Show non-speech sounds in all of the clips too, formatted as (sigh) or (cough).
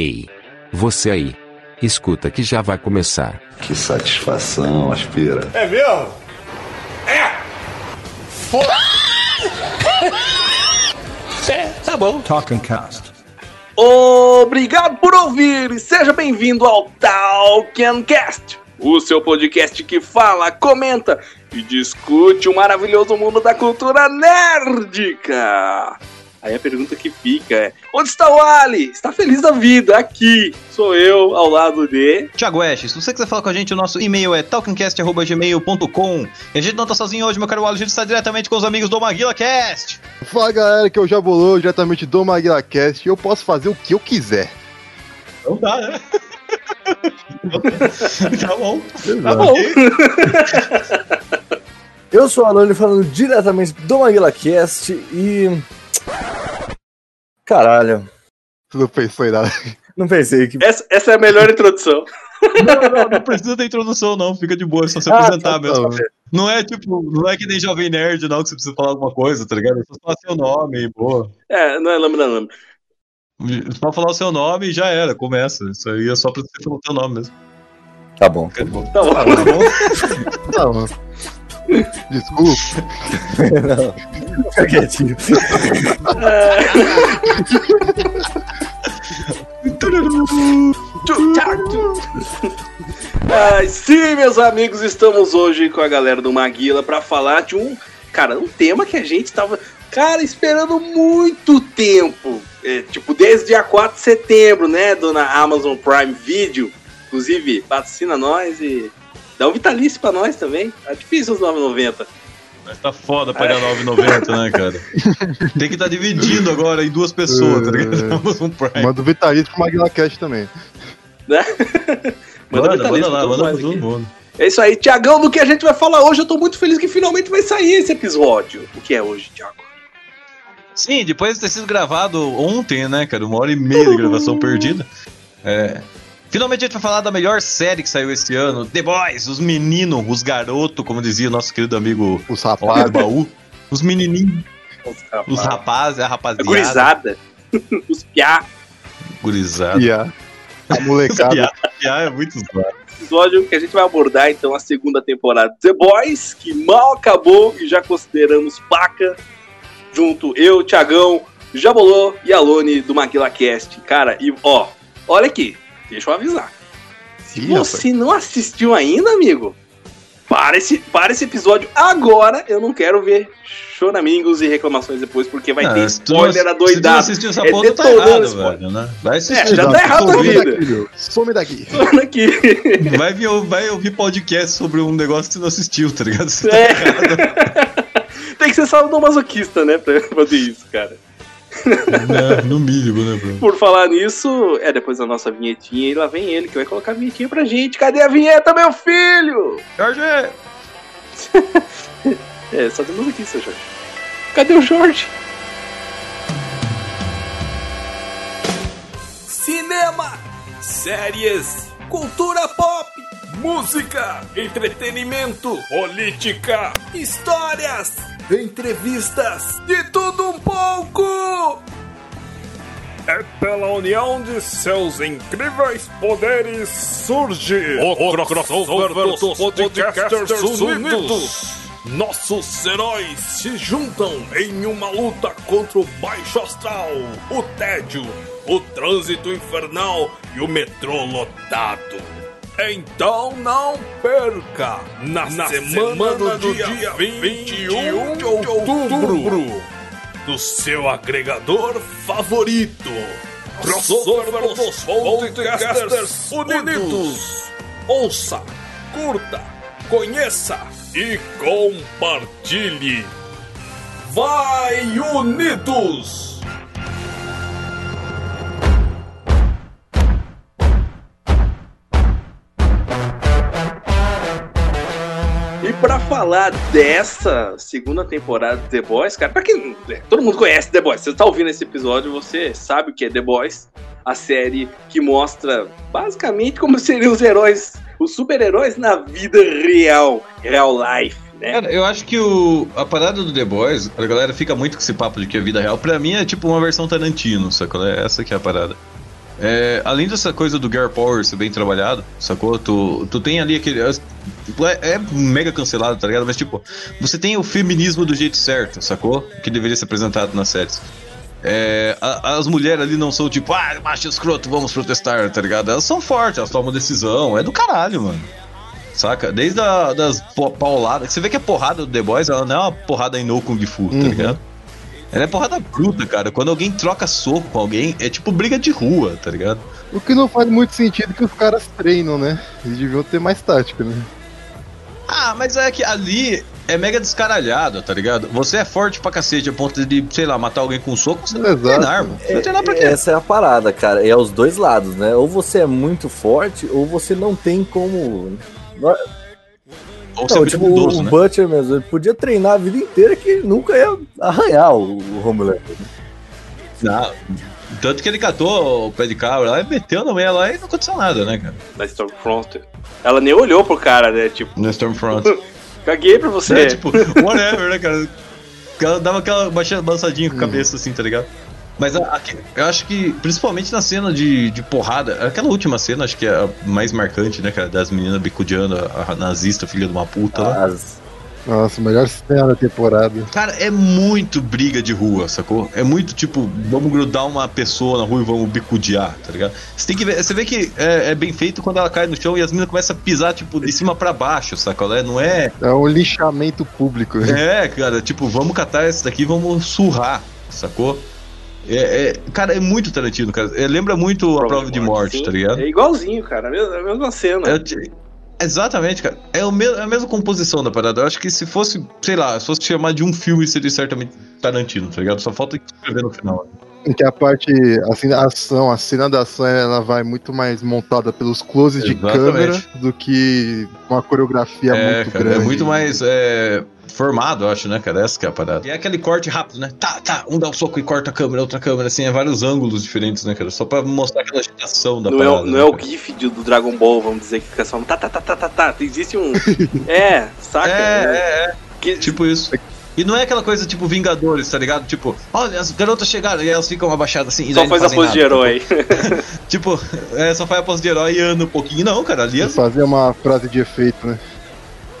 Ei, você aí. Escuta que já vai começar. Que satisfação, aspira. É mesmo? É! Foda! (laughs) é, tá bom. Talking Cast. Obrigado por ouvir e seja bem-vindo ao Talking Cast, o seu podcast que fala, comenta e discute o maravilhoso mundo da cultura nerdica. Aí a pergunta que fica é: onde está o Ali? Está feliz da vida? Aqui sou eu ao lado de. Tiago West, se você quiser falar com a gente, o nosso e-mail é talkingcast.gmail.com. E a gente não tá sozinho hoje, meu caro Ali, a gente está diretamente com os amigos do MaguilaCast. Fala galera, que eu já bolou diretamente do MaguilaCast e eu posso fazer o que eu quiser. Não dá, né? (laughs) tá bom. Tá bom. Eu sou o Alone falando diretamente do MaguilaCast e. Caralho. Tu não pensou em nada. Não pensei que. Essa, essa é a melhor introdução. Não, não, não precisa da introdução, não. Fica de boa, é só se Ah, apresentar tá, mesmo. tá. Não é tipo, não é que nem Jovem Nerd, não, que você precisa falar alguma coisa, tá ligado? É só falar seu nome e boa. É, não é lambda lambda. Só falar o seu nome e já era, começa. Isso aí é só pra você falar o seu nome mesmo. Tá bom. Fica de boa. Tá bom. Tá bom? (laughs) Não. Desculpa. Não, fica quietinho. Sim, meus amigos, estamos hoje com a galera do Maguila pra falar de um, cara, um tema que a gente tava, cara, esperando muito tempo. É, tipo, desde dia 4 de setembro, né, dona Amazon Prime Video. Inclusive, patrocina nós e dá um vitalício pra nós também. Tá difícil os 9,90. Mas tá foda pagar 9,90, né, cara? (laughs) Tem que estar tá dividindo agora em duas pessoas, tá ligado? É. Amazon (laughs) Prime. Manda o Vitalício pro MaguilaCast também. Né? (laughs) Manda, manda pra lá, manda pra todo mundo. É isso aí, Tiagão, do que a gente vai falar hoje. Eu tô muito feliz que finalmente vai sair esse episódio. O que é hoje, Tiago? Sim, depois de ter sido gravado ontem, né, cara? Uma hora e meia de gravação perdida. É. Finalmente a gente vai falar da melhor série que saiu esse ano, The Boys, os meninos, os garotos, como dizia nosso querido amigo Os rapazes. Baú. Os menininhos, os Os rapazes, a A rapaziada. gurizada. (laughs) Os piá. Gurizada. E a, a molecada. piá, piá é muito zoado. episódio que a gente vai abordar então a segunda temporada de The Boys, que mal acabou e já consideramos paca, junto eu, Tiagão, Jabolô e Alone do Maguila Cast. Cara, e ó, olha aqui, deixa eu avisar. Se Ih, você não assistiu ainda, amigo, para esse, para esse episódio agora. Eu não quero ver choramingos e reclamações depois, porque vai Ah, ter se tu não- spoiler Se tu não adoidado. assistiu essa É porra, tá errado, spoiler. velho, né? Vai assistir. É, já tá errado a Some vida. daqui. Some daqui. (laughs) Falando aqui. Vai, vir, vai ouvir podcast sobre um negócio que você não assistiu, tá ligado? Você tá É. errado. (laughs) Tem que ser sadomasoquista, né, pra fazer isso, cara. No mínimo, né, bro? Por falar nisso, é depois da nossa vinhetinha e lá vem ele que vai colocar a vinhetinha pra gente. Cadê a vinheta, meu filho? Jorge! (laughs) É, só temos aqui, seu Jorge. Cadê o Jorge? Cinema, séries, cultura pop, música, entretenimento, política, histórias, entrevistas, de tudo um pouco. É pela união de seus incríveis poderes surge o crossover dos podcasters unidos. Nossos heróis se juntam em uma luta contra o baixo astral, o tédio, o trânsito infernal e o metrô lotado. Então não perca na, semana, do dia 21 de outubro do seu agregador favorito. Crossover dos Podcasters Unidos. Ouça, curta, conheça e compartilhe. Vai Unidos! Pra falar dessa segunda temporada de The Boys, cara, pra quem. é, Todo mundo conhece The Boys. Você tá ouvindo esse episódio, você sabe o que é The Boys. A série que mostra basicamente como seriam os heróis, os super-heróis na vida real, real life, né? Cara, eu acho que o, a parada do The Boys, a galera fica muito com esse papo de que é vida real. Pra mim é tipo uma versão Tarantino, sacou? É essa que é a parada. É, além dessa coisa do Girl Power ser bem trabalhado, sacou? Tu, tu tem ali aquele. É, é mega cancelado, tá ligado? Mas tipo, você tem o feminismo do jeito certo, sacou? Que deveria ser apresentado nas séries. É, a, as mulheres ali não são tipo, ah, macho escroto, vamos protestar, tá ligado? Elas são fortes, elas tomam decisão, é do caralho, mano. Saca? Desde a, das pauladas. Você vê que a porrada do The Boys, ela não é uma porrada em no Kung Fu, tá Uhum. ligado? Ela é porrada bruta, cara. Quando alguém troca soco com alguém, é tipo briga de rua, tá ligado? O que não faz muito sentido que os caras treinam, né? Eles deviam ter mais tática, né? Ah, mas é que ali é mega descaralhado, tá ligado? Você é forte pra cacete a ponto de, sei lá, matar alguém com um soco, você não Exato. tem arma. Você não tem nada pra quê? Essa é a parada, cara. É os dois lados, né? Ou você é muito forte, ou você não tem como. Ou é Não, tipo, idoso, o né? Butcher mesmo, ele podia treinar a vida inteira que ele nunca ia arranhar o, o Homelander. Não. Tanto que ele catou o pé de cabra lá e meteu no meio lá e não aconteceu nada, né, cara? Da Stormfront. Ela nem olhou pro cara, né? Tipo, No Stormfront. (laughs) caguei pra você. É, tipo, whatever, né, cara? Ela dava aquela balançadinha com a cabeça, assim, tá ligado? Mas a- a- eu acho que, principalmente na cena de, de porrada, aquela última cena, acho que é a mais marcante, né, cara? Das meninas bicudeando a, a nazista, filha de uma puta lá. As- Nossa, melhor cena da temporada. Cara, é muito briga de rua, sacou? É muito tipo, vamos grudar uma pessoa na rua e vamos bicudear, tá ligado? Você tem que ver, você vê que é, é bem feito quando ela cai no chão e as meninas começam a pisar, tipo, de cima pra baixo, sacou? É, Não é. É um lixamento público. É, cara, tipo, vamos catar esse daqui e vamos surrar, sacou? É, é- cara, é muito Tarantino, cara. É, lembra muito a prova de morte, Sim, tá ligado? É igualzinho, cara. A mesma, a mesma cena. É Exatamente, cara. É, o me- é a mesma composição da parada. Eu acho que se fosse, sei lá, se fosse chamar de um filme, seria certamente Tarantino, tá ligado? Só falta escrever no final. Em que a parte, assim, a ação, a cena da ação, ela vai muito mais montada pelos closes de câmera do que uma coreografia É, muito cara, grande. é muito mais é, formado, eu acho, né, cara? Essa que é a parada. E é aquele corte rápido, né? Tá, tá, um dá um soco e corta a câmera, outra câmera, assim, é vários ângulos diferentes, né, cara? Só pra mostrar aquela agitação da Não, parada. é, o- não né, é o? GIF de- do Dragon Ball, vamos dizer, que fica só um tá, tá, tá, tá, tá, tá. Existe um. (laughs) é, saca? É, é, é. Que- Tipo isso. E não é aquela coisa tipo Vingadores, tá ligado? Tipo, olha, as garotas chegaram e elas ficam abaixadas assim. e só faz a pose de nada. herói. (laughs) Tipo, é, só faz a pose de herói e anda um pouquinho. Não, cara, ali é Fazer uma frase de efeito, né?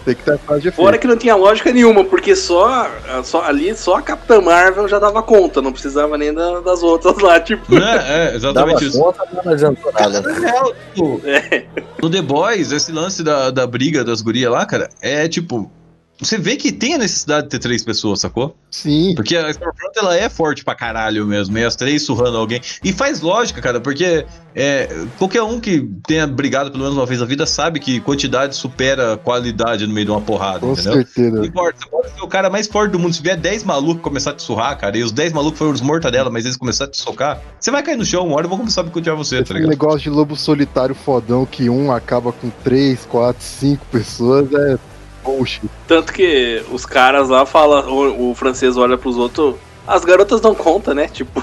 Tem que ter frase de efeito. Fora que não tinha lógica nenhuma, porque só, só ali só a Capitã Marvel já dava conta, não precisava nem da- das outras lá, tipo. É, Dava exatamente isso. conta, não adiantou nada. Na real, tipo, (laughs) no The Boys, esse lance da, da briga das gurias lá, cara, é tipo. Você vê que tem a necessidade de ter três pessoas, sacou? Sim. Porque a Stormfront ela é forte pra caralho mesmo, e as três surrando alguém. E faz lógica, cara, porque é, qualquer um que tenha brigado pelo menos uma vez na vida sabe que quantidade supera qualidade no meio de uma porrada, Com entendeu? certeza. Não importa, pode ser o cara mais forte do mundo. Se vier 10 malucos começar a te surrar, cara, e os 10 malucos foram os mortadela, mas eles começaram a te socar, você vai cair no chão uma hora e vão começar a bicudear você, tá Esse ligado? negócio de lobo solitário fodão que um acaba com três, quatro, cinco pessoas é bullshit. Tanto que os caras lá falam, o, o francês olha pros outros, as garotas dão conta, né? (laughs) Tipo,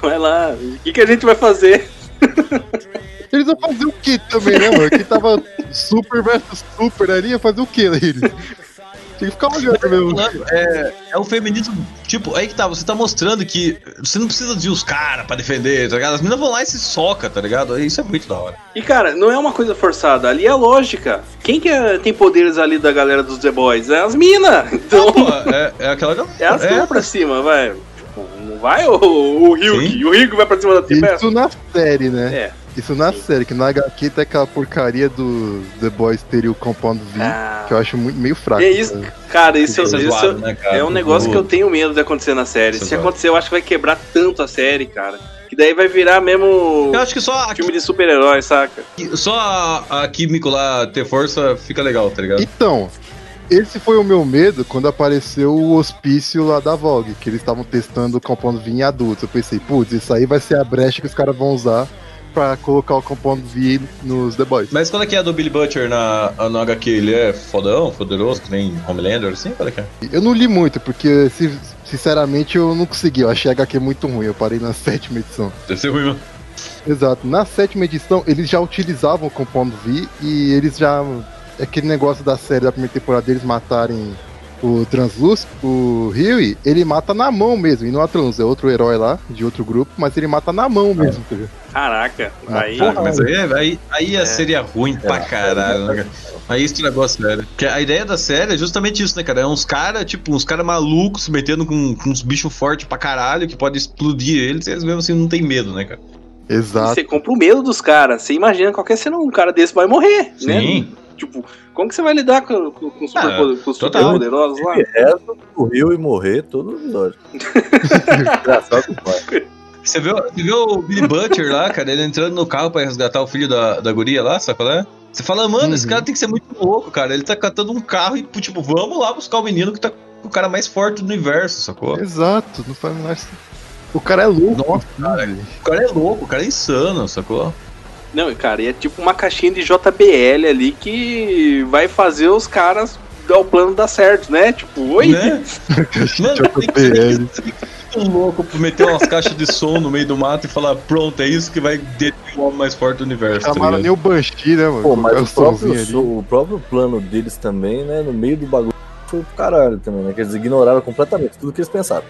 vai lá, o que, que a gente vai fazer? (laughs) Eles vão fazer o que também, né, mano? Que tava super versus super ali, ia fazer o que eles? Tinha que ficar olhando mesmo. Falando, É, é o feminismo, tipo, aí que tá, você tá mostrando que você não precisa de os caras pra defender, tá ligado? As meninas vão lá e se soca, tá ligado? Isso é muito da hora. E cara, não é uma coisa forçada, ali é lógica. Quem que é- tem poderes ali da galera dos The Boys? É as minas! (laughs) Então, Pô, é, é aquela galera. elas é, vão pra cima, vai. Tipo, não vai o, o Ryuk, o Ryuk vai pra cima da Tifa. Isso na série, né? É. Isso na série, que no HQ tem aquela porcaria do The Boys ter o Compound V, Ah. que eu acho muito, meio fraco. É isso, né? cara, isso, Isso é isso zoado, né, cara? é um negócio que eu tenho medo de acontecer na série. Isso é Se zoado. acontecer, eu acho que vai quebrar tanto a série, cara. Que daí vai virar mesmo Eu acho que só a, filme de super-herói, saca? só a, a Kimiko lá ter força fica legal, tá ligado? Então, esse foi o meu medo quando apareceu o hospício lá da Vogue, que eles estavam testando o Compound V em adultos. Eu pensei, putz, isso aí vai ser a brecha que os caras vão usar pra colocar o Compound V nos The Boys. Mas qual é que é a do Billy Butcher na, no HQ? Ele é fodão, poderoso, que nem Homelander, assim? Qual é que é? Eu não li muito, porque, se- sinceramente, eu não consegui. Eu achei a HQ muito ruim. Eu parei na (laughs) sétima edição. Deve ser ruim, mano. Exato. Na sétima edição, eles já utilizavam o Compound V e eles já. Aquele negócio da série da primeira temporada eles matarem o Transluz, o Huey, ele mata na mão mesmo. E não é Transluz, é outro herói lá, de outro grupo, mas ele mata na mão mesmo, tá ligado? Caraca, Ah, aí. Porra, mas aí, aí, aí É. seria ruim pra caralho, né? Aí estragou a série. Porque a ideia da série é justamente isso, né, cara? É uns caras, tipo, uns caras malucos se metendo com, com uns bichos fortes pra caralho que pode explodir eles e eles mesmo assim não tem medo, né, cara? Exato. Você compra o medo dos caras. Você imagina qualquer cena, um cara desse vai morrer, né? Sim. Tipo, como que você vai lidar com, com, com, super, Ah, com os super total. poderosos lá? Resto, o Rio e morrer todo episódio. (laughs) Engraçado demais. Você viu, você viu o Billy Butcher lá, cara? Ele entrando no carro pra resgatar o filho da, da guria lá, sabe qual é? Você fala, mano, esse Uhum. cara tem que ser muito louco, cara. Ele tá catando um carro e, tipo, vamos lá buscar o menino que tá com o cara mais forte do universo, sacou? Exato, não faz mais. O cara é louco. Nossa, cara. O cara é louco, o cara é insano, sacou? Não, cara, e é tipo uma caixinha de JBL ali que vai fazer os caras dar o plano dar certo, né? Tipo, oi? Né? (laughs) Mano, tem que JBL. ser muito louco pra meter umas caixas de som no meio do mato e falar, pronto, é isso que vai deter o homem mais forte do universo. tá Chamaram ligado? nem o Banshee, né, mano? Pô, mas o próprio, o próprio plano deles também, né, no meio do bagulho, foi pro caralho também, né? Que eles ignoraram completamente tudo que eles pensaram.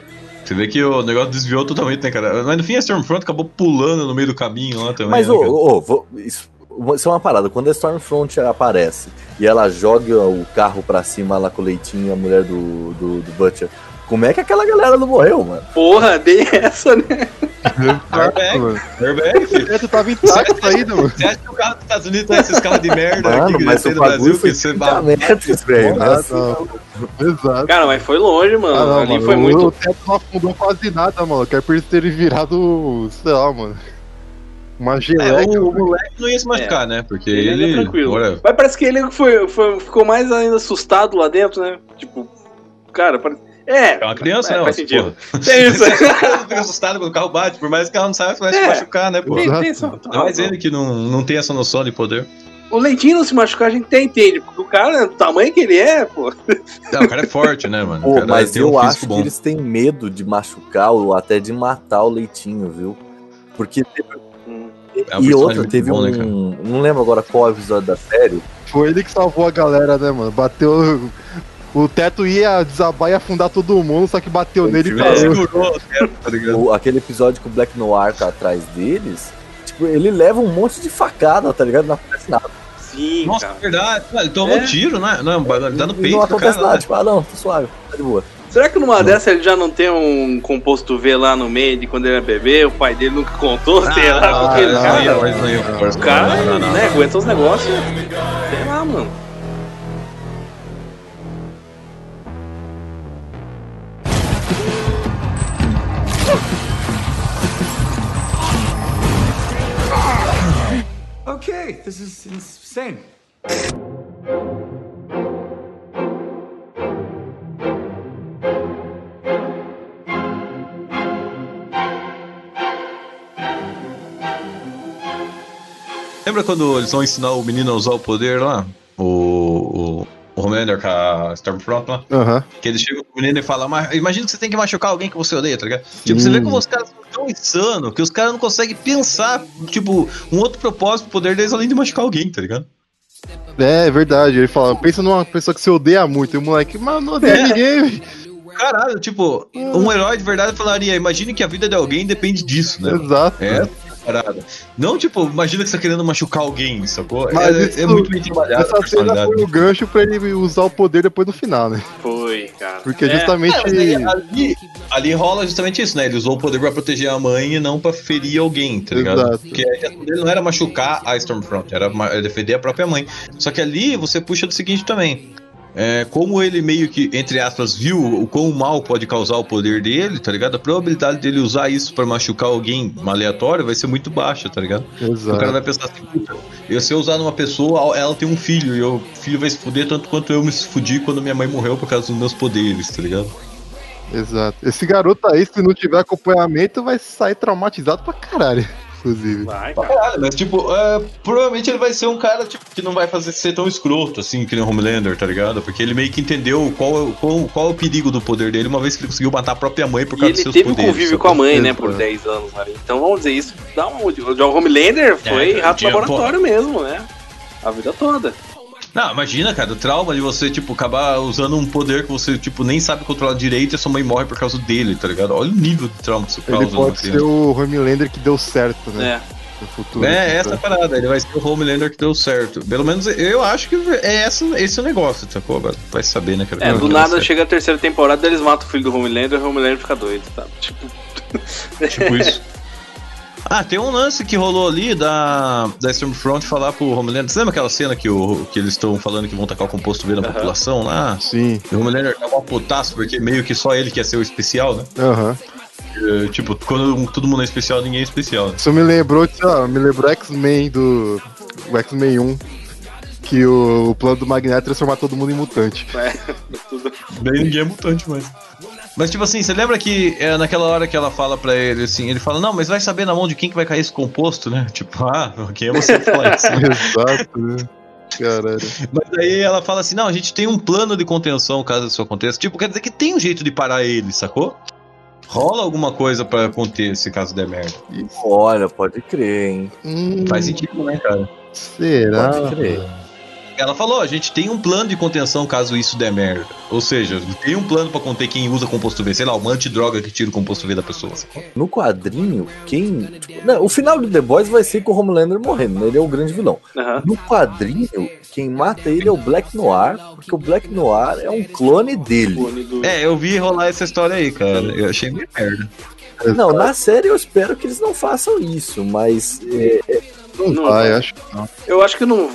Você vê que o negócio desviou totalmente, né, cara? Mas no fim a Stormfront acabou pulando no meio do caminho lá também. Mas, né, ô, vou- isso, isso é uma parada. Quando a Stormfront aparece e ela joga o carro pra cima lá com o leitinho, a mulher do, do, do Butcher, como é que aquela galera não morreu, mano? Porra, bem essa, né? Airbag, airbag, teto tava intacto ainda, mano. Você acha que o carro dos Estados Unidos tem esses carros de merda aqui Mano, que mas tem o no Brasil que você 30 metros, velho. Nossa, não. Exato. Cara, mas foi longe, mano. Ah, não, Ali mano. foi o, muito. o teto não afundou quase nada, mano. Que é por terem virado, sei lá, mano. Uma É, geleca. o, o moleque não ia se machucar, né? Porque Ele, ele. ainda é tranquilo. Mas parece que ele foi, foi- ficou mais ainda assustado lá dentro, né? Tipo, cara, parece. É, é uma criança, é, né? faz mas, sentido. porra. (laughs) Tem isso. (laughs) Fica assustado quando o carro bate, por mais que o carro não saiba, vai se É. machucar, né, pô? Tem, tem mais ele que não, não tem essa noção de poder. O Leitinho não se machucar, a gente até entende, porque o cara, do tamanho que ele é, pô. Não, o cara é forte, né, mano? Pô, mas tem eu um acho físico que bom. eles têm medo de machucar ou até de matar o leitinho, viu? Porque teve-. É um e outra, teve bom, um. né, não lembro agora qual episódio da série. Foi ele que salvou a galera, né, mano? Bateu. O teto ia desabar e afundar todo mundo, só que bateu Ele nele e tempo, tá ligado? o- aquele episódio que o Black Noir tá atrás deles. Tipo, ele leva um monte de facada, tá ligado? Não acontece nada. Sim, Nossa, cara. verdade. Ah, Ele tomou É. um tiro, né? Não, ele tá no E peito não acontece cara. nada. né? Tipo, ah, não, tá suave, tá de boa. Será que numa dessa ele já não tem um composto V lá no meio de quando ele era bebê? O pai dele nunca contou, sei lá, Ah, porque ele, não, cara, não, não o cara, não, não, não. né, aguenta os negócios, sei lá, mano. Okay, this is insane. Lembra quando eles vão ensinar o menino a usar o poder lá? O, o, o Homelander com a Stormfront lá? Aham. Que eles chegam pro menino e falam, mas imagina que você tem que machucar alguém que você odeia, tá ligado? Tipo, você vê como os caras tão insanos que os caras não conseguem pensar, tipo, um outro propósito pro poder deles além de machucar alguém, tá ligado? É, é verdade. Ele fala, pensa numa pessoa que você odeia muito. E o moleque, mas não odeia É. ninguém. Caralho, tipo, um herói de verdade falaria, imagine que a vida de alguém depende disso, né? Exato. É parada. Não, tipo, imagina que você tá querendo machucar alguém, sacou? Mas é, isso- é muito bem trabalhado a Essa cena foi o gancho pra ele usar o poder depois no final, né? Foi, cara. Porque É, justamente. É, ali, ali rola justamente isso, né? Ele usou o poder pra proteger a mãe e não pra ferir alguém, tá ligado? Exato. Porque a intenção dele não era machucar a Stormfront, era defender a própria mãe. Só que ali você puxa do seguinte também. É, como ele meio que, entre aspas, viu o quão mal pode causar o poder dele, tá ligado? A probabilidade dele usar isso pra machucar alguém aleatório vai ser muito baixa, tá ligado? O cara Exato. vai pensar assim, puta, eu, se eu usar numa pessoa, ela tem um filho, e o filho vai se fuder tanto quanto eu me fudi quando minha mãe morreu por causa dos meus poderes, tá ligado? Exato. Esse garoto aí, se não tiver acompanhamento, vai sair traumatizado pra caralho. Inclusive. Vai, cara. caralho, mas tipo, é, provavelmente ele vai ser um cara tipo, que não vai fazer ser tão escroto assim que nem o Homelander, tá ligado? Porque ele meio que entendeu qual, é o- qual, qual é o perigo do poder dele uma vez que ele conseguiu matar a própria mãe por E causa dos ele seus teve um poderes. convívio com a mãe, né, por Exato. 10 anos ali. Então vamos dizer isso. Dá um, o John Homelander foi É, rato laboratório mesmo, né? A vida toda. Não, imagina, cara, o trauma de você, tipo, acabar usando um poder que você, tipo, nem sabe controlar direito e a sua mãe morre por causa dele, tá ligado? Olha o nível de trauma que você Ele causa. pode no ser o Homelander que deu certo, né? É. Futuro. É, assim, essa tá? parada, ele vai ser o Homelander que deu certo. Pelo menos eu acho que é essa, esse o negócio, sacou? Agora vai saber, né, cara? É, do nada chega a terceira temporada, eles matam o filho do Homelander e o Homelander fica doido, sabe? Tipo. (laughs) Tipo isso. Ah, tem um lance que rolou ali da, da Stormfront falar pro Homelander. Você lembra aquela cena que, o, que eles estão falando que vão tacar o composto V na Aham. população lá? Sim, E o Homelander tá um putaço, porque meio que só ele quer ser o especial, né? aham. É, tipo, quando todo mundo é especial, ninguém é especial. Né? Isso me lembrou, lá, me lembrou X-Men do. O X-Men 1. Que o, o plano do Magneto é transformar todo mundo em mutante. É, (laughs) tudo. Daí ninguém é mutante mais. Mas, tipo assim, você lembra que é, naquela hora que ela fala pra ele, assim, ele fala, não, mas vai saber na mão de quem que vai cair esse composto, né? Tipo, (laughs) ah, quem é você que fala isso? Exato, né? Caralho. Mas aí ela fala assim, não, a gente tem um plano de contenção caso isso aconteça. Tipo, quer dizer que tem um jeito de parar ele, sacou? Rola alguma coisa pra acontecer se caso der merda. Olha, pode crer, hein? Hum, Faz sentido, né, cara? será? Pode crer. Ela falou, a gente tem um plano de contenção caso isso der merda. Ou seja, tem um plano pra conter quem usa composto V. Sei lá, uma antidroga que tira o composto V da pessoa. No quadrinho, quem. tipo, não, o final do The Boys vai ser com o Homelander morrendo, né? Ele é o grande vilão. Aham. No quadrinho, quem mata ele é o Black Noir, porque o Black Noir é um clone dele. Clone do- É, eu vi rolar essa história aí, cara. Eu achei meio merda. Não, na série eu espero que eles não façam isso, mas é, é, Não, Não vai, vai. acho que não. Eu acho que não.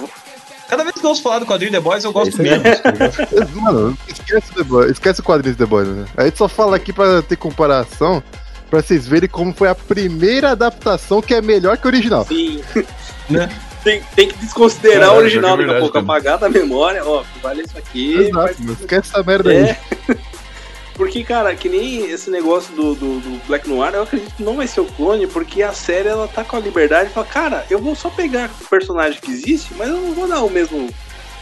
Cada vez que eu ouço falar do quadrinho The Boys, eu gosto Isso aí. menos. ligado? Mano, esquece o The Boys, esquece o quadrinho do The Boys, né? A gente só fala aqui pra ter comparação, pra vocês verem como foi a primeira adaptação que é melhor que a original. Sim. Né? Tem, tem que desconsiderar É, o original é daqui a pouco, apagar da memória, ó, vale isso aqui. Exato, mano. Esquece essa merda aí. Porque, cara, que nem esse negócio do, do, do Black Noir, eu acredito que não vai ser o clone, porque a série ela tá com a liberdade de falar, cara, eu vou só pegar o personagem que existe, mas eu não vou dar o mesmo.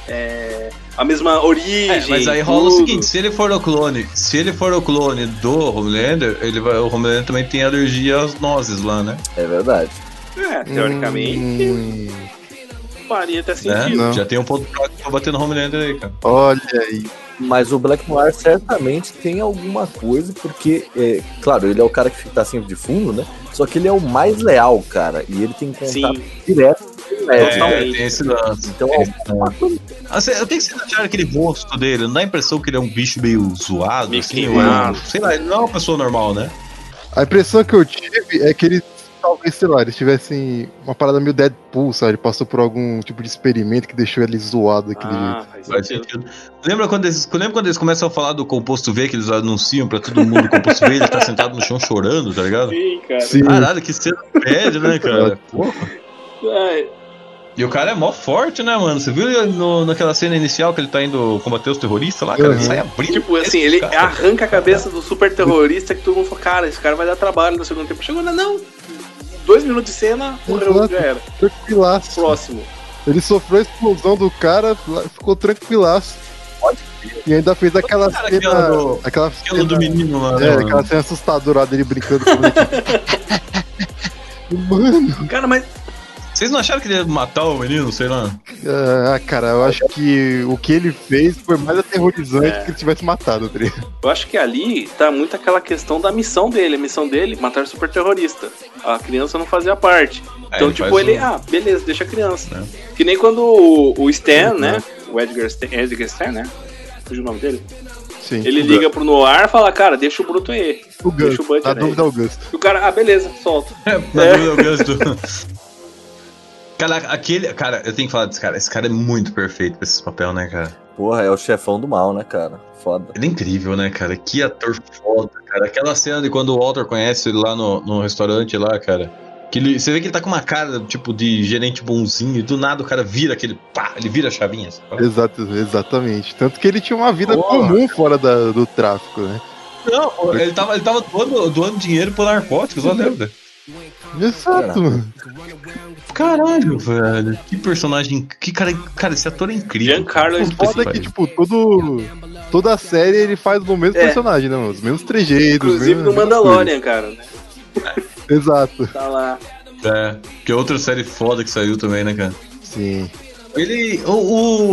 é, a mesma origem. É, mas aí rola o seguinte, se ele for o clone, se ele for o clone do Homelander, ele vai, o Homelander também tem alergia às nozes lá, né? é verdade. É, teoricamente, Hum, faria até Né? sentido. Não. Já tem um ponto pra bater no Homelander aí, cara. olha aí. Mas o Black Noir certamente tem alguma coisa, porque, é, claro, ele é o cara que tá sempre de fundo, né? Só que ele é o mais leal, cara. E ele tem contato Sim. direto com o É. Totalmente. tem esse lance. Então, esse alguma coisa cê- Eu tenho que achar aquele rosto dele, não dá a impressão que ele é um bicho meio zoado, Meio assim, ou queimado. sei lá, ele não é uma pessoa normal, né? A impressão que eu tive é que eles, talvez, sei lá, eles tivessem uma parada meio Deadpool, sabe? Ele passou por algum tipo de experimento que deixou ele zoado daquele jeito. Ah, faz Faz sentido. Lembra quando, eles, lembra quando eles começam a falar do composto V, que eles anunciam pra todo mundo o composto V, ele tá sentado no chão chorando, tá ligado? Sim, cara. Sim. Caralho, que cena pede, né, (laughs) cara? Porra. É, E o cara é mó forte, né, mano? Você viu no, naquela cena inicial que ele tá indo combater os terroristas lá, cara? Ele Uhum. sai abrindo. Tipo assim, ele arranca a cabeça do super terrorista que todo mundo fala, cara, esse cara vai dar trabalho no segundo tempo. Chegou, não, não. Dois minutos de cena, morreu, já era. Tranquilaço. Próximo. Ele sofreu a explosão do cara, ficou tranquilaço. E ainda fez aquela Cara, cena. aquela do- Aquela Aquilo cena, do menino lá, né? é, mano? aquela cena assustadora lá dele brincando com moleque. (laughs) Mano, Cara, mas Vocês não acharam que ele ia matar o menino, sei lá? ah, cara, eu acho que o que ele fez foi mais aterrorizante É. que ele tivesse matado, tá ligado? eu acho que ali tá muito aquela questão da missão dele. A missão dele, matar o super terrorista. A criança não fazia parte. É, Então, ele tipo, ele, um- ah, beleza, deixa a criança. É. Que nem quando o, o Stan, né? O Edgar Stan, Edgar Stan, né? Fugiu o nome dele. Sim. Ele o liga pro Noir e fala, cara, deixa o Bruto aí. Gus, o Gus. deixa o Butcher Na aí. dúvida é o Gus. E o cara, ah, beleza, solta. Na (laughs) É. dúvida, eu (laughs) gosto. Cara, aquele. Cara, eu tenho que falar desse cara. Esse cara é muito perfeito pra esse papel, né, cara? Porra, é o chefão do mal, né, cara? Foda. Ele é incrível, né, cara? Que ator foda, cara. Aquela cena de quando o Walter conhece ele lá no, no restaurante lá, cara. Que ele, você vê que ele tá com uma cara, tipo, de gerente bonzinho, e do nada o cara vira aquele. pá, ele vira a chavinha. sabe? Exato, exatamente. Tanto que ele tinha uma vida Porra. comum fora da- do tráfico, né? Não, ele tava, ele tava doando, doando dinheiro por narcóticos, olha, lembra? Exato, mano. Caralho, velho. Que personagem. Que cara. Cara, esse ator é incrível. Giancarlo O foda é que, tipo, todo, toda a série ele faz o mesmo É. personagem, né, mano? Os mesmos trejeitos. Inclusive mesmo- no Mandalorian, cara. né? (laughs) Exato. Tá lá. É, que é outra série foda que saiu também, né, cara? Sim. Ele. O,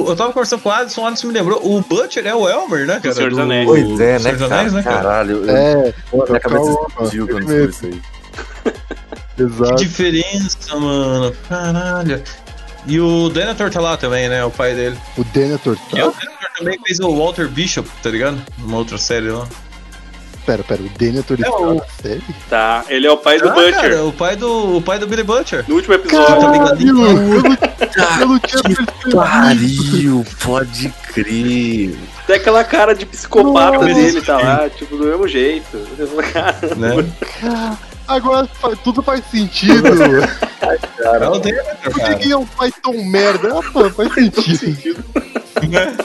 o- eu tava conversando com o Alisson, o Alisson me lembrou. O Butcher é o Elmer, né, cara? Senhor dos Anéis. Pois é, né, cara? Anéis, né, cara? Caralho. eu- É, minha cabeça Calma, explodiu quando descobri isso aí. (laughs) Que exato. diferença, mano. Caralho. E o Denethor tá lá também, né? O pai dele. O Denethor E o tá. Denethor também fez o Walter Bishop, tá ligado? Numa outra série lá. Pera, pera, o Denethor está o- na série? Tá, ele é o pai do Ah, Butcher. cara, o pai do, o pai do Billy Butcher. No último episódio. Caralho! Eu não, eu não Tá tinha percebido. Pariu, pode crer. Até aquela cara de psicopata Nossa. dele tá lá, tipo, do mesmo jeito. Né? (laughs) Agora tudo faz sentido. É o Denethor, Por que, cara. que é um pai tão merda? Ah, pô, faz sentido. Né?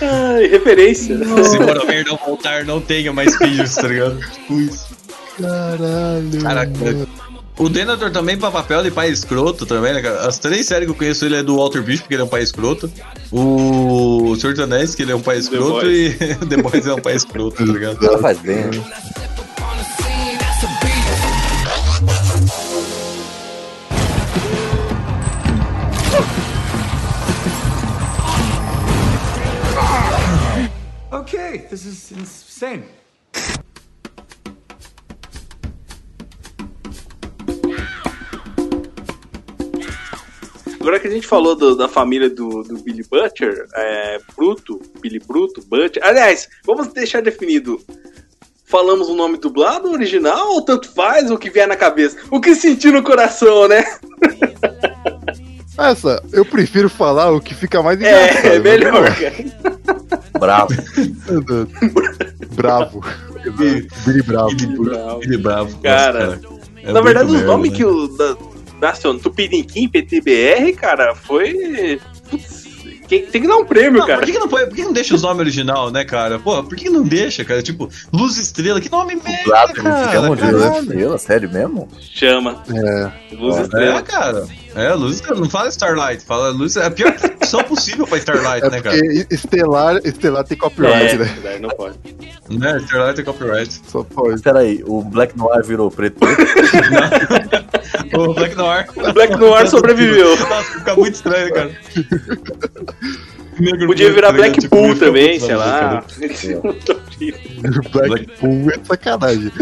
Ai, referência. Se Boromir não voltar, não tenha mais filhos, tá ligado? Tipo isso. Caralho. Caraca. O Denethor também pra papel de pai escroto também, né, cara? As três séries que eu conheço ele é do Walter Bishop, que ele é um pai escroto. O Senhor dos Anéis, que ele é um pai escroto. Boys. E (laughs) The Boys é um pai escroto, tá ligado? Ela faz bem, né? This is insane. Agora que a gente falou do- da família do, do Billy Butcher, é, Bruto, Billy Bruto, Butcher. Aliás, vamos deixar definido. Falamos o nome dublado, original, ou tanto faz o que vier na cabeça? O que sentir no coração, né? Essa, eu prefiro falar o que fica mais engraçado. É, é né? melhor, cara. Bravo. (laughs) Bravo. Billy Bravo. Ele bravo. Cara, É Na verdade, os merda, nomes né? que o da, Nacion, Tupiniquim, PTBR, cara, foi. Tem, tem que dar um prêmio, Não, cara. por que, que não por que não deixa os nomes original, né, cara? Pô, por que não deixa, cara? Tipo, Luz Estrela, que nome merda, não cara. ficamos de caralho. estrela, sério mesmo? Chama. É. Luz É, Estrela. cara. É, Luz Estrela. Não fala Starlight, fala Luz É a pior tradução possível pra Starlight, É né, cara? porque Estelar, Estelar tem copyright, É, né? não pode. Né, Starlight é copyright. Só pode. Espera aí, o Black Noir virou preto. (laughs) (laughs) O Black Noir. O Black Noir sobreviveu. Nossa, fica muito estranho, cara. Negro Podia virar preto, Black tipo, também, sei lá. Blackpool é sacanagem.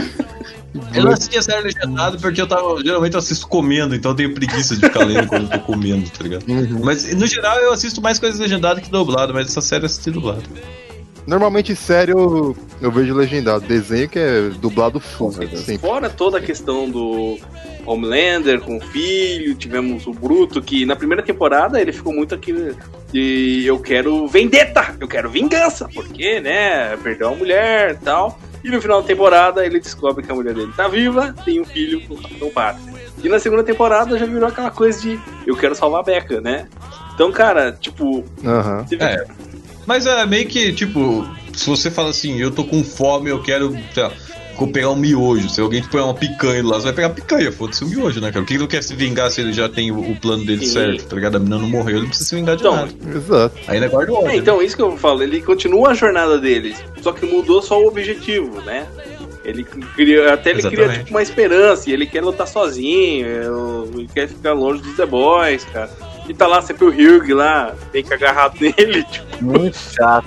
Eu não assisti a série legendada porque eu tava. Geralmente eu assisto comendo, então eu tenho preguiça de ficar lendo quando eu tô comendo, tá ligado? Uhum. Mas no geral eu assisto mais coisas legendadas que dublado, mas essa série eu assisti dublado. Normalmente, sério, eu, eu vejo legendado. Desenho que é dublado full, sempre. Fora toda a questão do Homelander com o filho, tivemos o Bruto, que na primeira temporada ele ficou muito aqui de eu quero vendetta, eu quero vingança, porque, né, perdeu a mulher e tal. E no final da temporada ele descobre que a mulher dele tá viva, tem um filho com o Capitão Pátria. E na segunda temporada já virou aquela coisa de eu quero salvar a Becca, né? Então, cara, tipo, Aham. você- É. Mas é meio que, tipo, se você fala assim, eu tô com fome, eu quero, sei lá, vou pegar um miojo. Se alguém te põe uma picanha lá, você vai pegar picanha, foda-se o miojo, né, cara? Por que ele não quer se vingar se ele já tem o, o plano dele Sim. certo, tá ligado? A menina não morreu, ele não precisa se vingar de Então, nada. Exato. Ainda guarda o ódio. É, então, isso que eu falo, ele continua a jornada dele, só que mudou só o objetivo, né? Ele cria, até ele cria Exatamente. tipo, uma esperança, e ele quer lutar sozinho, ele quer ficar longe dos The Boys, cara. E tá lá sempre o Hugh lá, tem que agarrado (laughs) nele, tipo, Muito chato,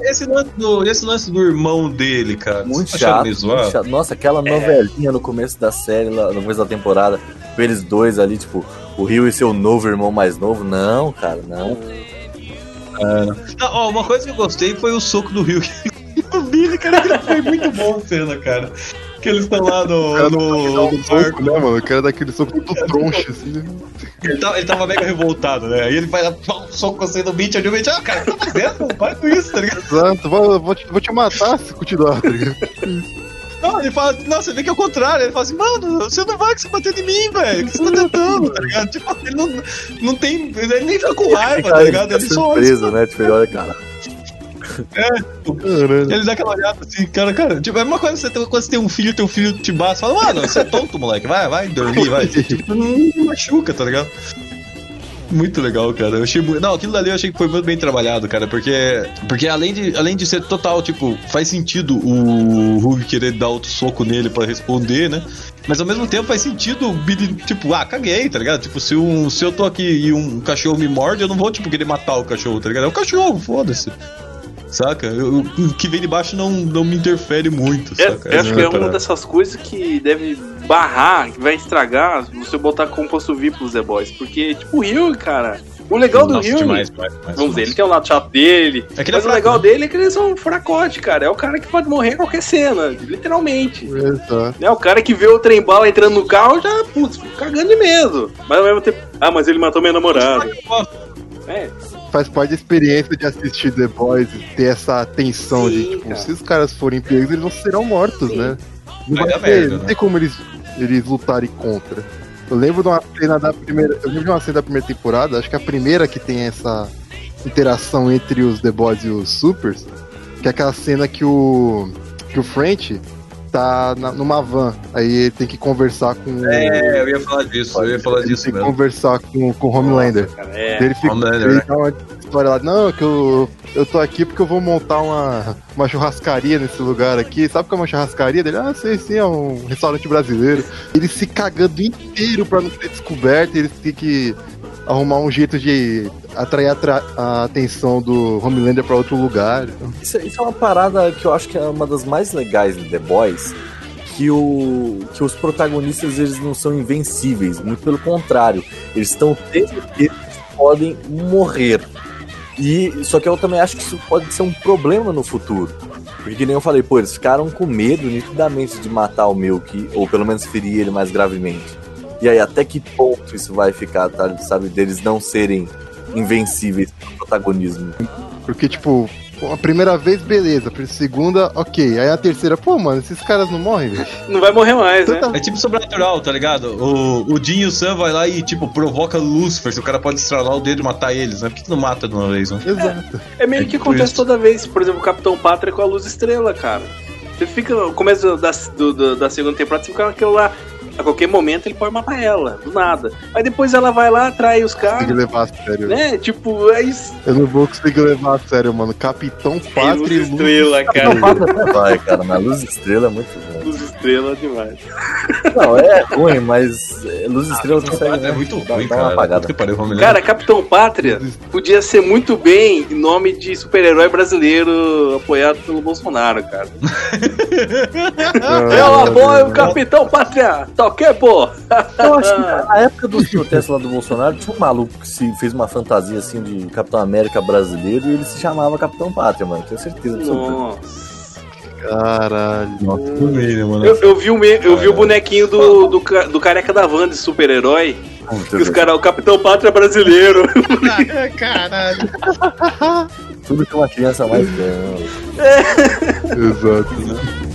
Esse lance, do, esse lance do irmão dele, cara. muito acharam chato, muito chato. Nossa, aquela novelinha no começo da série, lá, no começo da temporada, com eles dois ali, tipo, o Rio e seu novo irmão mais novo. Não, cara, não. Não, ó, uma coisa que eu gostei foi o soco do Rio. (laughs) o Billy, cara, que foi muito bom a cena, cara. Que eles estão lá no, no, no Soco, barco. né, mano? Eu quero daquele soco todo troncho, assim, né? Ele tava, ele tava mega revoltado, né? Aí ele vai lá, pá, um soco assim no Mitch, aí o Mitch, ah, cara, o que tá fazendo? Para com isso, tá ligado? Exato, vou, vou, te, vou te matar se continuar, tá ligado? Não, ele fala, não, você vê que é o contrário. Ele fala assim, mano, você não vai se bater em mim, velho. O que você tá tentando, tá ligado? Tipo, ele não, não tem. Ele nem fica com raiva, tá ligado? Ele só olha. surpreso, né? Tipo, ele olha, cara. Caralho. Ele dá aquela olhada assim, cara, cara. Tipo, é uma coisa você tem, quando você tem um filho, teu filho te bate, fala, mano, você é tonto, moleque. Vai, vai dormir, vai. (laughs) Tipo, não, machuca, tá ligado? Muito legal, cara. Eu achei muito... Não, aquilo dali eu achei que foi muito bem trabalhado, cara, porque porque além de, além de ser total, tipo, faz sentido o Hulk querer dar outro soco nele pra responder, né? Mas ao mesmo tempo faz sentido o Billy, tipo, ah, caguei, tá ligado? Tipo, se, um, se eu tô aqui e um cachorro me morde, eu não vou, tipo, querer matar o cachorro, tá ligado? É o cachorro, foda-se. Saca? Eu- o que vem de baixo não, não me interfere muito, É, saca? eu acho que é a uma dessas coisas que deve barrar, que vai estragar você botar composto VIP pros The Boys. Porque, tipo, o Rio, cara. O legal do Nossa, Rio. demais, demais, demais, Vamos dizer, ele tem o lado chato dele. É é mas o fraco, legal né? dele é que eles são um fracote, cara. É o cara que pode morrer em qualquer cena, literalmente. Exato. É o cara que vê o trem bala entrando no carro já, putz, fica cagando de medo. Mas ao mesmo tempo, ah, mas ele matou minha namorada. É, Faz parte da experiência de assistir The Boys e ter essa tensão de, Sim, tipo, cara. se os caras forem pegos, eles não serão mortos, né? Não Vai ter, merda, não né? tem como eles, eles lutarem contra. Eu lembro de uma cena da primeira. Eu lembro de uma cena da primeira temporada, acho que a primeira que tem essa interação entre os The Boys e os Supers, que é aquela cena que o. que o French tá na- numa van. Aí ele tem que conversar com. É, eu ia falar disso, eu ia falar ele disso tem que mesmo. conversar com, com o Homelander. cara, é. Ele fica Homelander, ele né? dá uma história lá, não, que eu, eu tô aqui porque eu vou montar uma, uma churrascaria nesse lugar aqui. Sabe o que é uma churrascaria dele? Ah, sei sim, é um restaurante brasileiro. Ele se cagando inteiro pra não ser descoberto, eles têm que arrumar um jeito de atrair a, atenção do Homelander pra outro lugar. Isso, isso é uma parada que eu acho que é uma das mais legais de The Boys. Que, o, que os protagonistas eles não são invencíveis, muito pelo contrário, eles estão que eles podem morrer. E só que eu também acho que isso pode ser um problema no futuro. Porque que nem eu falei, pô, eles ficaram com medo nitidamente de matar o Milk, ou pelo menos ferir ele mais gravemente. E aí, até que ponto isso vai ficar, tá, sabe, deles não serem invencíveis pelo protagonismo? Porque, tipo, a primeira vez, beleza. A segunda, ok. Aí a terceira, pô, mano, esses caras não morrem, velho. Não vai morrer mais, né? É tipo sobrenatural, tá ligado? O, o Jin e o Sam vai lá e, tipo, provoca Lucifer, se o cara pode estralar o dedo e matar eles, né? Por que tu não mata de uma vez, né? Exato. É meio É que tipo acontece isso. toda vez. Por exemplo, o Capitão Pátria com a Luz Estrela, cara. Você fica. No começo da, do- do- da segunda temporada, você fica naquilo lá. A qualquer momento ele pode matar ela, do nada. Aí depois ela vai lá, atrai os Tem caras, que levar a sério. né? Tipo, é isso. Eu não vou conseguir levar a sério, mano. Capitão Pátria e Luz Estrela, cara. Vai, cara, mas Luz Estrela é muito bom. Luz Estrela demais. Não, é ruim, mas é, Luz Estrela consegue. é né, muito dar- ruim, uma cara. apagada. Homelander. Cara, Capitão Pátria podia ser muito bem nome de super-herói brasileiro apoiado pelo Bolsonaro, cara. Ah, Eu apoio o Capitão Pátria! Tá ok, pô? Eu acho que na época dos protestos lá do Bolsonaro, tinha um maluco que se fez uma fantasia assim de Capitão América brasileiro e ele se chamava Capitão Pátria, mano. Tenho certeza absoluta. Nossa. Caralho. Bem, né, mano? Eu, eu vi, o, eu vi o bonequinho do, do, do careca da van de super-herói. Que os o Capitão Pátria brasileiro. Caralho. Tudo que uma criança mais quer. né? (laughs) Exato.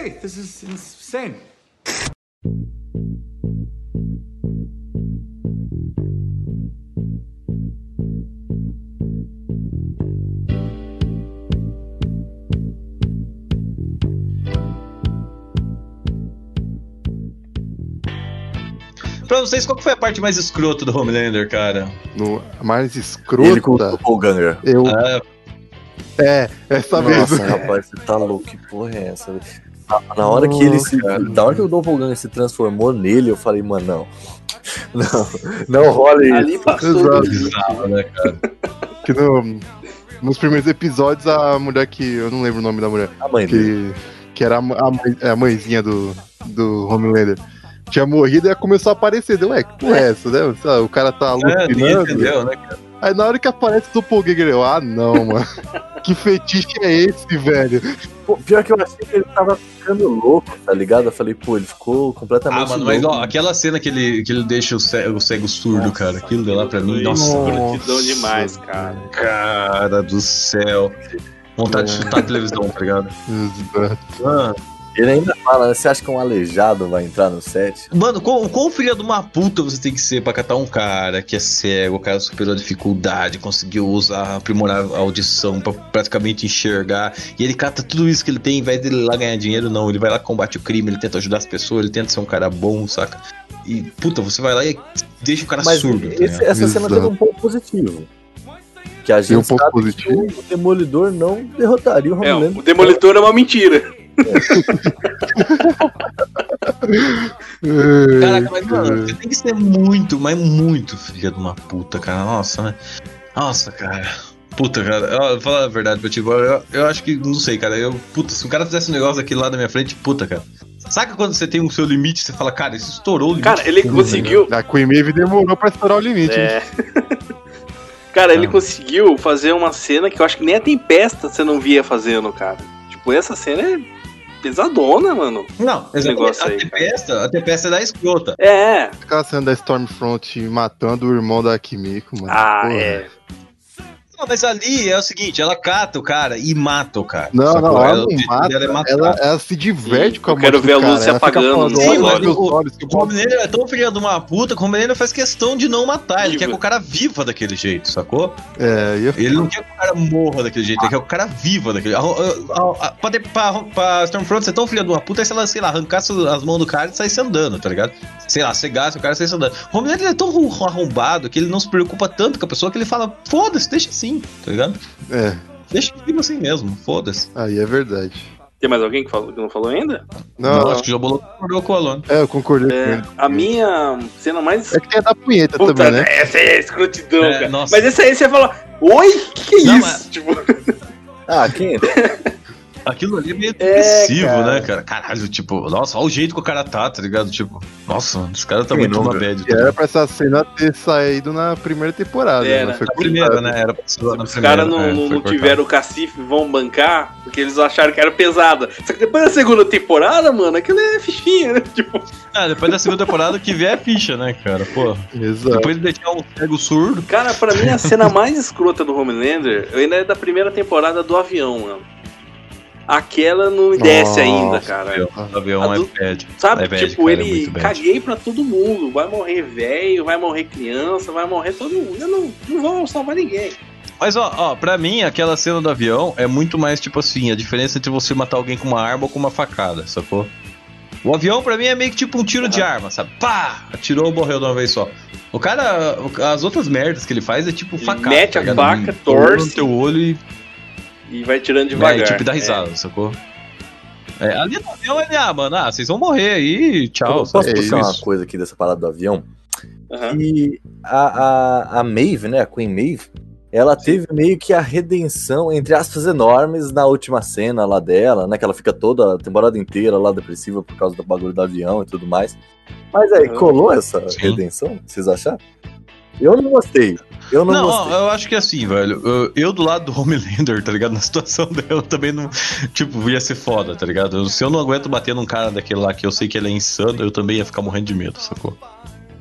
Okay, this is insane. Pra vocês, qual que foi a parte mais escrota do Homelander, cara? No, a mais Ele com o escrota, Doppelganger. eu. Ah, É, essa Nossa, mesmo. rapaz, você tá louco. Que porra é essa? Na- hora que ele se. Na hora que o Doppelganger se transformou nele, eu falei, mano, não. (laughs) Não, não rola isso. Ali passou. Exato. bizarro, né, cara? (laughs) Que no, nos primeiros episódios, a mulher que. Eu não lembro o nome da mulher. A mãe dele. Que, que era a, a mãe- a mãezinha do, do Homelander. Tinha morrido e ela começou a aparecer. Deu, ué, que porra é essa, né? O cara tá É, alucinando. entendeu, né, cara? Aí na hora que aparece o Doppelganger, eu, ah, não, mano. (laughs) que fetiche é esse, velho? Pô, pior que eu achei que ele tava ficando louco, tá ligado? Eu falei, pô, ele ficou completamente Ah, mano, mas louco. ó, aquela cena que ele, que ele deixa o cego, o cego surdo, cara, aquilo de lá pra mim, nossa, Nossa. Escrotidão demais, cara. cara do céu. Vontade de chutar a televisão, tá ligado? Exato. Mano, Ele ainda fala, né? Você acha que um aleijado vai entrar no set? Mano, qual, qual filho de uma puta você tem que ser pra catar um cara que é cego, o cara superou a dificuldade, conseguiu usar, aprimorar a audição pra praticamente enxergar, e ele cata tudo isso que ele tem, em vez dele ir lá ganhar dinheiro, não, ele vai lá combate o crime, ele tenta ajudar as pessoas, ele tenta ser um cara bom, saca? E, puta, você vai lá e deixa o cara Mas surdo. tá esse- ligado? essa cena teve um ponto positivo. Que a gente um ponto sabe positivo? que o Demolidor não derrotaria o É, Homelander. o Demolitor é uma mentira. (laughs) Caraca, mas mano, você tem que ser muito, mas muito filha de uma puta, cara. Nossa, né? Nossa, cara. Puta, cara, eu, eu vou falar a verdade pra ti, eu, eu acho que, não sei, cara, eu, puta, se o cara fizesse um negócio daquele lá na minha frente, puta, cara. Saca quando você tem o seu limite, você fala, cara, isso estourou o limite. Cara, ele Tudo, conseguiu. A Queen Maeve demorou pra estourar o limite. É. (laughs) Cara, ele Ah. conseguiu fazer uma cena que eu acho que nem a Tempesta você não via fazendo, cara. Tipo, essa cena é pesadona, mano. Não, negócio A aí, tempesta, a tempesta é da escrota. É. Aquela cena da Stormfront matando o irmão da Kimiko, mano. Ah, Porra. é. Não, mas ali é o seguinte, ela cata o cara e mata o cara. Não, sacou? não, ela o não mata. dela é. Ela, ela se diverte Sim, com a eu quero ver a do cara. luz se Ela apagando falando, nos "Olha, olhos." O é tão filho de uma puta que o Romero faz questão de não matar. Ele Viva. quer que o cara viva daquele jeito, sacou? É, e eu Ele não quer que o cara morra daquele jeito, ele quer que o cara viva daquele jeito. Pra, pra, pra Stormfront ser tão filha de uma puta é se ela, sei lá, arrancasse as mãos do cara e saísse andando, tá ligado? Sei lá, cegasse o cara e saísse andando. O ele é tão arrombado que ele não se preocupa tanto com a pessoa que ele fala, foda-se, deixa assim, tá ligado? É, Deixa vivo assim mesmo, foda-se. aí é verdade. Tem mais alguém que, falou, que não falou ainda? Não, Não, acho que o Jabolo concordou com o Alon. é, eu concordei com É, ele. a minha cena mais. É que tem a da punheta Puta, também, né? essa aí é escrotidão, É, cara. nossa. Mas essa aí você fala, oi? Que que é Não, isso? mas- (laughs) Tipo, Ah, quem? (laughs) Aquilo ali é meio É, depressivo, cara. né, cara? Caralho, tipo, nossa, olha o jeito que o cara tá, tá ligado? Tipo, nossa, mano, esse cara tá muito na bad. Era pra essa cena ter saído na primeira temporada. É, né? Foi Na primeira, né? Era pra ser na os caras não, é, não- tiveram o cacife, vão bancar, porque eles acharam que era pesada. Só que depois da segunda temporada, mano, aquilo é fichinha, né? (laughs) Tipo, Ah, depois da segunda temporada que vier é ficha, né, cara? Pô. Exato. Depois de deixar um cego surdo. cara, pra mim a cena mais escrota do Homelander ainda é da primeira temporada do avião, mano. Aquela não me desce Nossa, ainda, cara. O avião é do- bad. Sabe, É tipo, cara, é ele bad. caguei pra todo mundo. Vai morrer velho, vai morrer criança, vai morrer todo mundo. Eu não, não vou salvar ninguém. Mas, ó, ó, pra mim, aquela cena do avião é muito mais, tipo assim, a diferença entre você matar alguém com uma arma ou com uma facada, sacou? O avião, pra mim, é meio que tipo um tiro de arma, sabe? Pá! Atirou, morreu de uma vez só. O cara, as outras merdas que ele faz é tipo facada. mete a tá faca, torce. no teu olho e E vai tirando É, devagar. e tipo, dá risada, sacou? É, ali no avião ele, ah, mano, ah, vocês vão morrer aí, tchau. Posso sabe? puxar uma coisa aqui dessa parada do avião? É. Aham. E a, a, a Maeve, né, a Queen Maeve, ela teve meio que a redenção, entre aspas, enormes na última cena lá dela, né? Que ela fica toda a temporada inteira lá depressiva por causa do bagulho do avião e tudo mais. Mas aí, Uhum. colou essa Sim. redenção? Vocês acharam? Eu não gostei. Eu não, Não, gostei. eu acho que assim, velho. eu- Eu do lado do Homelander, tá ligado? Na situação (laughs) dela também não. Tipo, ia ser foda, tá ligado? Se eu não aguento bater num cara daquele lá que eu sei que ele é insano, eu também ia ficar morrendo de medo, sacou?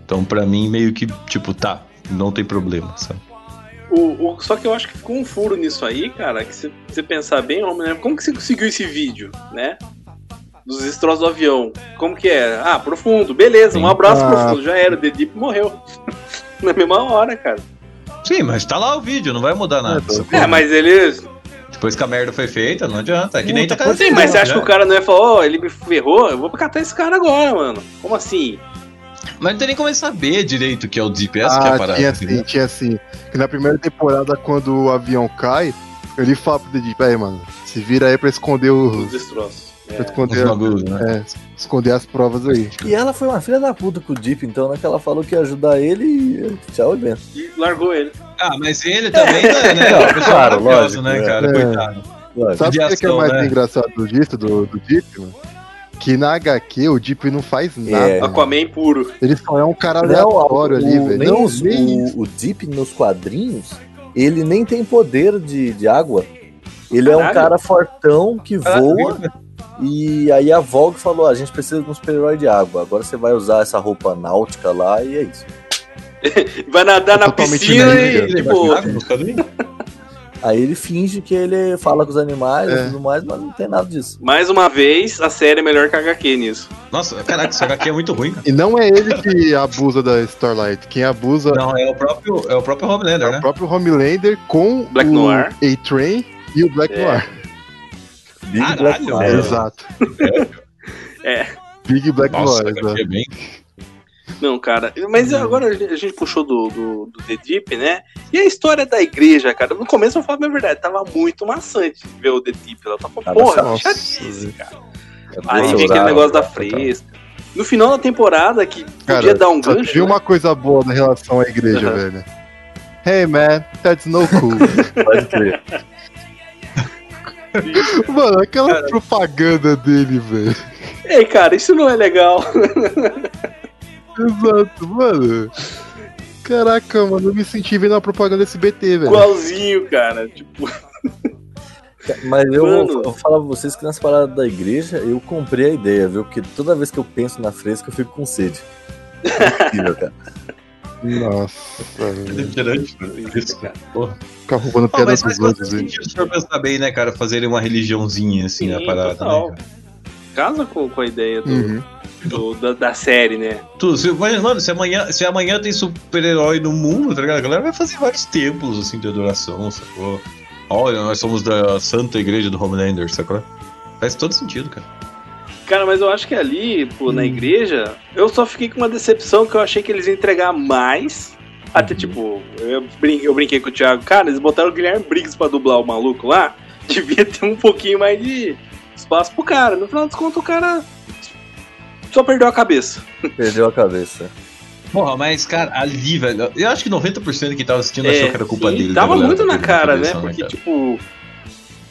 Então, pra mim, meio que, tipo, tá, não tem problema, sabe? O, o- só que eu acho que ficou um furo nisso aí, cara, que se você pensar bem, Homelander, como que você conseguiu esse vídeo, né? Dos destroços do avião. Como que é? Ah, profundo, beleza, um abraço Ah. profundo, já era, o The Deep morreu. (laughs) Na mesma hora, cara. Sim, mas tá lá o vídeo, não vai mudar nada, É? É, mas ele. Depois que a merda foi feita, não adianta. É que nem tá Muita Sim, mas você acha que o cara não ia falar, ó, ele me ferrou, eu vou catar esse cara agora, mano. Como assim? Mas não tem nem como ele saber direito o que é o Deep, essa que é a Ah, parada. tinha entendeu? sim, tinha sim. Que na primeira temporada, quando o avião cai, ele fala pro Deep, aí, mano, se vira aí pra esconder Os os. destroços. É. esconder, bagulhos, né? é, esconder as provas aí. E ela foi uma filha da puta com o Deep, então, né? Que ela falou que ia ajudar ele e tchau e benção. E largou ele. Ah, mas ele também, né? né? (laughs) Não, pessoa claro, lógico, né, é. cara? É. Coitado. Lógico. Sabe o que, é mais né? engraçado disso, do, do Deep, mano? Que na HQ o Deep não faz nada. É. Aquaman puro. Ele só é um cara Não, aleatório ali, velho. nem Nem, o, o Deep nos quadrinhos, ele nem tem poder de, de água. Ele é um Caralho. cara fortão que Ah, voa. E aí a Vogue falou: "Ah, a gente precisa de um super-herói de água. Agora você vai usar essa roupa náutica lá e é isso. (laughs) Vai nadar na Totalmente piscina e, tipo, (laughs) Aí ele finge que ele fala com os animais É. e tudo mais, mas não tem nada disso. Mais uma vez, a série é melhor que a HQ nisso. Nossa, caraca, esse HQ é muito ruim, cara. E não é ele que abusa da Starlight. Quem abusa Não, é o próprio, é o próprio é Homelander, o né? próprio Homelander com Black o Noir. A-Train e o Black É. Noir. Big Caralho, Black. Exato. É. Big Black Nossa, é bem. Não, cara. Mas agora a gente, puxou do, do, do The Deep, né? E a história da igreja, cara. No começo eu falo a minha verdade, tava muito maçante ver o The Deep. Ela tava, Cara, porra, chatice, cara. É Aí vem aquele negócio da tá. fresca. No final da temporada, que Cara, podia dar um só gancho. vi né? uma coisa boa na relação à igreja, Aham. velho. Hey man, that's no cool. (laughs) Pode crer. (laughs) Mano, aquela propaganda dele, velho. Ei, cara, isso não é legal. Exato, mano. Caraca, mano, eu me senti vendo a propaganda SBT, velho. Igualzinho, cara. Tipo, Mas eu vou, Mano. eu vou falar pra vocês que nessa parada da igreja eu comprei a ideia, viu? Porque toda vez que eu penso na fresca eu fico com sede. É incrível, cara. Nossa, velho. Refrigerante, né? Isso, cara. Porra. Ficar roubando piada mas dos outros, bastante velho. sentido se for pensar bem, né, cara? Fazerem uma religiãozinha assim Sim, na parada, total. né? Cara? casa com, com a ideia do, Uhum. do- da, da série, né? Tu, se, mano, se amanhã, se amanhã tem super-herói no mundo, tá ligado? A galera vai fazer vários templos assim de adoração, sacou? Olha, nós somos da Santa Igreja do Homelander, sacou? Faz todo sentido, cara. Cara, mas eu acho que ali, pô, Hum. na igreja, eu só fiquei com uma decepção que eu achei que eles iam entregar mais. Até Uhum. tipo, eu, brin eu brinquei com o Thiago, cara, eles botaram o Guilherme Briggs pra dublar o maluco lá. (laughs) Devia ter um pouquinho mais de espaço pro cara. No final dos contos, o cara só perdeu a cabeça. Perdeu a cabeça. Porra, mas, cara, ali, velho, eu acho que 90% de quem tava assistindo achou que era culpa É, sim, dele. Tava galera muito na cara, né? Porque, cara? tipo,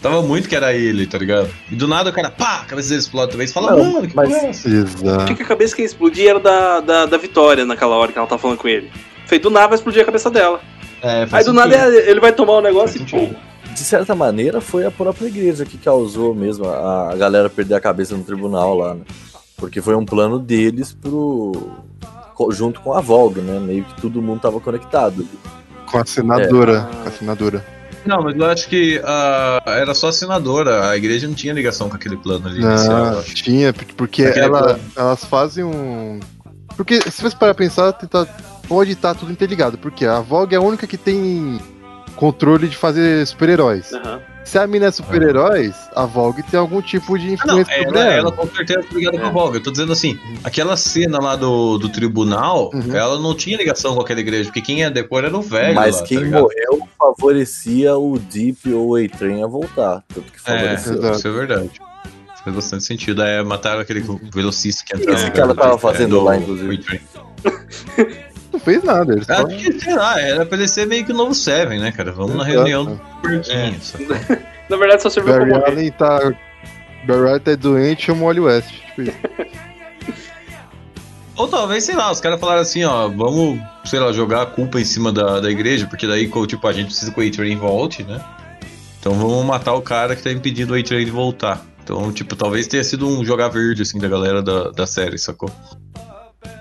Tava muito que era ele, tá ligado? E do nada o cara, pá, a cabeça dele explode também. Você fala, Não, mano, que mas- porra é achei que a cabeça que ia explodir era da, da, da Vitória naquela hora que ela tava falando com ele. Feito do nada vai explodir a cabeça dela. É, Aí do sentido. nada ele vai tomar o negócio e Faz pum. sentido. De certa maneira, foi a própria igreja que causou mesmo a, a galera perder a cabeça no tribunal lá, né? Porque foi um plano deles pro. co- junto com a Volga, né? Meio que todo mundo tava conectado. Com a senadora. É. Com a senadora. Não, mas eu acho que ah, era só assinadora. A igreja não tinha ligação com aquele plano ali inicial. Não, acho. tinha, porque ela- plano. elas fazem um. Porque se você parar pra pensar, tá- pode estar tudo interligado. Porque a Vogue é a única que tem controle de fazer super-heróis. Aham. Se a mina é super-heróis, a Vogue tem algum tipo de Ah, não, influência sobre ela, ela. ela com certeza tá ligada com a É. Volga. Eu tô dizendo assim, aquela cena lá do, do tribunal, Uhum. ela não tinha ligação com aquela igreja, porque quem ia depor era o velho. Mas lá, tá quem ligado? morreu favorecia o Deep ou o A-Train a voltar. Tanto que É, favoreceu. Exato. isso é verdade. Faz bastante sentido. É, mataram aquele velocista que entrou. Esse ela tava fazendo do- lá, inclusive? (laughs) Não fez nada. Ele só... Acho que, sei lá, era pra ele ser meio que o novo Seven, né, cara? Vamos na reunião do porquinho. sacou? (laughs) Na verdade, só serviu pra Barry morrer. Allen tá. Barry Allen tá doente, chama o Wally West. Tipo isso. Ou talvez, sei lá, os caras falaram assim, ó, vamos, sei lá, jogar a culpa em cima da, da igreja, porque daí, tipo, a gente precisa que o A-Train volte, né? Então vamos matar o cara que tá impedindo o A-Train de voltar. Então, tipo, talvez tenha sido um jogar verde, assim, da galera da, da série, sacou?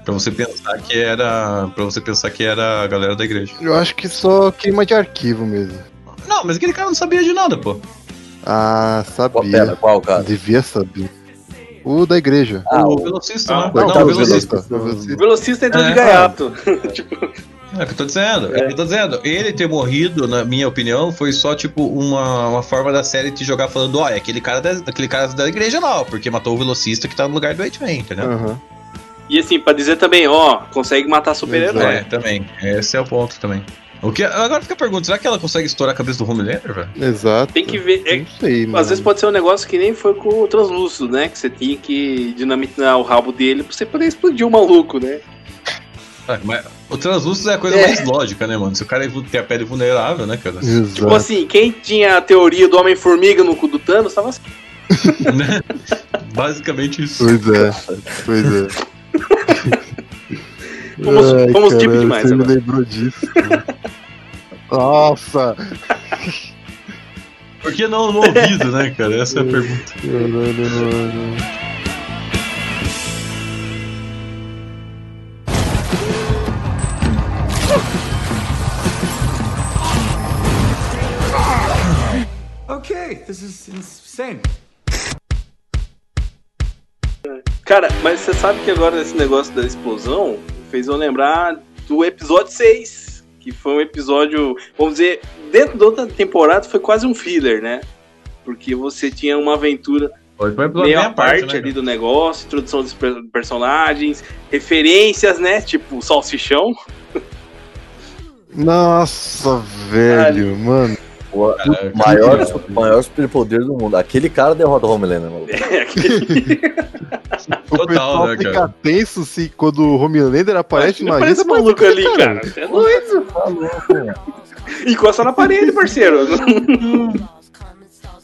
Pra você pensar que era. Pra você pensar que era a galera da igreja. Eu acho que só queima de arquivo mesmo. Não, mas aquele cara não sabia de nada, pô. Ah, Qual, pera, sabia. qual, cara? Devia saber. O da igreja. Ah, o o- velocista, Ah, né? tá, não, tá, o velocista. O velocista. velocista entrou É. de gaiato. (laughs) É o que eu tô dizendo. É. o que eu tô dizendo. Ele ter morrido, na minha opinião, foi só, tipo, uma, uma forma da série te jogar falando, olha, aquele cara da, aquele cara da igreja lá, porque matou o velocista que tá no lugar do Eight-Man, entendeu? Aham. E assim, pra dizer também, ó, consegue matar super-herói. É, também. Esse é o ponto também. O que, agora fica a pergunta, será que ela consegue estourar a cabeça do Homelander, velho? Exato. Tem que ver. é- Não sei, mano. às vezes pode ser um negócio que nem foi com o translúcido, né? Que você tinha que dinamitar o rabo dele pra você poder explodir o maluco, né? Ah, mas o translúcido é a coisa É. mais lógica, né, mano? Se o cara tem a pele vulnerável, né, cara? Tipo Exato. assim, quem tinha a teoria do Homem-Formiga no cu do Thanos tava assim. (laughs) Né? Basicamente isso. Pois é. Pois é. (laughs) Fomos- Ai, fomos deep caralho, demais Você me agora. lembrou disso. cara. Nossa! Por que não no ouvido, né, cara? Essa é a (laughs) pergunta. Caralho, mano. Cara, mas você sabe que agora esse negócio da explosão fez eu lembrar do episódio 6, que foi um episódio, vamos dizer, dentro da outra temporada foi quase um filler, né? Porque você tinha uma aventura Foi bem à parte né, ali do negócio, introdução dos per- personagens, referências, né? Tipo salsichão. Nossa, velho, mano. O Caraca, maior, cara. o maior superpoder do mundo. Aquele cara derrota o Homelander, maluco. É (laughs) aquele- O Total, pessoal né, fica cara? tenso se quando o Homelander aparece, Não imagina. parece maluco ali, cara. Doido. Louco, mano. Encosta na parede, parceiro.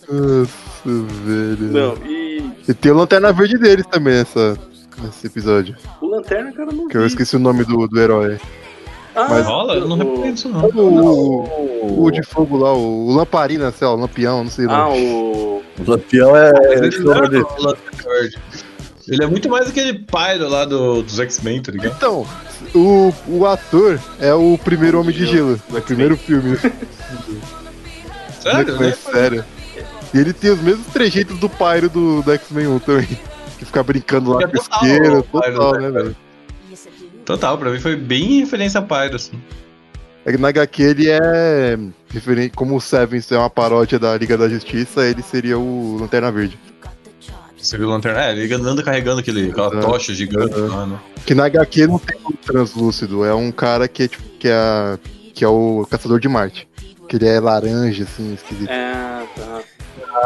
Nossa, velho. Não, e E tem o Lanterna Verde deles também nessa, nesse episódio. o Lanterna, cara, não Que eu vi. esqueci o nome do, do herói. Ah, mas- Rola? Eu não o- reparei nisso, não. O, o de fogo lá, o, o Lamparina, sei lá, o Lampião, não sei Ah, lá. o. O Lampião é. É ele é o é muito mais aquele Pyro lá do, dos X-Men, tá ligado? Então, o, o ator é o primeiro Homem de Gelo, do primeiro filme. (laughs) Sério, né? sério. E ele tem os mesmos trejeitos do Pyro do, do X-Men 1 também. Que fica brincando lá É com o total, isqueiro, o total, né, velho? Total, pra mim foi bem referência a Pyro, assim. É que na HQ ele é referente, como o Seven é uma paródia da Liga da Justiça, ele seria o Lanterna Verde. Você viu o Lanterna? É, ele anda carregando aquele, aquela Uhum. tocha gigante Uhum. lá, né? Que na HQ não tem o translúcido, é um cara que é tipo que é, a- que é o caçador de Marte. Que ele é laranja, assim, esquisito. É, tá.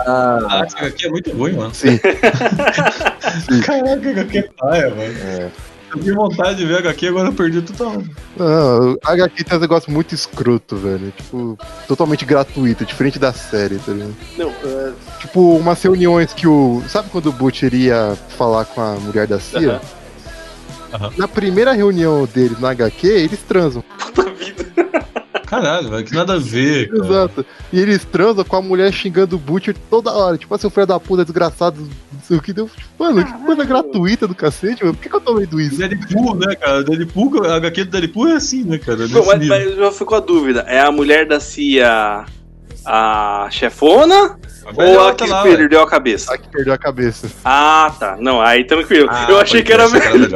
Ah, Ah, esse aqui é muito ruim, mano. Sim. (laughs) Caraca, HQ é paia, mano. É. Eu tinha vontade de ver HQ, agora eu perdi total. Não, a HQ tem um negócio muito escroto, velho. Tipo, totalmente gratuito, diferente da série, tá ligado? Não, é, Tipo, umas reuniões que o. Sabe quando o Butcher ia falar com a mulher da CIA? Aham. Na primeira reunião deles na HQ, eles transam. puta vida. Caralho, velho, que nada a ver, cara. Exato. E eles transam com a mulher xingando o Butcher toda hora. Tipo, assim, o filho da puta, desgraçado, não sei o que deu. Tipo, mano, que coisa gratuita do cacete, mano. Por que, que eu tô lendo isso? Deadpool, né, cara? Deadpool, a HQ do Deadpool é assim, né, cara? Não, mas, mas eu já fico com a dúvida. É a mulher da CIA a chefona A ou a que lá, perdeu a cabeça? Ah, que perdeu a cabeça. Ah, tá. Não, aí tranquilo. Ah, eu achei que era. crer,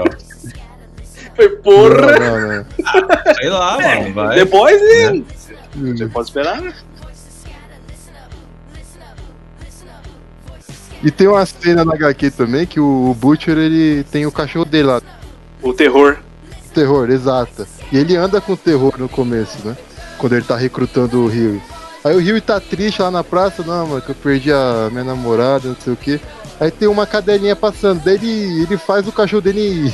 Foi porra. Não, não, não. (laughs) Sei lá, mano, vai. The Boys, hein? Você pode esperar, né? E tem uma cena na HQ também que o Butcher ele tem o cachorro dele lá, O terror. terror, exata. E ele anda com o terror no começo, né? Quando ele tá recrutando o Rio. Aí o Rio tá triste lá na praça, não, mano, que eu perdi a minha namorada, não sei o que. Aí tem uma cadelinha passando, daí ele, ele faz o cachorro dele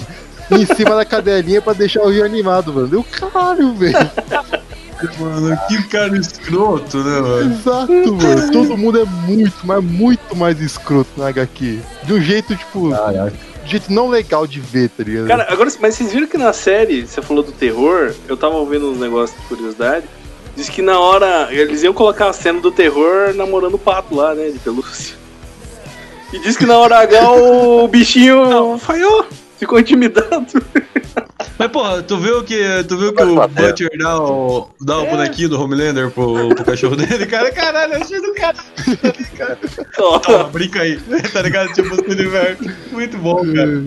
em cima da cadelinha pra deixar o Rio animado, mano. Deu caralho, velho. Mano, que cara escroto, né, mano? Exato, mano. Todo mundo é muito, mas muito mais escroto na HQ. De um jeito, tipo, Caraca. de um jeito não legal de ver, tá ligado? Cara, agora, mas vocês viram que na série, você falou do terror, eu tava ouvindo uns negócios de curiosidade. Diz que na hora. Eles iam colocar a cena do terror namorando o pato lá, né? De pelúcia. E diz que na hora H o bichinho falhou. Ficou intimidado. (laughs) Mas, porra, tu viu que, tu viu que o bater. Butcher dá o, dá o É. bonequinho do Homelander pro, pro cachorro dele? Cara, caralho, eu achei do cara. (laughs) Toma, brinca aí. (laughs) Tá ligado? Tipo, universo. Muito bom, cara.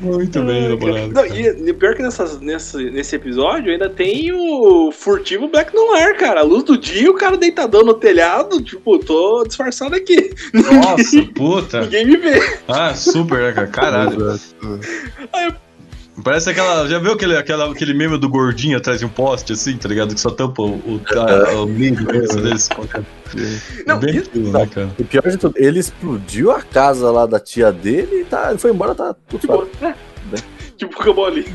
Muito bem elaborado. Não, e, pior que nessas, nesse, nesse episódio ainda tem o furtivo Black Noir, cara. A luz do dia, o cara deitadão no telhado, tipo, tô disfarçado aqui. Nossa, (laughs) puta. Ninguém me vê. Ah, super, né, cara? Caralho. Exato. Parece aquela. Já viu aquele, aquela, aquele meme do gordinho atrás de um poste, assim, tá ligado? Que só tampa o, o, a- o meio da cabeça deles. Não, bem e- aquilo, né, cara? E pior de tudo, ele explodiu a casa lá da tia dele e tá, ele foi embora, tá tudo Tipo, fora. é. Tipo, acabou ali.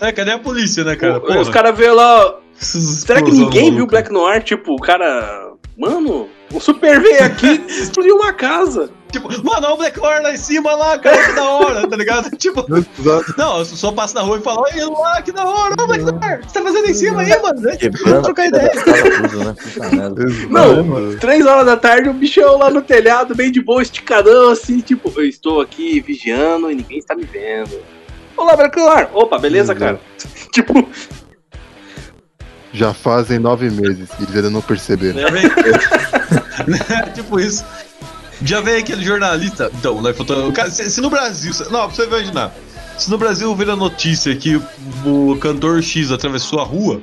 É, cadê a polícia, né, cara? Os caras vê lá. Será que ninguém viu maluca. Black Noir? Tipo, o cara. Mano, o Super veio aqui e (laughs) explodiu uma casa. Tipo, mano, olha o Black Noir lá em cima, lá, cara, que da hora, tá ligado? (laughs) Tipo, não, eu só passo na rua e falo, olha lá, que da hora, olha o Black Noir, o que você tá fazendo em cima aí, mano? Quebrando Trocar ideia. né? (laughs) Não, três horas da tarde, o bichão lá no telhado, bem de boa, esticadão, assim, tipo, eu estou aqui vigiando e ninguém está me vendo. Olá, Black Noir. Opa, beleza, cara? (laughs) tipo, Já fazem nove meses e eles ainda não perceberam. vem- tipo isso. Já veio aquele jornalista. Então, né, foto... Cara, se, se no Brasil. se- Não, pra você imaginar. Se no Brasil vira notícia que o, o cantor X atravessou a rua,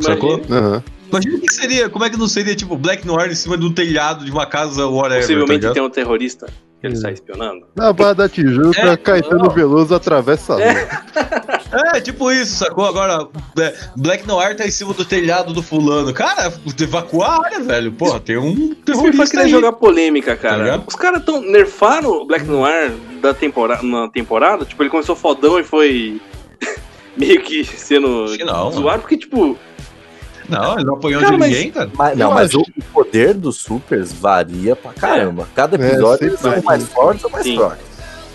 sacou? Aham. Imagina o que seria, como é que não seria, tipo, Black Noir em cima de um telhado de uma casa, whatever, tá Possivelmente ligado? tem um terrorista que ele está espionando. Na Barra da Tijuca, É, Caetano não. Veloso atravessa a rua. É, (laughs) tipo isso, sacou? Agora, é, Black Noir tá em cima do telhado do fulano. Cara, evacuar a área, velho. Porra, tem um terrorista querer aí. jogar polêmica, Tá cara. ligado? Os caras tão nerfaram o Black Noir da temporada, na temporada. Tipo, ele começou fodão e foi (laughs) meio que sendo não, zoado, porque, tipo, Não, ele não apanhou Cara, de mas- ninguém, cara. Mas, não, mas acho o poder dos supers varia pra caramba. Cada É, episódio sempre eles são mais fortes ou mais fracos.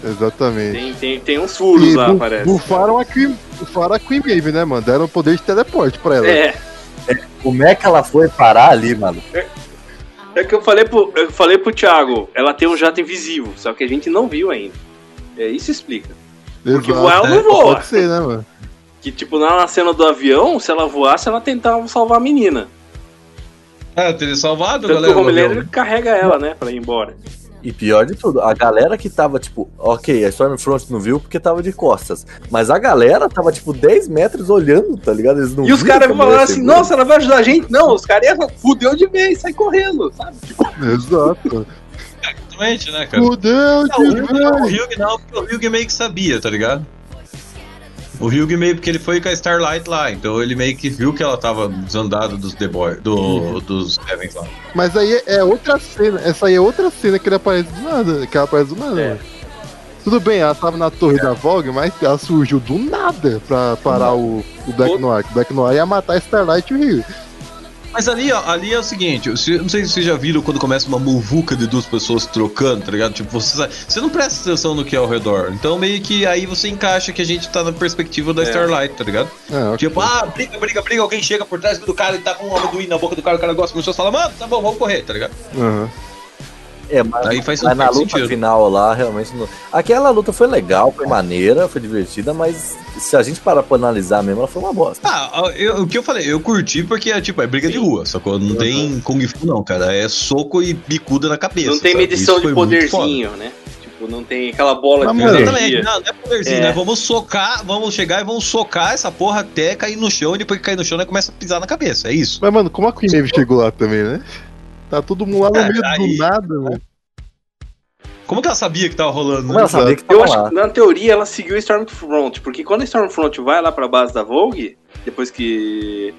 Exatamente. tem, tem, tem uns furos E lá, bu- parece. bufaram a Queen, bufaram a Queen Maeve, né, mano? Deram poder de teleporte pra ela. É, Como é que ela foi parar ali, mano? é que eu falei, pro, eu falei pro Thiago, ela tem um jato invisível, só que a gente não viu ainda. É, isso explica. Porque Exato. voar ela não é, voa. Pode ser, né, mano? Que, tipo, na na cena do avião, se ela voasse, ela tentava salvar a menina. É, teria salvado, Tanto galera. o Homelander avião. carrega ela, né, pra ir embora. E pior de tudo, a galera que tava, tipo, ok, a Stormfront não viu porque tava de costas. Mas a galera tava, tipo, 10 metros olhando, tá ligado? Eles não E os caras falaram assim, chegou. nossa, ela vai ajudar a gente. Não, os caras iam- fudeu de vez, sai correndo, sabe? Exato. Exatamente, né, cara? Fudeu de não, o vez. Hugh não, porque o Hugh meio que sabia, tá ligado? O Hugh meio porque ele foi com a Starlight lá, então ele meio que viu que ela tava desandada dos The Boys, do, dos Heavens lá. Mas aí é outra cena. Essa aí é outra cena que ele aparece do nada. Que ela aparece do nada, É. mano. Tudo bem, ela tava na torre da Vogue, mas ela surgiu do nada pra parar o, o Black Noir. que O Black Noir ia matar a Starlight e o Rio. Mas ali, ó, ali é o seguinte, se- não sei se vocês já viram quando começa uma muvuca de duas pessoas trocando, tá ligado? Tipo, você, sabe- você não presta atenção no que é ao redor. Então meio que aí você encaixa que a gente tá na perspectiva da É. Starlight, tá ligado? É, ok. Tipo, ah, briga, briga, briga, alguém chega por trás do cara e tá com um amendoim na boca do cara, o cara gosta, começou a falar, mano, tá bom, vamos correr, tá ligado? Aham. É, mas, Aí faz mas na luta sentido. final lá, realmente. Não... Aquela luta foi legal, foi maneira, foi divertida, mas se a gente parar pra analisar mesmo, ela foi uma bosta. Ah, eu- o que eu falei, eu curti porque é tipo, é briga de rua, sacou? Não tem Kung Fu, não, cara. É soco e bicuda na cabeça. Não tem medição de poderzinho, né? Tipo, não tem aquela bola Mas, de Exatamente, não, não é poderzinho, É. né? Vamos socar, vamos chegar e vamos socar essa porra até cair no chão, e depois que cair no chão, né, começa a pisar na cabeça, é isso. Mas, mano, como a Queen Maeve chegou lá também, né? Tá todo mundo lá no É, meio aí- do nada, mano. Como que ela sabia que tava rolando, Como né? ela sabia que Eu tava acho lá? que, na teoria, ela seguiu a Stormfront, porque quando a Stormfront vai lá pra base da Vogue, depois que...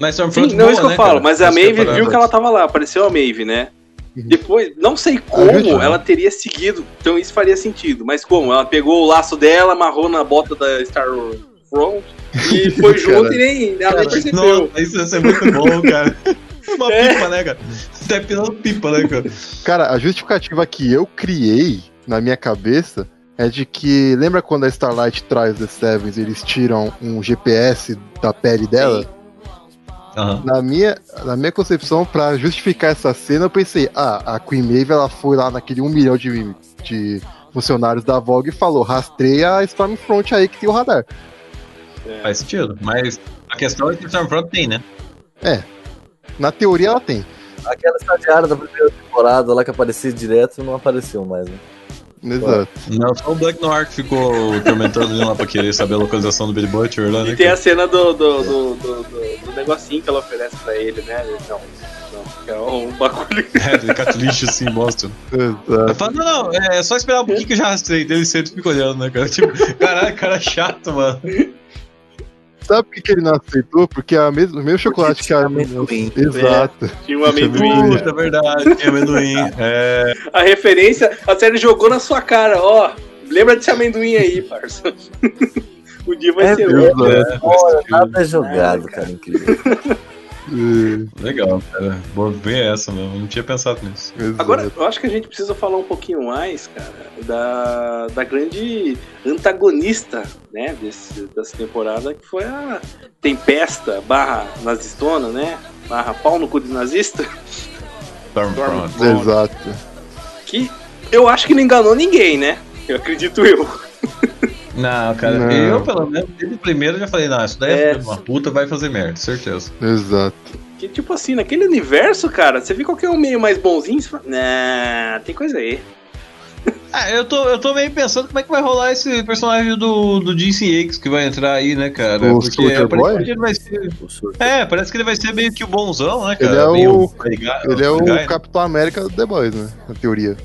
Mas Sim, Stormfront não é isso que eu né, falo, cara? mas a Essa Maeve viu que ela tava lá, apareceu a Maeve, né? Uhum. Depois, não sei Ah, como ela teria seguido, então isso faria sentido, mas como? Ela pegou o laço dela, amarrou na bota da Starfront e (laughs) foi junto Cara, e nem, ela nem percebeu. Nossa, isso ia ser muito bom, cara. (laughs) Uma É. pipa, né, cara? Tá empinando pipa, né, cara? Cara, a justificativa que eu criei na minha cabeça é de que. Lembra quando a Starlight traz The Sevens eles tiram um GPS da pele dela? Aham. Na minha, na minha concepção, pra justificar essa cena, eu pensei: ah, a Queen Maeve ela foi lá naquele um milhão de, de funcionários da Vogue e falou: rastreia a Stormfront aí que tem o radar. Faz sentido. Mas a questão é que o Stormfront tem, né? Na teoria ela tem. Aquela estagiária da primeira temporada lá que aparecia direto não apareceu mais, né? Exato. Não, só o Black Noir que ficou tormentando ele lá pra querer saber a localização do Billy Butcher lá, né? E tem a cena do, do, do, do, do- do negocinho que ela oferece pra ele, né? Não, é um bagulho. (laughs) É, ele cata lixo assim, mostra. Eu Exato. falo, não, não, é só esperar um pouquinho que eu já rastrei. Ele sempre fica olhando, né, cara? Tipo, caralho, cara chato, mano. Sabe por que, ele não aceitou? Porque é a mes- o mesmo chocolate que tinha a. amendoim. Exato. Tinha um amendoim. Puta, é verdade, tem amendoim. (laughs) É, A referência, a série jogou na sua cara, ó. Lembra desse amendoim aí, parça. (laughs) o dia vai É ser mesmo. outro. é, Olha, nada é jogado, cara, incrível. (laughs) Legal, cara. Boa, bem essa, mano. Não tinha pensado nisso. exato. Agora, eu acho que a gente precisa falar um pouquinho mais, cara, da, da grande antagonista, né, desse, dessa temporada, que foi a Tempesta barra nazistona, né, barra pau no cu de nazista, Stormfront. Exato. que eu acho que não enganou ninguém, né, eu acredito eu. (laughs) Não, cara, Não. eu pelo menos desde o primeiro já falei, não, isso daí é, É. uma puta, vai fazer merda, certeza. Exato. Que, tipo assim, naquele universo, cara, você vê qualquer um meio mais bonzinho, você fala, nah, tem coisa aí. (laughs) Ah, eu tô, eu tô meio pensando como é que vai rolar esse personagem do, do DC X que vai entrar aí, né, cara? O Porque Soldier Boy? aparentemente ele vai ser. É, parece que ele vai ser meio que o bonzão, né, cara? Ele é Meio o- Ele é o né? Capitão América do The Boys, né? Na teoria.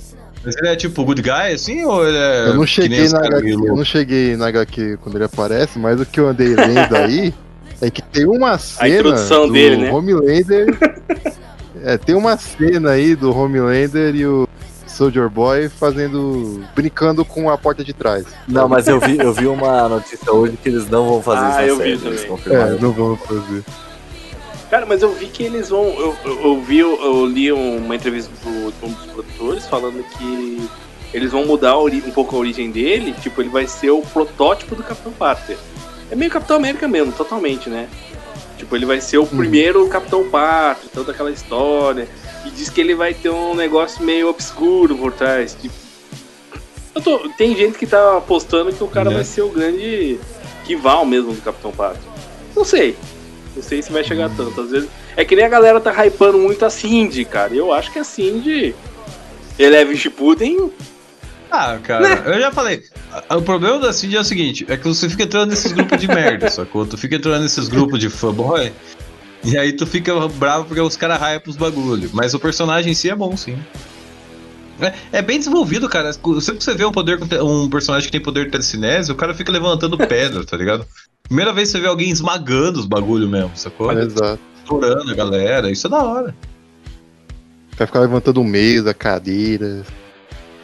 Mas ele é tipo good guy, assim, ou ele é. Eu não cheguei na HQ, eu não cheguei na HQ quando ele aparece, mas o que eu andei lendo aí (laughs) é que tem uma cena introdução do dele, né? Homelander. (laughs) é, tem uma cena aí do Homelander e o Soldier Boy fazendo. brincando com a porta de trás. Não, mas eu vi, eu vi uma notícia hoje que eles não vão fazer Ah, isso na eu série. vi eles também. confirmaram. É, não vamos fazer. Cara, mas eu vi que eles vão. Eu, eu, eu vi, eu, eu li uma entrevista do, de um dos produtores falando que eles vão mudar um pouco a origem dele. Tipo, ele vai ser o protótipo do Capitão Pátria. É meio Capitão América mesmo, totalmente, né? Tipo, ele vai ser o primeiro Capitão Pátria, toda aquela história. E diz que ele vai ter um negócio meio obscuro por trás. Tipo, tô- tem gente que tá apostando que o cara Né? vai ser o grande rival mesmo do Capitão Pátria. Não sei. Não sei se vai chegar tanto. Às vezes. É que nem a galera tá hypando muito a Cindy, cara. Eu acho que a Cindy. Eleven Shippuden. Ah, cara, eu já falei. O problema da Cindy é o seguinte: é que você fica entrando nesses grupos de merda, sacou? Tu fica entrando nesses grupos de fanboy. E aí tu fica bravo porque os caras hypam os bagulho. Mas o personagem em si é bom, sim. É, é bem desenvolvido, cara. Sempre que você vê um, poder, um personagem que tem poder de telecinese, o cara fica levantando pedra, tá ligado? Primeira vez que você vê alguém esmagando os bagulho mesmo, sacou? Exato. Estourando a galera, isso é da hora. Vai ficar levantando mesa, cadeira.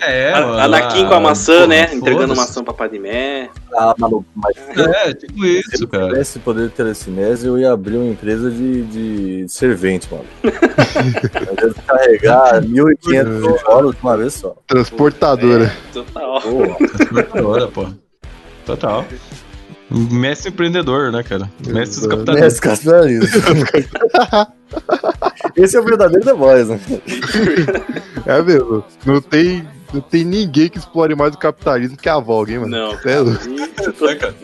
É, A- mano, Anakin com a ah, maçã, pô, né? Entregando maçã pra Padmé. Ah, maluco, mas É, tipo se isso, eu cara. tivesse poder de telecinese, eu ia abrir uma empresa de, de servente, mano. (laughs) eu ia carregar 1.500 horas de uma vez só. Transportadora. Total. Pô, Olha, pô. Total. Mestre empreendedor, né, cara? Mestre dos capitalistas. Mestre capitalismo. (laughs) Esse é o verdadeiro The Boys, né? (laughs) É mesmo. Não tem, não tem ninguém que explore mais o capitalismo que a Vogue, hein, mano? Não. É louco. É, cara.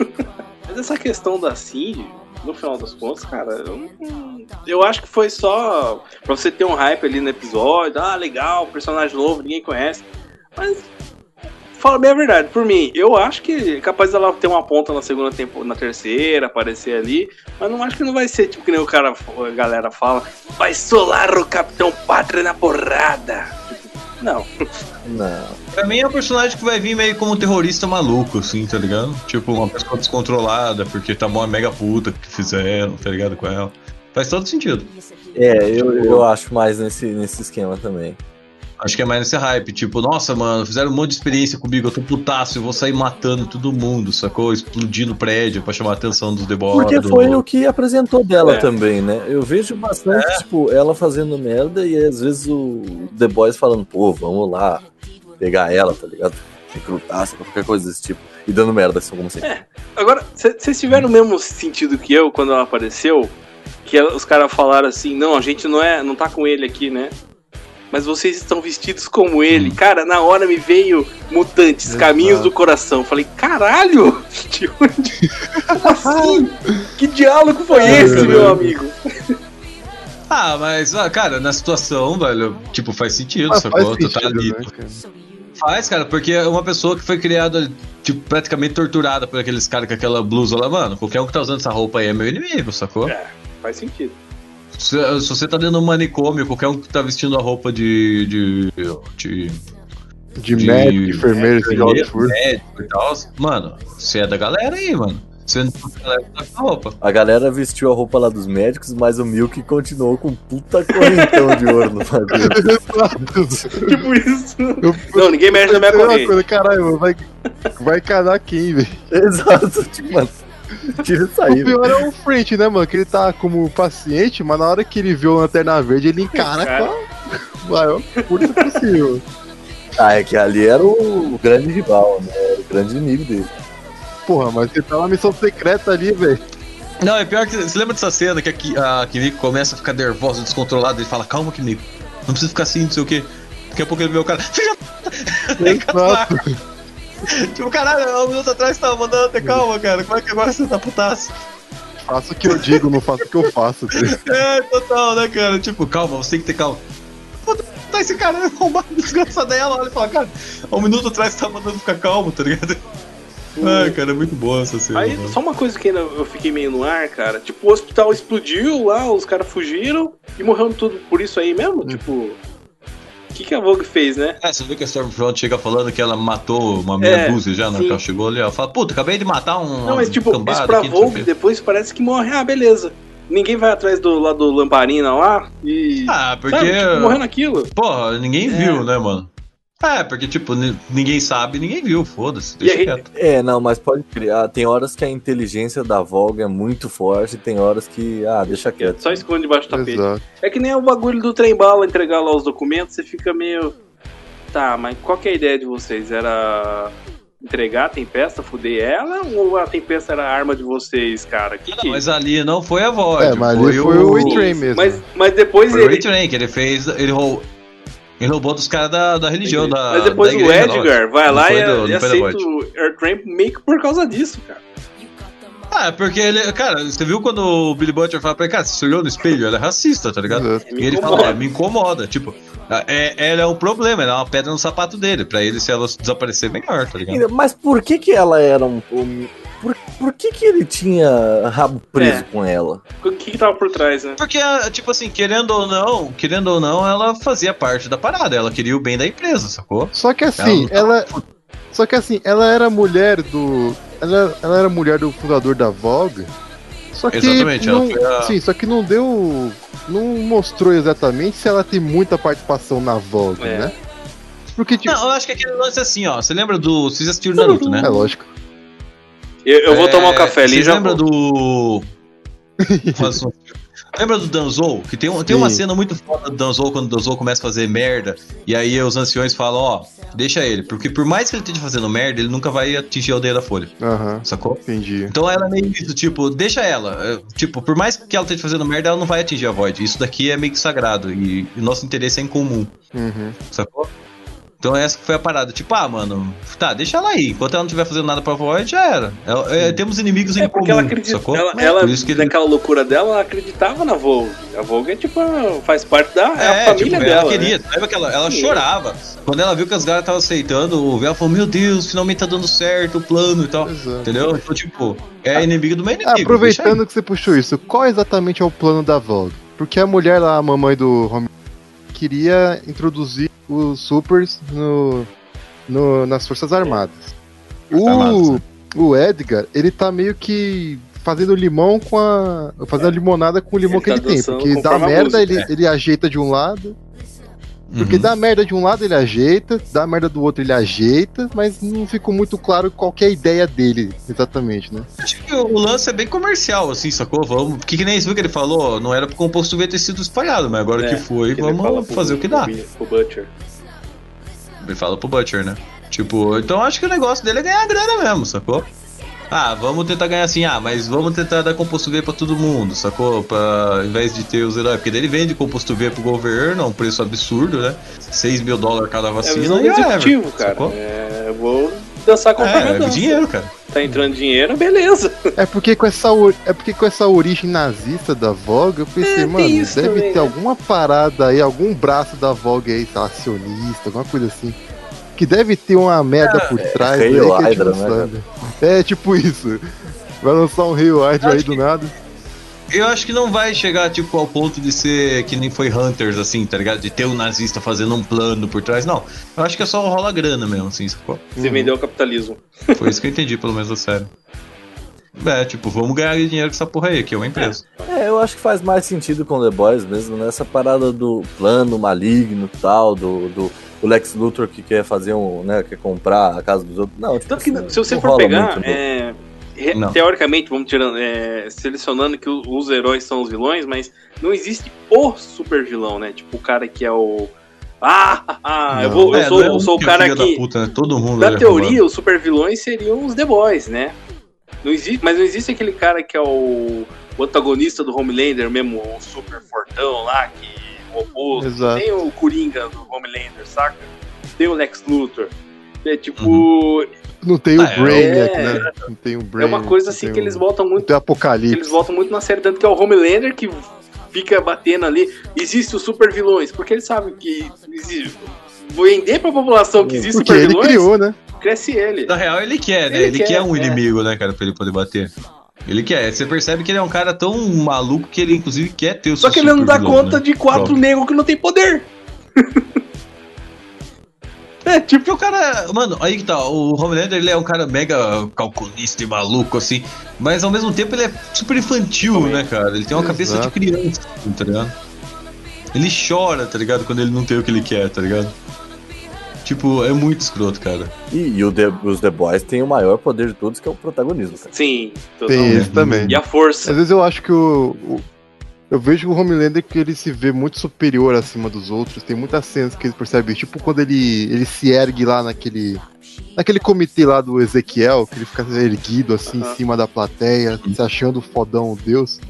Mas essa questão da Cindy, no final das contas, cara, eu, eu acho que foi só pra você ter um hype ali no episódio. Ah, legal, personagem novo, ninguém conhece. Mas, fala bem a verdade, por mim, eu acho que é capaz dela ter uma ponta na segunda temporada, na terceira, aparecer ali. Mas não acho que não vai ser tipo que nem o cara, a galera fala, vai solar o Capitão Pátria na porrada. Não. Não. Pra mim é um personagem que vai vir meio como um terrorista maluco, assim, tá ligado? Tipo, uma pessoa descontrolada, porque tá uma mega puta que fizeram, tá ligado? Com ela. Faz todo sentido. É, eu, eu acho mais nesse, nesse esquema também. Acho que é mais nesse hype, tipo, nossa, mano, fizeram um monte de experiência comigo, eu tô putaço, eu vou sair matando todo mundo, sacou? Explodindo prédio pra chamar a atenção dos The Boys. Porque do- foi o que apresentou dela É. também, né? Eu vejo bastante, tipo, ela fazendo merda e às vezes o The Boys falando, pô, vamos lá pegar ela, tá ligado? Recrutar, qualquer coisa desse tipo. E dando merda, assim, como sempre. Agora, vocês tiveram o mesmo sentido que eu quando ela apareceu? Que ela- os caras falaram assim, não, a gente não é, não tá com ele aqui, né? Mas vocês estão vestidos como ele. Cara, na hora me veio Mutantes, Exato. Caminhos do Coração. Falei, caralho! (laughs) De onde? Como assim? Que diálogo foi esse, meu amigo? Ah, mas, ah, cara, na situação, velho, tipo, faz sentido, Mas sacou? faz Tu tá sentido, ali. né, cara? Faz, cara, porque é uma pessoa que foi criada, tipo, praticamente torturada por aqueles caras com aquela blusa lá, mano. Qualquer um que tá usando essa roupa aí é meu inimigo, sacou? É. Faz sentido. Se, se você tá dentro de um manicômio, qualquer um que tá vestindo a roupa de. de. de. De, de médico, enfermeiro, seja lá o que for. médico e tal, mano, você é da galera aí, mano. Você não tá da galera que tá com a roupa. A galera vestiu a roupa lá dos médicos, mas o Milk continuou com puta correntão de ouro no cabelo. (laughs) Tipo isso. Eu- Não, ninguém mexe na minha corrente. Caralho, mano, vai, vai casar quem, velho? Exato, tipo, mano. (laughs) Tira isso aí, O pior é o French, né, mano? Que ele tá como paciente, mas na hora que ele vê o Lanterna Verde, ele encara Cara. com a maior força possível. Ah, é que ali era o grande rival, né? Era o grande inimigo dele. Porra, mas você tá na missão secreta ali, velho. Não, é pior que. Você lembra dessa cena que a, a Kimiko começa a ficar nervosa, descontrolada, ele fala, calma, Kimiko. Não precisa ficar assim, não sei o quê. Daqui a pouco ele vê o cara. Filha. (laughs) (laughs) Tipo, caralho, há um minuto atrás tava mandando ter calma, cara. Como é que agora você tá putaço? Faço o que eu digo, não faço o que eu faço. (laughs) É, total, né, cara? Tipo, calma, você tem que ter calma. Puta, tá esse cara (laughs) arrombado, desgraça dela, olha e fala, cara, há um minuto atrás você tá mandando ficar calmo, tá ligado? Ai, cara, é muito boa essa cena. Aí, mano. só uma coisa que ainda eu fiquei meio no ar, cara. Tipo, o hospital explodiu lá, os caras fugiram e morreram tudo por isso aí mesmo? Tipo, o que, que a Vogue fez, né? É, você viu que a Stormfront chega falando que ela matou uma meia É, dúzia já, né? ela chegou ali, ela fala, puta, acabei de matar um. Não, mas tipo, isso pra aqui, Vogue quê." depois parece que morre. Ah, beleza. Ninguém vai atrás do, lá do Lamparina lá e. Ah, porque. Sabe, tipo, morreu naquilo. Porra, ninguém É. viu, né, mano? É, porque, tipo, ni- ninguém sabe, ninguém viu, foda-se, deixa aí- quieto. É, não, mas pode criar. Tem horas que a inteligência da Vogue é muito forte, tem horas que, ah, deixa quieto. Só esconde debaixo do tapete. Exato. É que nem o bagulho do trem bala entregar lá os documentos, você fica meio. Tá, mas qual que é a ideia de vocês? Era entregar a tempesta, fuder ela? Ou a tempesta era a arma de vocês, cara? Que Não, que... mas ali não foi a voz. É, mas ali foi o E-Train mesmo. Mas, mas depois Foi o ele. Ray que ele fez. Ele roubou. Ele roubou dos caras da, da religião, da. Mas depois da o Edgar vai Não lá e, do- e aceita o Airtramp meio que por causa disso, cara. Ah, é porque ele. Cara, você viu quando o Billy Butcher fala pra ele, cara, você se olhou no espelho? Ela é racista, tá ligado? Me E ele incomoda. fala, é, me incomoda. Tipo, é, ela é um problema, ela é uma pedra no sapato dele. Pra ele, se ela desaparecer, melhor, tá ligado? Mas por que que ela era um... um- por, por que que ele tinha rabo preso É. com ela? O que, que tava por trás, né? Porque, tipo assim, querendo ou não, querendo ou não, ela fazia parte da parada. Ela queria o bem da empresa, sacou? Só que assim, ela. Só que assim, ela era mulher do. Ela, ela era mulher do fundador da Vogue. Só que. Exatamente, não, a- Sim, só que não deu. Não mostrou exatamente se ela tem muita participação na Vogue, É. né? Porque, tipo. Não, eu acho que aquele lance é assim, ó. Você lembra do. Vocês assistiram Naruto, né? É lógico. Eu, eu vou É, tomar um café ali e já. lembram volto. do. (laughs) Lembra do Danzou? Que tem, um- tem uma cena muito foda do Danzou quando o Danzou começa a fazer merda. E aí os anciões falam: Ó, deixa ele. Porque por mais que ele esteja fazendo merda, ele nunca vai atingir a aldeia da Folha. Aham, Sacou? entendi. Então ela é meio isso, tipo, deixa ela. É, Tipo, por mais que ela esteja fazendo merda, ela não vai atingir a Void. Isso daqui é meio que sagrado. E, e nosso interesse é em comum. Uhum. Sacou? Então essa foi a parada. Tipo, ah, mano, tá, deixa ela aí. Enquanto ela não estiver fazendo nada pra Void, já era. É- é, temos inimigos em É porque comum, ela acredita. sacou? Ela, É, ela por isso que ele... naquela loucura dela, ela acreditava na Vogue. A Vogue é tipo, faz parte da é a É, família tipo, dela. ela queria, né? lembra que ela, ela Sim. chorava. Quando ela viu que as galera estavam aceitando, ela falou, meu Deus, finalmente tá dando certo o plano e tal. Exato. Entendeu? Então, tipo, é inimigo do meu inimigo. Ah, aproveitando que você puxou isso, qual exatamente é o plano da Vogue? Porque a mulher lá, a mamãe do Home, queria introduzir os supers no, no- nas Forças Armadas. O, Armadas, né? o Edgar, ele tá meio que fazendo limão com a. fazendo limonada com o limão Ele que tá ele tem. Porque dá merda, música, ele, ele ajeita de um lado. Porque Uhum. dá merda de um lado ele ajeita, dá merda do outro ele ajeita, mas não ficou muito claro qual que é a ideia dele, exatamente, né? Acho que o lance é bem comercial, assim, sacou? Vamos. Porque que nem isso que ele falou, não era pro composto V ter sido espalhado, mas agora É, que foi, que vamos pro- fazer o que dá. pro- pro Butcher. Ele fala pro Butcher, né? Tipo, então acho que o negócio dele é ganhar grana mesmo, sacou? Ah, vamos tentar ganhar assim, ah, mas vamos tentar dar composto V pra todo mundo, sacou? Pra, ao invés de ter os heróis. Porque daí ele vende composto V pro governo um preço absurdo, né? 6 mil dólares cada É vacina. do e executivo, cara. sacou? É, eu vou dançar conforme É, eu é dinheiro, cara. Tá entrando dinheiro, beleza. É porque com essa, é porque com essa origem nazista da Vogue, eu pensei, É, mano, deve também, ter né? alguma parada aí, algum braço da Vogue aí, lá, acionista, alguma coisa assim. Que deve ter uma merda por trás aí Hail que a gente Hydra, não né, sabe. É tipo isso. Vai lançar um Rio Hydra aí do nada. Eu acho que não vai chegar, tipo, ao ponto de ser que nem foi Hunters, assim, tá ligado? De ter um nazista fazendo um plano por trás, não. Eu acho que é só rola grana mesmo, assim, sacou? Você vendeu o capitalismo. Foi isso que eu entendi, pelo menos, da série. É, tipo, vamos ganhar dinheiro com essa porra aí, que é uma empresa. É, eu acho que faz mais sentido com The Boys mesmo, nessa parada do plano maligno e tal, do, do o Lex Luthor que quer fazer um, né, quer comprar a casa dos outros. Não, tipo, Tanto que assim, se você não for pegar, muito, não. é, teoricamente, vamos tirando, é, selecionando que o- os heróis são os vilões, mas não existe o super vilão, né? Tipo o cara que é o. Ah, ah, eu, Não. vou, eu É, sou, é eu sou o que é cara que. Da puta, né? Todo mundo Na é teoria, os super vilões seriam os The Boys, né? Não existe, mas não existe aquele cara que é o, o antagonista do Homelander mesmo, o super fortão lá, que o oposto. Exato. Tem o Coringa do Homelander, saca? Tem o Lex Luthor. É tipo. Uhum. Não tem o Ah, é. Brainiac, É. né? Não tem o É Brainiac. uma coisa assim que eles voltam muito. tem o Eles Apocalipse. voltam muito na série, tanto que é o Homelander que fica batendo ali. Existe os super vilões, porque eles sabem que existe. Vender pra população que existe Porque super ele vilões, criou, né? cresce ele. Na real, ele quer, né? Ele Ele, quer, quer, um é. inimigo, né, cara, pra ele poder bater. Ele quer. Você percebe que ele é um cara tão maluco que ele, inclusive, quer ter o Só seu que ele não dá vilão, conta né? de quatro negros que não tem poder. (laughs) É, tipo, porque o cara. Mano, aí que tá. O Homelander ele é um cara mega calculista e maluco, assim. Mas ao mesmo tempo ele é super infantil, né, cara? Ele tem uma cabeça de Exato. criança, tá ligado? Ele chora, tá ligado? Quando ele não tem o que ele quer, tá ligado? Tipo, é muito escroto, cara. E, e o The- os The Boys têm o maior poder de todos, que é o protagonismo, cara. Sim, Tem esse também. E a força. Às vezes eu acho que o, o- Eu vejo o Homelander que ele se vê muito superior acima dos outros. Tem muitas cenas que ele percebe. Tipo quando ele, ele se ergue lá naquele. Naquele comitê lá do Ezequiel, que ele fica erguido assim Aham. em cima da plateia, se achando fodão Deus.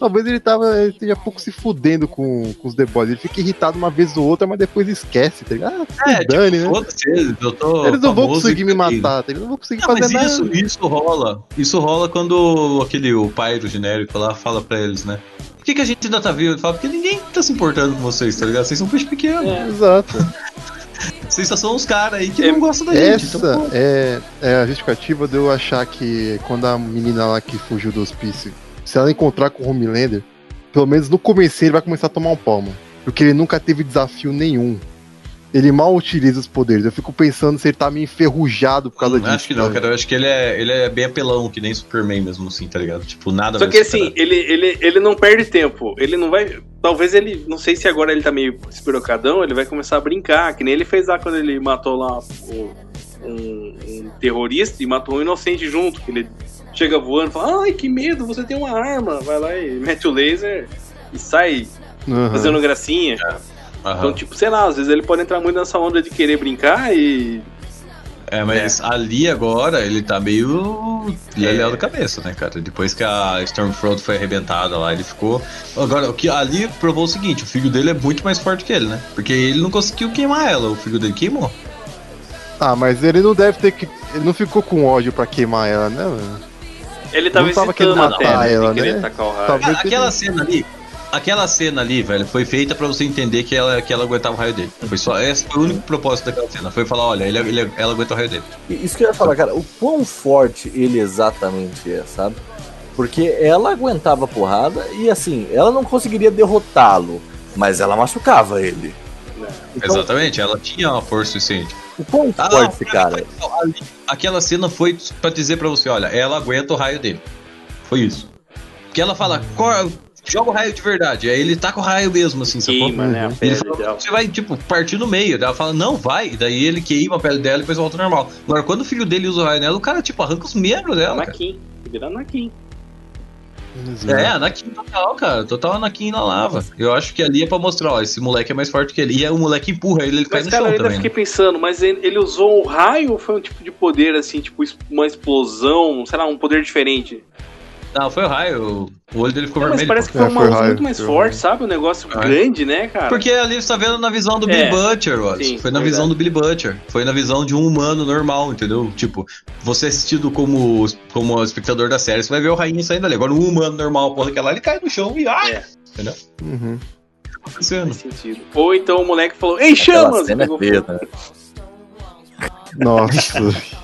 Talvez ele tava. Ele esteja pouco se fudendo com, com os The Boys. Ele fica irritado uma vez ou outra, mas depois esquece, tá ligado? Ah, se dane, né? foda-se eles, eu tô Eles não vão conseguir me matar, tá? eles não vão conseguir Não, fazer mas nada. isso, isso rola. Isso rola quando aquele, o pai do genérico lá fala pra eles, né? Por que, que a gente ainda tá vivo? Ele fala, porque ninguém tá se importando com vocês, tá ligado? Vocês são peixe pequeno. É. Exato. (laughs) Vocês só são uns caras aí que É, não gostam da gente. Essa então, é, é a justificativa de eu achar que quando a menina lá que fugiu do hospício, se ela encontrar com o Homelander, pelo menos no começo ele vai começar a tomar um palmo. Porque ele nunca teve desafio nenhum. Ele mal utiliza os poderes. Eu fico pensando se ele tá meio enferrujado por causa Hum, disso. acho que não, cara. Eu acho que ele é, ele é bem apelão, que nem Superman mesmo, assim, tá ligado? Tipo, nada Só que assim, ele, ele, ele não perde tempo. Ele não vai. Talvez ele. Não sei se agora ele tá meio espirocadão, ele vai começar a brincar. Que nem ele fez lá quando ele matou lá o- um, um terrorista e matou um inocente junto. Que ele chega voando e fala: Ai, que medo, você tem uma arma. Vai lá e mete o laser e sai Aham. fazendo gracinha. Aham. Então, tipo, sei lá, às vezes ele pode entrar muito nessa onda de querer brincar e. É, mas ali agora ele tá meio É. leléu da cabeça, né, cara? Depois que a Stormfront foi arrebentada lá, ele ficou. Agora, o que ali provou o seguinte: o filho dele é muito mais forte que ele, né? Porque ele não conseguiu queimar ela, o filho dele queimou. Ah, mas ele não deve ter que. Ele não ficou com ódio pra queimar ela, né, mano? Ele tava Não tava querendo matar né? ela, né? tacar o raio. Aquela cena ali. Aquela cena ali, velho, foi feita pra você entender que ela, que ela aguentava o raio dele. Foi só, esse foi o único propósito daquela cena. Foi falar, olha, ele, ele- ela aguenta o raio dele. Isso que eu ia falar, cara, o quão forte ele exatamente é, sabe? Porque ela aguentava a porrada e assim, ela não conseguiria derrotá-lo, mas ela machucava ele. Então, Exatamente, ela tinha uma força suficiente. O quão Ah, forte, cara. ali, aquela cena foi pra dizer pra você, olha, ela aguenta o raio dele. Foi isso. Porque ela fala, "Cor- joga o raio de verdade. Aí ele tá com o raio mesmo, assim, sacou? Queima, né? A Ele pele fala, dela. você vai, tipo, partir no meio. Ela fala, não, vai. Daí ele queima a pele dela e depois volta ao normal. Agora, quando o filho dele usa o raio nela, o cara, tipo, arranca os membros dela, cara. Anakin. É, Anakin total, cara. Total Anakin na lava. Eu acho que ali é pra mostrar, ó, esse moleque é mais forte que ele. E aí o moleque empurra ele, ele cai Mas, no cara, eu chão ainda também. fiquei né? pensando, mas ele, ele usou o raio ou foi um tipo de poder, assim, tipo uma explosão, sei lá, um poder diferente? Não, foi o raio. O olho dele ficou Não, mas vermelho. parece que pô. foi É, uma foi luz raio, muito mais forte, raio. sabe? Um negócio É. grande, né, cara? Porque ali você tá vendo na visão do É. Billy Butcher, Wallace. Sim, Foi na verdade. visão do Billy Butcher. Foi na visão de um humano normal, entendeu? Tipo, você assistido como, como espectador da série, você vai ver o rainha saindo ali. Agora, um humano normal, porra, que lá, ele cai no chão e ai! É. Entendeu? Uhum. Tá acontecendo. Ou então o moleque falou, ei, cena é feia, né? Nossa. (laughs)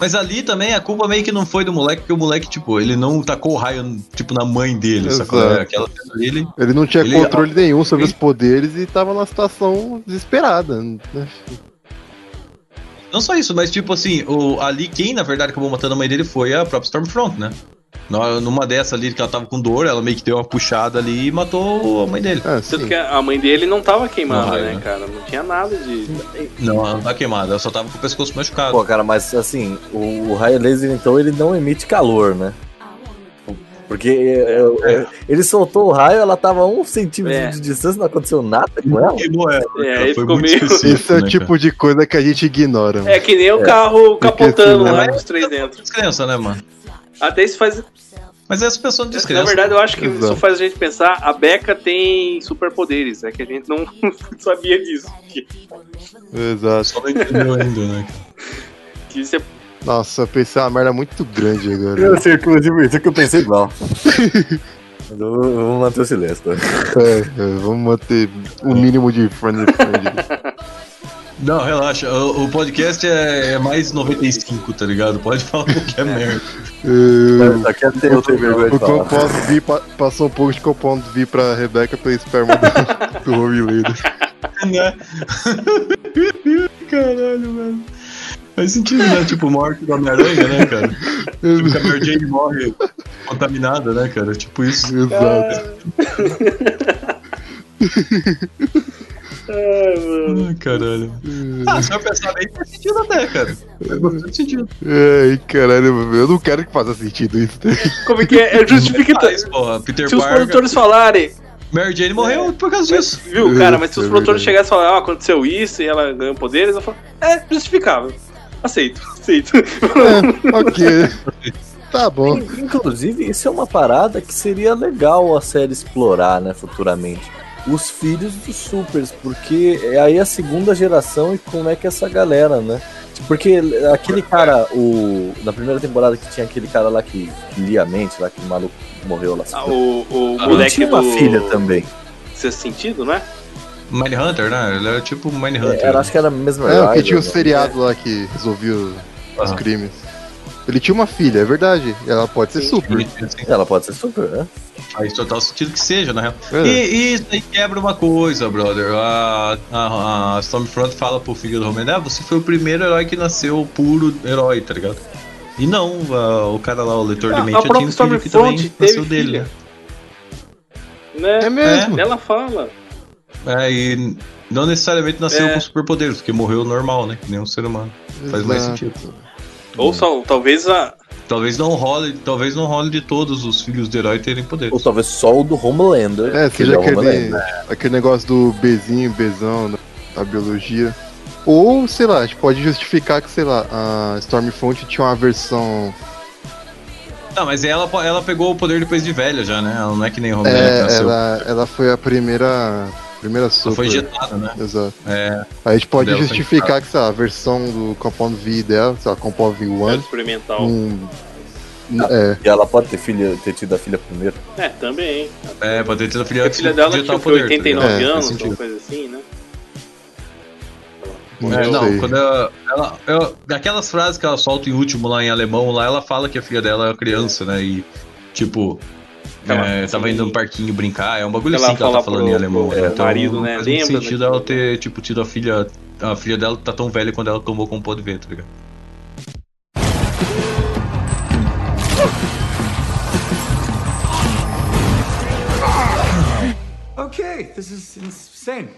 Mas ali também a culpa meio que não foi do moleque, porque o moleque, tipo, ele não tacou o raio, tipo, na mãe dele, sacou? É, Aquela dele. Ele não tinha Ele- controle nenhum sobre os poderes e tava numa situação desesperada. né? Não só isso, mas tipo assim, o, ali quem na verdade acabou matando a mãe dele foi a própria Stormfront, né? Numa dessa ali que ela tava com dor, ela meio que deu uma puxada ali e matou a mãe dele. Ah, Tanto que a mãe dele não tava queimada, raio, né, né? cara? Não tinha nada de. Não, ela não tá queimada, ela só tava com o pescoço machucado. Pô, cara, mas assim, o, o raio laser, então, ele não emite calor, né? Porque é, é, ele soltou o raio, ela tava a um centímetro É. de distância, não aconteceu nada com ela. Queimou ela. É, cara, foi ficou muito meio- Esse é o né, tipo de coisa que a gente ignora. mano. É que nem o É. carro capotando assim, lá né? com os três dentro. cara? Descrença, né, mano? Até isso faz. Mas essa pessoa não Na descrença. verdade, eu acho que Exato. isso faz a gente pensar, a Becca tem superpoderes, é que a gente não (laughs) sabia disso. Exato. Só não entendeu ainda, né? Que você Nossa, eu pensei uma merda muito grande agora. Eu sei, inclusive, isso que eu pensei igual. Vamos (laughs) manter o silêncio, tá? É, é, vamos manter o mínimo de friendly friendly. (laughs) Não, relaxa. O, o podcast é, é mais 95, tá ligado? Pode falar qualquer merda. É, Só que até eu tenho vergonha de O falar. composto V pa- passou um pouco de composto V pra Rebeca pelo esperma do, (laughs) do Homelander. né? (laughs) Caralho, velho. Faz sentido, né? Tipo, morte do Homem-Aranha, né, cara? Tipo, a Mary Jane morre contaminada, né, cara? Tipo isso. Exato. (laughs) Ai, caralho. Ah, se eu pensar bem, faz sentido até, cara. Faz sentido. Ai, caralho, eu não quero que faça sentido isso. Como é que é? É justifica. Faz, porra. Peter Se os produtores falarem, Mary Jane morreu por causa mas, disso. viu, cara, mas se os É produtores chegassem e falarem, ah, aconteceu isso e ela ganhou poderes, eu falo, é, justificável. Aceito, aceito. É, ok. (laughs) Tá bom. Inclusive, isso é uma parada que seria legal a série explorar, né, futuramente. Os filhos dos supers, porque é aí a segunda geração e como é que essa galera, né? Porque aquele cara, o. Na primeira temporada que tinha aquele cara lá que, que lia a mente, lá que o maluco morreu lá. Ah, o o Ah, moleque tinha uma do filha também. Sexto sentido, né? Mindhunter, né? Ele era tipo Mindhunter. Era, acho que era a mesma É, porque Rider, tinha os né? feriados lá que resolvia os, os Ah. crimes. Ele tinha uma filha, é verdade. Ela pode ser super. Ela pode ser super, né? Faz total sentido que seja, na real. É. E, e isso aí quebra uma coisa, brother. A, a, a Stormfront fala pro filho do Homem, ah, você foi o primeiro herói que nasceu puro herói, tá ligado? E não, a- o cara lá, o leitor de A, mente, já tinha um filho que Stormfront também teve nasceu dele. filha. Né? É mesmo? Ela fala. É, e não necessariamente nasceu É. com superpoderes, porque morreu normal, né? Que nem um ser humano. Faz mais Exato. sentido. Ou só, talvez a. Talvez não role, talvez não role de todos os filhos do herói terem poderes. Ou talvez só o do Homelander. É, que seja o aquele, Homelander. aquele negócio do Bzinho, Bzão, da, da biologia. Ou, sei lá, a gente pode justificar que, sei lá, a Stormfront tinha uma versão. Não, mas ela, ela pegou o poder depois de velha já, né? Ela não é que nem Homelander É, ela, ela foi a primeira. Primeira Ela super. foi injetada, né? Exato. É, a gente pode justificar que, sei lá, a versão do Compound V dela, sei lá, Compound É V1, experimental. um, é, E ela pode ter, filha, ter tido a filha primeiro. É, também. é, pode ter tido a filha a filha de dela tinha o poder, tá 89 ligado? É, anos, alguma coisa assim, né? É, não não, sei. quando ela, ela, ela- Daquelas frases que ela solta em último lá em alemão, lá ela fala que a filha dela é criança, né? E, tipo, Ela- é, tava indo no parquinho brincar, é um bagulho Ela assim que ela tá fala falando pro- em alemão. né? Então, marido, né, Faz lembra sentido ela ter, tipo, tido a filha. A filha dela tá tão velha quando ela tomou como pode ver, tá ligado? Okay, this is insane.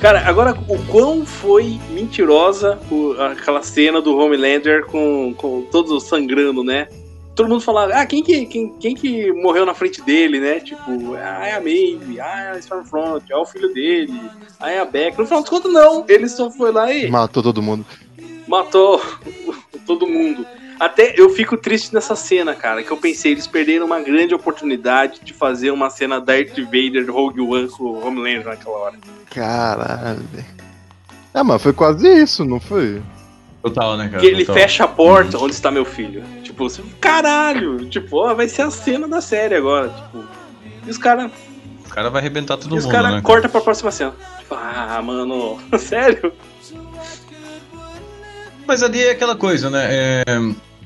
Cara, agora o quão foi mentirosa o- aquela cena do Homelander com, com todos sangrando, né? Todo mundo falava, ah, quem que, quem, quem que morreu na frente dele, né? Tipo, ah, é a Maeve, ah, é a Stormfront, é o filho dele, ah, é a Beck. No final das contas, não. Ele só foi lá e matou todo mundo. matou (laughs) todo mundo. Até eu fico triste nessa cena, cara, que eu pensei, eles perderam uma grande oportunidade de fazer uma cena Darth Vader Rogue One com o Homelander naquela hora. Caralho. É, mas foi quase isso, não foi? Total, né, cara? Que ele Total. fecha a porta, onde está meu filho? Tipo, assim, caralho! Tipo, ó, vai ser a cena da série agora. Tipo, e os caras O cara vai arrebentar todo e os mundo, cara né? cara? cortam pra próxima cena. Tipo, ah, mano, (laughs) sério? Mas ali é aquela coisa, né? É,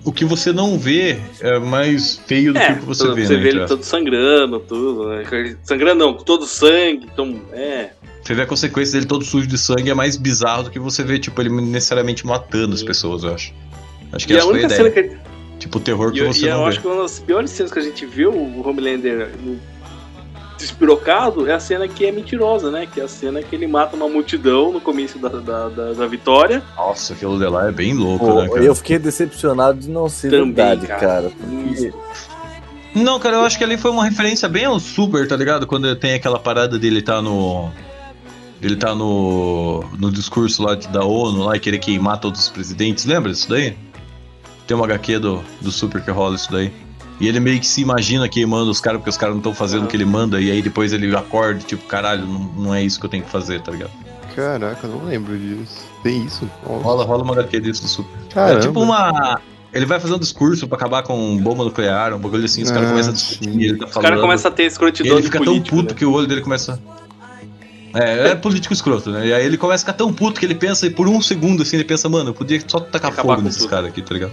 O que você não vê é mais feio do que o que você vê, você né? vê ele todo sangrando, tudo. Né? Sangrando não, todo sangue. Então, é. Você vê a consequência dele todo sujo de sangue é mais bizarro do que você vê, tipo, ele necessariamente matando as pessoas, eu acho. Acho que E a essa foi a única ideia. cena que. Tipo, o terror que eu- você e eu não acho vê. que uma das piores cenas que a gente viu o Homelander no- despirocado é a cena que é mentirosa, né? Que é a cena que ele mata uma multidão no começo da, da, da, da vitória. Nossa, aquilo de lá é bem louco, Pô, né, cara? eu fiquei decepcionado de não ser Também, verdade, cara. cara. porque- Não, cara, eu acho que ali foi uma referência bem ao Super, tá ligado? Quando tem aquela parada dele tá no. Ele tá no. no discurso lá de- da ONU lá e querer queimar todos os presidentes. Lembra disso daí? Tem uma HQ do, do Super que rola isso daí. E ele meio que se imagina queimando os caras porque os caras não estão fazendo o que ele manda. E aí depois ele acorda, tipo, caralho, não, não é isso que eu tenho que fazer, tá ligado? Caraca, eu não lembro disso. Tem isso? Nossa. Rola, rola uma HQ disso do Super. Caramba. É tipo uma. Ele vai fazer um discurso pra acabar com bomba nuclear, um bagulho assim, os caras Ah, começam a discutir, ele tá Os falando. caras começam a ter E escrotidão ele de fica político, tão puto né? que o olho dele começa. É, é político escroto, né? E aí ele começa a ficar tão puto que ele pensa, e por um segundo assim, ele pensa, mano, eu podia só tacar fogo com nesses caras aqui, tá ligado?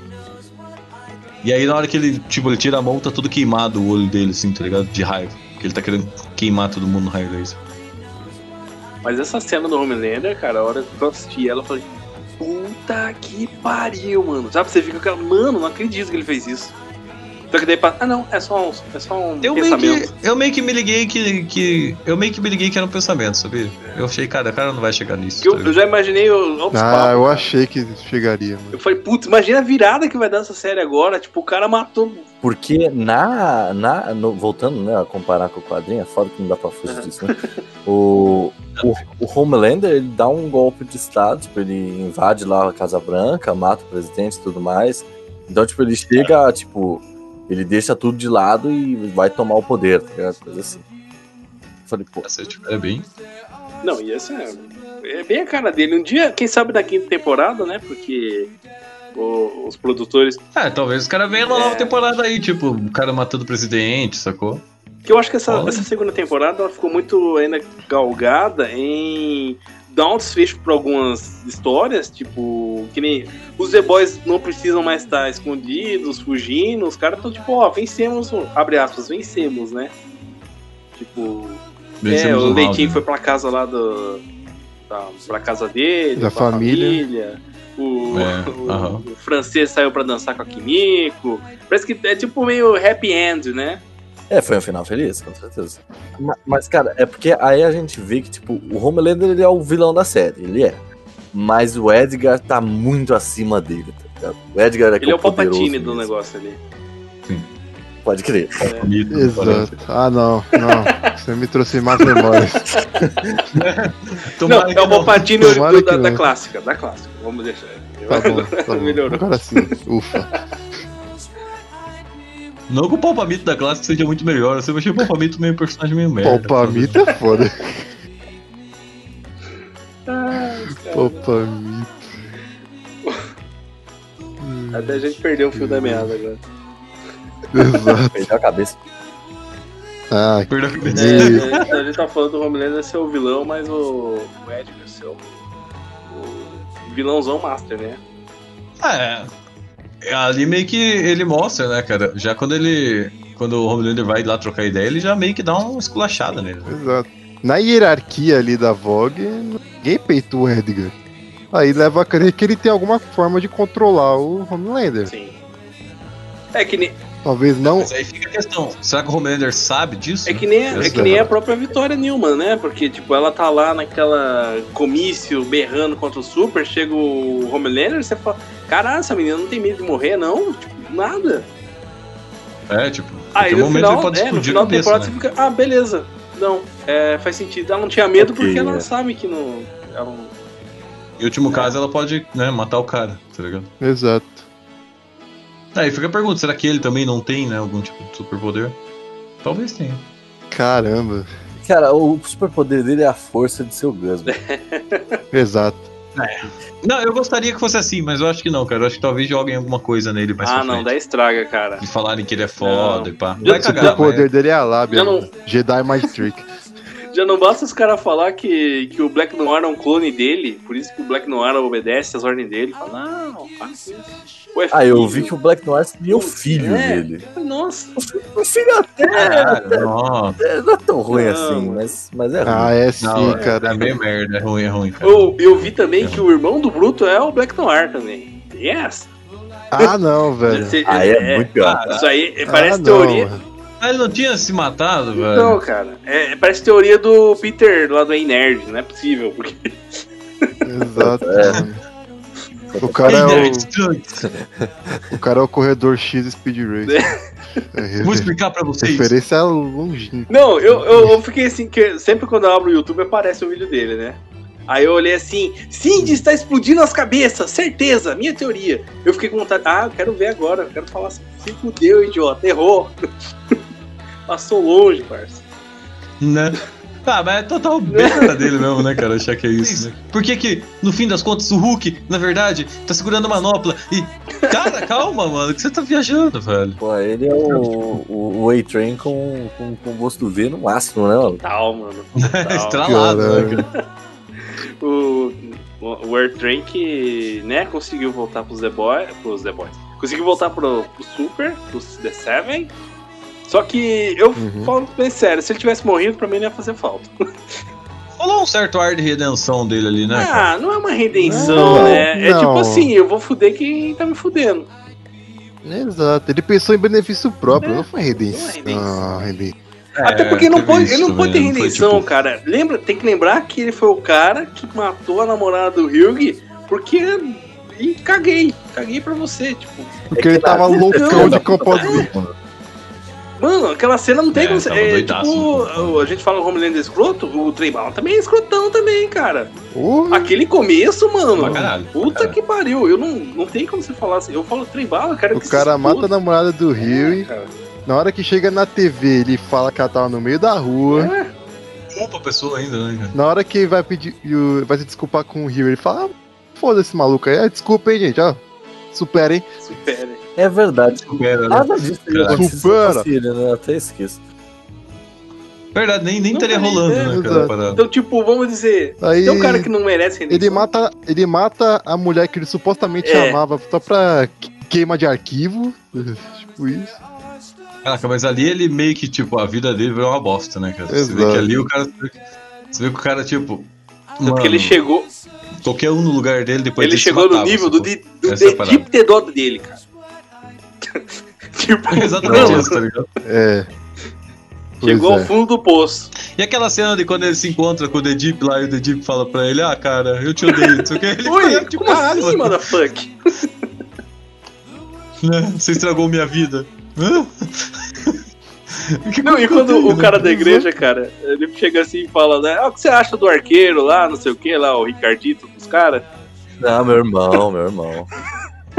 E aí na hora que ele, tipo, ele tira a mão, tá tudo queimado o olho dele, assim, tá ligado? De raiva. Porque ele tá querendo queimar todo mundo no raio laser. Mas essa cena do Homelander, cara, a hora que eu assisti ela, eu falei, puta que pariu, mano. Sabe, você fica aquela, mano, não acredito que ele fez isso. Só que daí, ah não, é só um, é só um Eu meio, pensamento. que, eu meio que me liguei que, que. Eu meio que me liguei que era um pensamento, sabia? Eu achei, cara, o cara não vai chegar nisso. Eu, tá eu já imaginei o- Ah, eu cara. achei que chegaria, mano. Eu falei, putz, imagina a virada que vai dar essa série agora. Tipo, o cara matou. Porque na. na no- voltando né, a comparar com o quadrinho, é foda que não dá pra fugir disso, né? O, o, o Homelander ele dá um golpe de estado, tipo, ele invade lá a Casa Branca, mata o presidente e tudo mais. Então, tipo, ele chega, tipo, ele deixa tudo de lado e vai tomar o poder, tá ligado? Coisa assim. Eu falei, pô, Essa, tipo, é bem. Não, e essa é, é bem a cara dele. Um dia, quem sabe da quinta temporada, né? Porque o- os produtores. É, talvez os caras venham na nova É. temporada aí, tipo, o cara matando o presidente, sacou? Que eu acho que essa, essa segunda temporada ela ficou muito ainda galgada em dar um desfecho pra algumas histórias, tipo, que nem os The Boys não precisam mais estar escondidos, fugindo, os caras estão tipo, ó, vencemos, abre aspas, vencemos, né? Tipo, é, Vencemos o mal, Leitinho né? foi pra casa lá do. Da, pra casa dele, Da família. família. O, É, (laughs) o- o francês saiu pra dançar com a Kimiko. Parece que é tipo meio happy end, né? É, foi um final feliz, com certeza. Ma- Mas, cara, é porque aí a gente vê que, tipo, o Homelander ele é o vilão da série, ele é. Mas o Edgar tá muito acima dele, tá ligado? O Edgar é que Ele é o Palpatine do mesmo. negócio ali. Pode crer. Bonito, Exato. Ah, não, não. Você me trouxe mais memórias. (laughs) Não, é o. Palpatine da, da clássica, da clássica. Vamos deixar. Tá bom, tá (laughs) bom. Melhorou. Agora sim. Ufa. Não que o Palpamito da classe seja muito melhor, eu sempre achei o Palpamito meio personagem meio merda. Palpamito é foda. Ai. Palpamito. Até a gente perdeu o fio da meada agora. Exato. Perdeu a cabeça. Ah, Perdeu a cabeça. É, E- a gente tá falando do Homelander ser o vilão, mas o, o Edgar ser o, o vilãozão master, né? É. É, Ali meio que ele mostra, né, cara? Já quando ele. Quando o Homelander vai lá trocar ideia, ele já meio que dá uma esculachada nele. né? Exato. Na hierarquia ali da Vogue, ninguém peitou o Edgar. Aí leva a crer que ele tem alguma forma de controlar o Homelander. Sim. É que nem, Talvez não. Mas aí fica a questão: será que o Homelander sabe disso? é que nem, é que Exato. nem a própria Vitória Newman, né? Porque, tipo, ela tá lá naquela comício berrando contra o Super, chega o Homelander, você fala, caralho, essa menina não tem medo de morrer, não? Tipo, nada. É, tipo. Aí no momento final, ele pode é, no explodir final a da temporada né? você fica, ah, beleza. Não, é, faz sentido. Ela não tinha medo Ok, porque ela é. sabe que não. Ela não... Em último caso, ela pode, né, matar o cara, tá ligado? Exato. Aí fica a pergunta: será que ele também não tem, né, algum tipo de superpoder? Talvez tenha. Caramba. Cara, o superpoder dele é a força de seu Gus. (laughs) mano. Exato. Não, eu gostaria que fosse assim, mas eu acho que não, cara. Eu acho que talvez joguem alguma coisa nele mais Ah, não, daí estraga, cara. De falarem que ele é foda Não. e pá. Vai O cagar, poder mas... dele é a lábia. Não-. Jedi Mind Trick. (laughs) (laughs) Já não basta os caras falar que, que o Black Noir é um clone dele, por isso que o Black Noir obedece às ordens dele. Fala, não, faz isso. É Ah, eu vi que o Black Noir seria o filho É. dele. Nossa, O filho até Caralho, nossa. é, não é tão ruim Não, assim, mas, mas é ruim. Ah, é sim, Não, é, cara. é meio merda, é ruim, é ruim, cara. eu, eu vi também que o irmão do Bruto é o Black Noir também. Yes! Ah, não, (laughs) velho. Você- Aí é, muito pior. Isso aí é, parece ah, teoria. mano. Ah, ele não tinha se matado, velho? Não, cara. É, parece teoria do Peter lá do Ei Nerd, não é possível. Porque Exato. É. O cara é o, o cara é o corredor X Speed Race. (laughs) É, Vou explicar pra vocês. referência longínqua. Não, eu, eu, eu fiquei assim, que sempre quando eu abro o YouTube aparece o vídeo dele, né? Aí eu olhei assim, Cindy está explodindo as cabeças, certeza, minha teoria. Eu fiquei com vontade, ah, eu quero ver agora, eu quero falar assim, se fudeu, idiota, errou. (laughs) Passou longe, parça. Né? Ah, mas é total (laughs) besta dele mesmo, né, cara? Achar que é isso, né? Por que que, no fim das contas, o Hulk, na verdade, tá segurando a manopla e... Cara, (laughs) calma, mano, que você tá viajando, velho. Pô, ele é o, o, o A-Train com, com, com gosto V no máximo, né? mano? Tal, mano. (laughs) Tal. Estralado, né, cara? o, o o Airtrain que, né, conseguiu voltar pros The Boys, pros The Boys. Conseguiu voltar pro, pro Super, pros The Seven. Só que eu Uhum. falo bem sério, se ele tivesse morrido, pra mim não ia fazer falta. (laughs) Rolou um certo ar de redenção dele ali, né, cara? ah, não é uma redenção, Não, né? É não. tipo assim, eu vou fuder quem tá me fudendo. Exato, ele pensou em benefício próprio, É, não foi redenção. não é redenção. Ah, reden- Até É, porque não pode, ele não pode ter foi, redenção, tipo- cara. Lembra, tem que lembrar que ele foi o cara que matou a namorada do Hyug porque. E caguei, caguei pra você, tipo. Porque ele tava loucão de composto V. Mano, aquela cena não tem É, como. É, doidaço, tipo, né? a gente fala o Homelander escroto, o Tribal também é escrotão também, cara. Aquele começo, mano. Pra caralho, Puta caralho. que pariu. Eu não, não tem como você falar assim. Eu falo Tribal, cara. o que cara se mata a namorada do Rio É, e cara. na hora que chega na TV ele fala que ela tava no meio da rua. É, Culpa a pessoa ainda, né, cara? Na hora que vai pedir, vai se desculpar com o Rio, ele fala: ah, foda esse maluco aí, ah, desculpa, hein, gente, ó. Supera, hein? supera. É verdade. Supera, né? Nada disso se supera. né? Até esqueço. Verdade, nem, nem estaria rolando, é, né, cara? exato. parada. Então, tipo, vamos dizer. Aí Tem um cara que não merece ele mata, ele mata a mulher que ele supostamente É. amava só pra que- queima de arquivo. (laughs) tipo isso. Caraca, mas ali ele meio que, tipo, a vida dele virou uma bosta, né, cara? Você vê Exato. que ali o cara. Você vê que o cara, tipo. Tanto que ele chegou, Qualquer um no lugar dele depois ele chegou no matava, nível do, do de, parada. deep dele, cara. (laughs) tipo, Exatamente mano, isso, tá ligado? É. Pois chegou é. ao fundo do poço. E aquela cena de quando ele se encontra com o The Deep lá e o The Deep fala pra ele, ah, cara, eu te odeio, não sei o que. Ele Oi, fala, tipo, como caralho, assim, mano, motherfuck? né? Você estragou minha vida. (laughs) Não, e quando o cara da igreja, cara, ele chega assim e fala, né? Ah, o que você acha do arqueiro lá, não sei o que, lá, o Ricardito dos caras? Ah, meu irmão, meu irmão.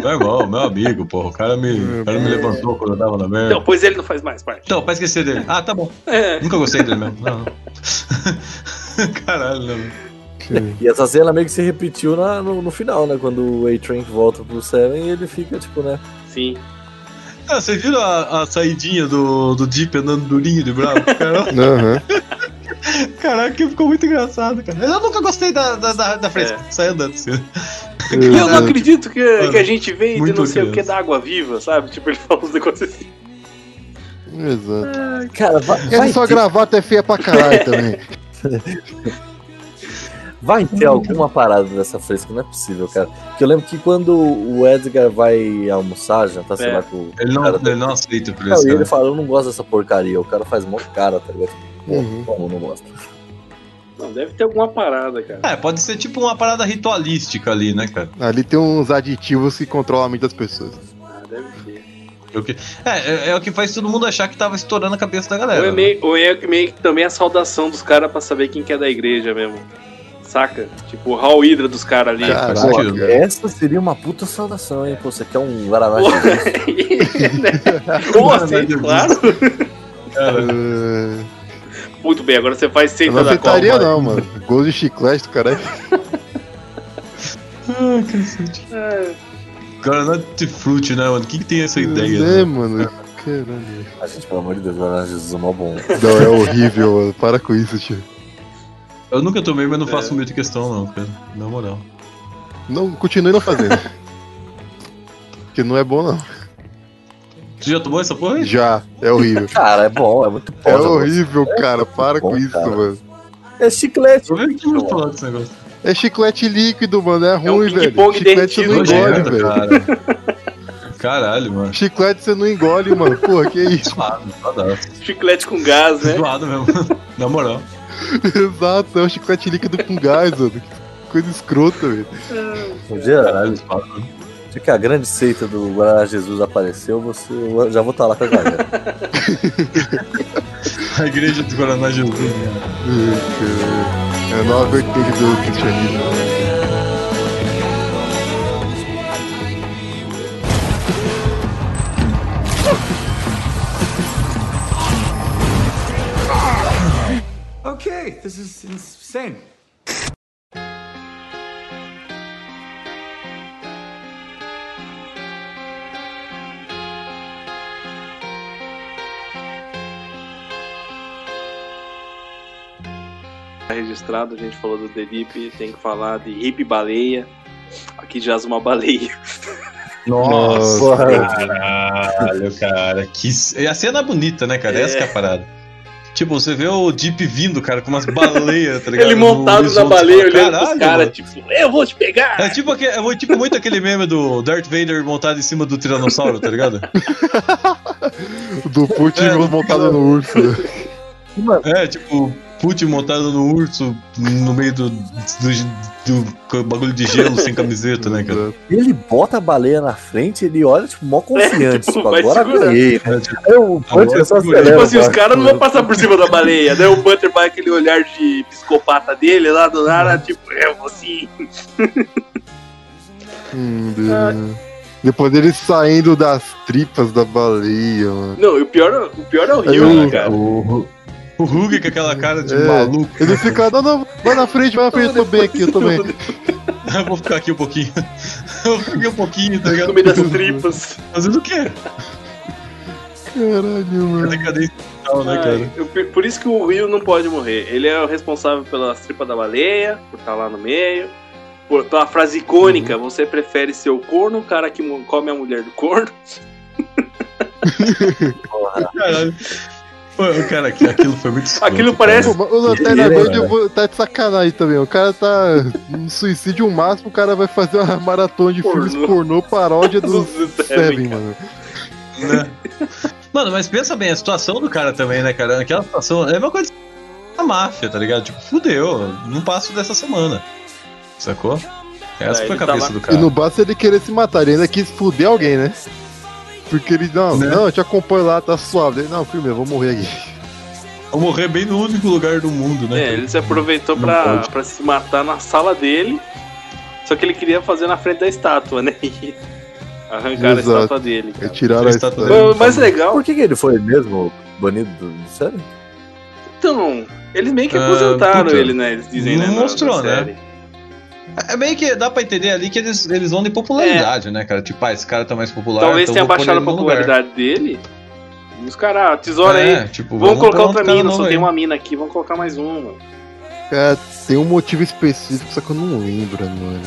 Meu irmão, meu amigo, porra. O cara me, o cara me levantou quando eu tava na merda. Então, pois ele não faz mais parte. Então, pra esquecer dele. Ah, tá bom. É. Nunca gostei dele mesmo. Não, não. (laughs) Caralho, não. E essa cena meio que se repetiu na- no, no final, né? Quando o A-Train volta pro Seven e ele fica, tipo, né? Sim. Ah, vocês viram a, a saidinha do, do Deep andando durinho de bravo? Cara, (laughs) Aham. caraca, ficou muito engraçado, cara. Eu nunca gostei da, da, da, da fresca. É. Sai andando assim. E eu não acredito que, que a gente veio de não sei o que criança. da água viva, sabe? Tipo, ele fala uns negócios assim. Exato. Cara, vai, Essa vai, sua ter, gravata é feia pra caralho também. (laughs) vai ter alguma parada dessa fresca, não é possível, cara. Porque eu lembro que quando o Edgar vai almoçar, já tá, sei É. lá, com o Ele não, cara ele não aceita por isso, e ele cara. fala, eu não gosto dessa porcaria. O cara faz mó cara, tá ligado? Uhum. como não gosta? Não, deve ter alguma parada, cara. É, pode ser tipo uma parada ritualística ali, né, cara? Ali tem uns aditivos que controlam a mente das pessoas. Ah, deve ter. É o que, é, é, é o que faz todo mundo achar que tava estourando a cabeça da Ou galera. é, né? meio, ou é meio que também a saudação dos caras pra saber quem que é da igreja mesmo. Saca? Tipo, o Hall Hydra dos caras ali. Caraca, sentido. cara. Essa seria uma puta saudação, hein? Pô, você quer um Guaraná (laughs) (laughs) Ou assim, claro. Uh, (laughs) Muito bem, agora você faz eu seita não da qual, aceitaria vai. não, mano. Gosto de chiclete, caralho. (laughs) Ah, cacete. Guaraná de fruit, né, mano? O que, que tem essa ideia? É, né? mano. Caralho. A gente, pelo amor de Deus, Guaraná Jesus é mó bom. Não, é horrível, mano. Para com isso, tio. Eu nunca tomei, mas não É. faço muita questão, não, cara. Na moral. Não, continue não fazendo. (laughs) Porque não é bom, não. Você já tomou essa porra aí? Já, é horrível. Cara, é bom, é muito bom. É gosto. horrível, cara. Para bom, com isso, cara. mano. É chiclete. Vendo que não falar desse negócio. É chiclete líquido, mano. É um ruim, velho. ping-pong Chiclete você não derretido, engole, velho. cara. Caralho, mano. Chiclete você não engole, mano. Porra, que isso? Zoado, zoado. Chiclete com gás, né? Zoado mesmo. (laughs) Na moral. Exato, é um chiclete líquido com gás, mano. Que Coisa escrota, velho. Um Caralho, zoado. mano. Dia que a grande seita do Guaraná Jesus apareceu, você, eu já vou estar lá com a galera. (laughs) A igreja do Coronel Jesus. É a nova vertente do cristianismo. Okay, this is insane. Tá registrado, a gente falou do The Deep, tem que falar de Hip Baleia. Aqui jaz uma baleia. Nossa, caralho, cara. Que... A cena é bonita, né, cara? Essa que é a parada. Tipo, você vê o Deep vindo, cara, com umas baleias, tá (laughs) ligado? Ele montado na baleia, fala, olhando pros "Caralho, caras, mano." tipo, eu vou te pegar! É tipo, é tipo muito aquele meme do Darth Vader montado em cima do Tiranossauro, tá ligado? (laughs) Do Putin É, montado no urso. (laughs) É, tipo, Putin montado no urso no meio do, do, do bagulho de gelo sem camiseta, né, cara? Ele bota a baleia na frente, ele olha, tipo, mó confiante. tipo, tipo, vai agora segurar. ganhei. né? Aí o Agora só segura. acelera. Tipo assim, os caras não vão passar por cima da baleia, né? O Butter vai aquele olhar de psicopata dele lá do nada, tipo, eu vou sim. Hum, Deus. Depois dele saindo das tripas da baleia, mano. Não, e o pior, o pior é o Rio, né, cara? O, o Hug com aquela cara de É. maluco. Ele fica, não, não, vai na frente, vai na frente, eu tô bem aqui, eu tô bem. (laughs) Eu vou ficar aqui um pouquinho. (laughs) Eu vou ficar aqui um pouquinho, tá ligado? No meio das tripas. Fazendo o quê? Caralho, mano. Decadência total, né, cara? Ai, eu- por isso que o Rio não pode morrer. Ele é o responsável pelas tripas da baleia, por estar lá no meio. Por, pela frase icônica, Uhum. você prefere ser o corno, o cara que come a mulher do corno. (laughs) Caralho. Pô, cara, aqui- aquilo foi muito escroto, Aquilo cara. parece- mas o Lanterna Verde tá de sacanagem também. O cara tá no suicídio máximo, o cara vai fazer uma maratona de Pornô. filmes pornô paródia do Seven, cara. mano. né? Mano, mas pensa bem, a situação do cara também, né, cara? Aquela situação é uma coisa da máfia, tá ligado? Tipo, fudeu, não passo dessa semana. Sacou? Essa É, foi a cabeça tava- do E cara. não basta ele querer se matar, ele ainda quis fuder alguém, né? Porque ele, não, Né? não, eu te acompanho lá, tá suave. Ele, não, filho, eu vou morrer aqui. Vou morrer bem no único lugar do mundo, né? É, ele se aproveitou Não pra, pode. pra se matar na sala dele. Só que ele queria fazer na frente da estátua, né? (laughs) E arrancaram Exato. a estátua dele. Cara. tiraram a estátua. tudo- O mais legal, Por que, que ele foi mesmo banido do série? então, eles meio que Ah, aposentaram puta, ele, né? Eles dizem, não né? na- mostrou, na né? série. É meio que dá pra entender ali que eles, eles vão de popularidade, né, cara? Tipo, ah, esse cara tá mais popular. Talvez então tenha baixado a popularidade dele. E os caras, tesoura É, aí. tipo, Vamos colocar pôr outra cara mina, só aí. tem uma mina aqui, vamos colocar mais uma. É, tem um motivo específico, só que eu não lembro, mano.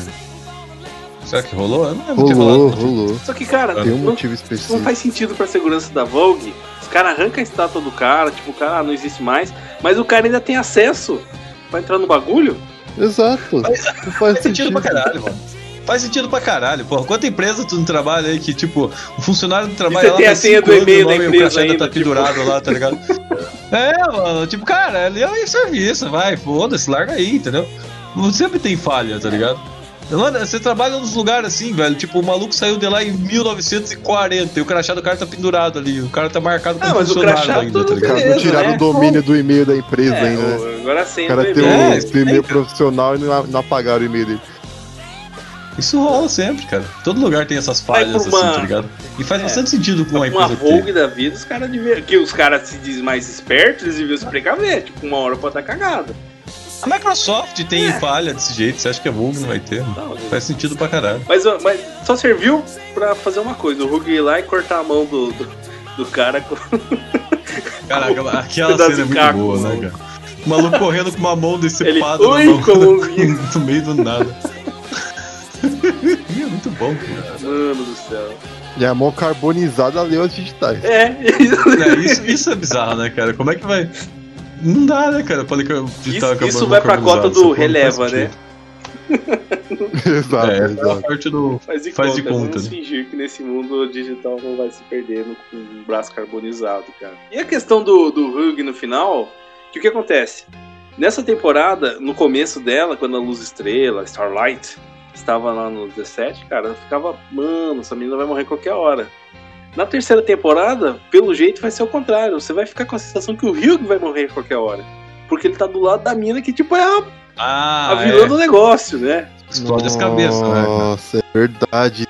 Será que rolou? Eu não lembro Rolou, falado. rolou. Só que, cara, Tem um não, motivo não específico. faz sentido pra segurança da Vogue. Os caras arrancam a estátua do cara, tipo, o cara ah, não existe mais, mas o cara ainda tem acesso pra entrar no bagulho. Exato. Não faz Faz sentido pra caralho, mano. Faz sentido pra caralho, porra. Quanta empresa tu não trabalha aí que, tipo, o funcionário do trabalho você lá tem a senha cinco do anos, e-mail o da nome, empresa ainda tá pendurado lá, tá ligado? (laughs) é, mano, tipo, cara, ali é um serviço, vai, foda-se, larga aí, entendeu? Sempre tem falha, tá ligado? Mano, você trabalha nos lugares assim, velho. Tipo, o maluco saiu de lá em 1940 e o crachá do cara tá pendurado ali. O cara tá marcado como Ah, mas o funcionário crachá ainda, tá Os caras ligado? não Beleza, tiraram né? o domínio do e-mail da empresa É, ainda, né? o- agora sim, O cara tem. É, um isso tem e-mail profissional e não, não apagaram o e-mail dele. Isso rola sempre, cara. Todo lugar tem essas falhas, por uma- assim, tá ligado? E faz É. bastante sentido com uma Uma empresa ter. Vogue da vida, os caras deviam. Que os caras se dizem mais espertos, eles deviam se precaver. Tipo, uma hora pode estar cagada. A Microsoft tem É. falha desse jeito, você acha que a Vogue não vai ter? Não, Faz sentido pra caralho. Mas, mas só serviu pra fazer uma coisa: o Hulk ir lá e cortar a mão do, do, do cara. com- (laughs) Caraca, (laughs) aquela cena é muito caco, boa, né, cara? O maluco correndo com uma mão Ele. decepada na Ui, mão. (laughs) no meio do nada. é muito bom, cara. Mano do céu. E a mão carbonizada leu as digitais. É, É, isso, isso é bizarro, né, cara? Como é que vai. Não dá, né, cara? Pode Isso- isso vai pra cota do releva, né? (laughs) Exato, É, é a exato. parte do. faz de Faz conta. de conta, Vamos né? fingir que nesse mundo o digital não vai se perdendo com um braço carbonizado, cara. E a questão do, do Hug no final, que o que acontece? Nessa temporada, no começo dela, quando a Luz Estrela, Starlight, estava lá no 17, cara, eu ficava, mano, essa menina vai morrer qualquer hora. Na terceira temporada, pelo jeito, vai ser o contrário. Você vai ficar com a sensação que o Hugh vai morrer a qualquer hora. Porque ele tá do lado da mina que, tipo, é a, Ah, a vilã é. do negócio, né? Explode as cabeças, né? Nossa, é verdade.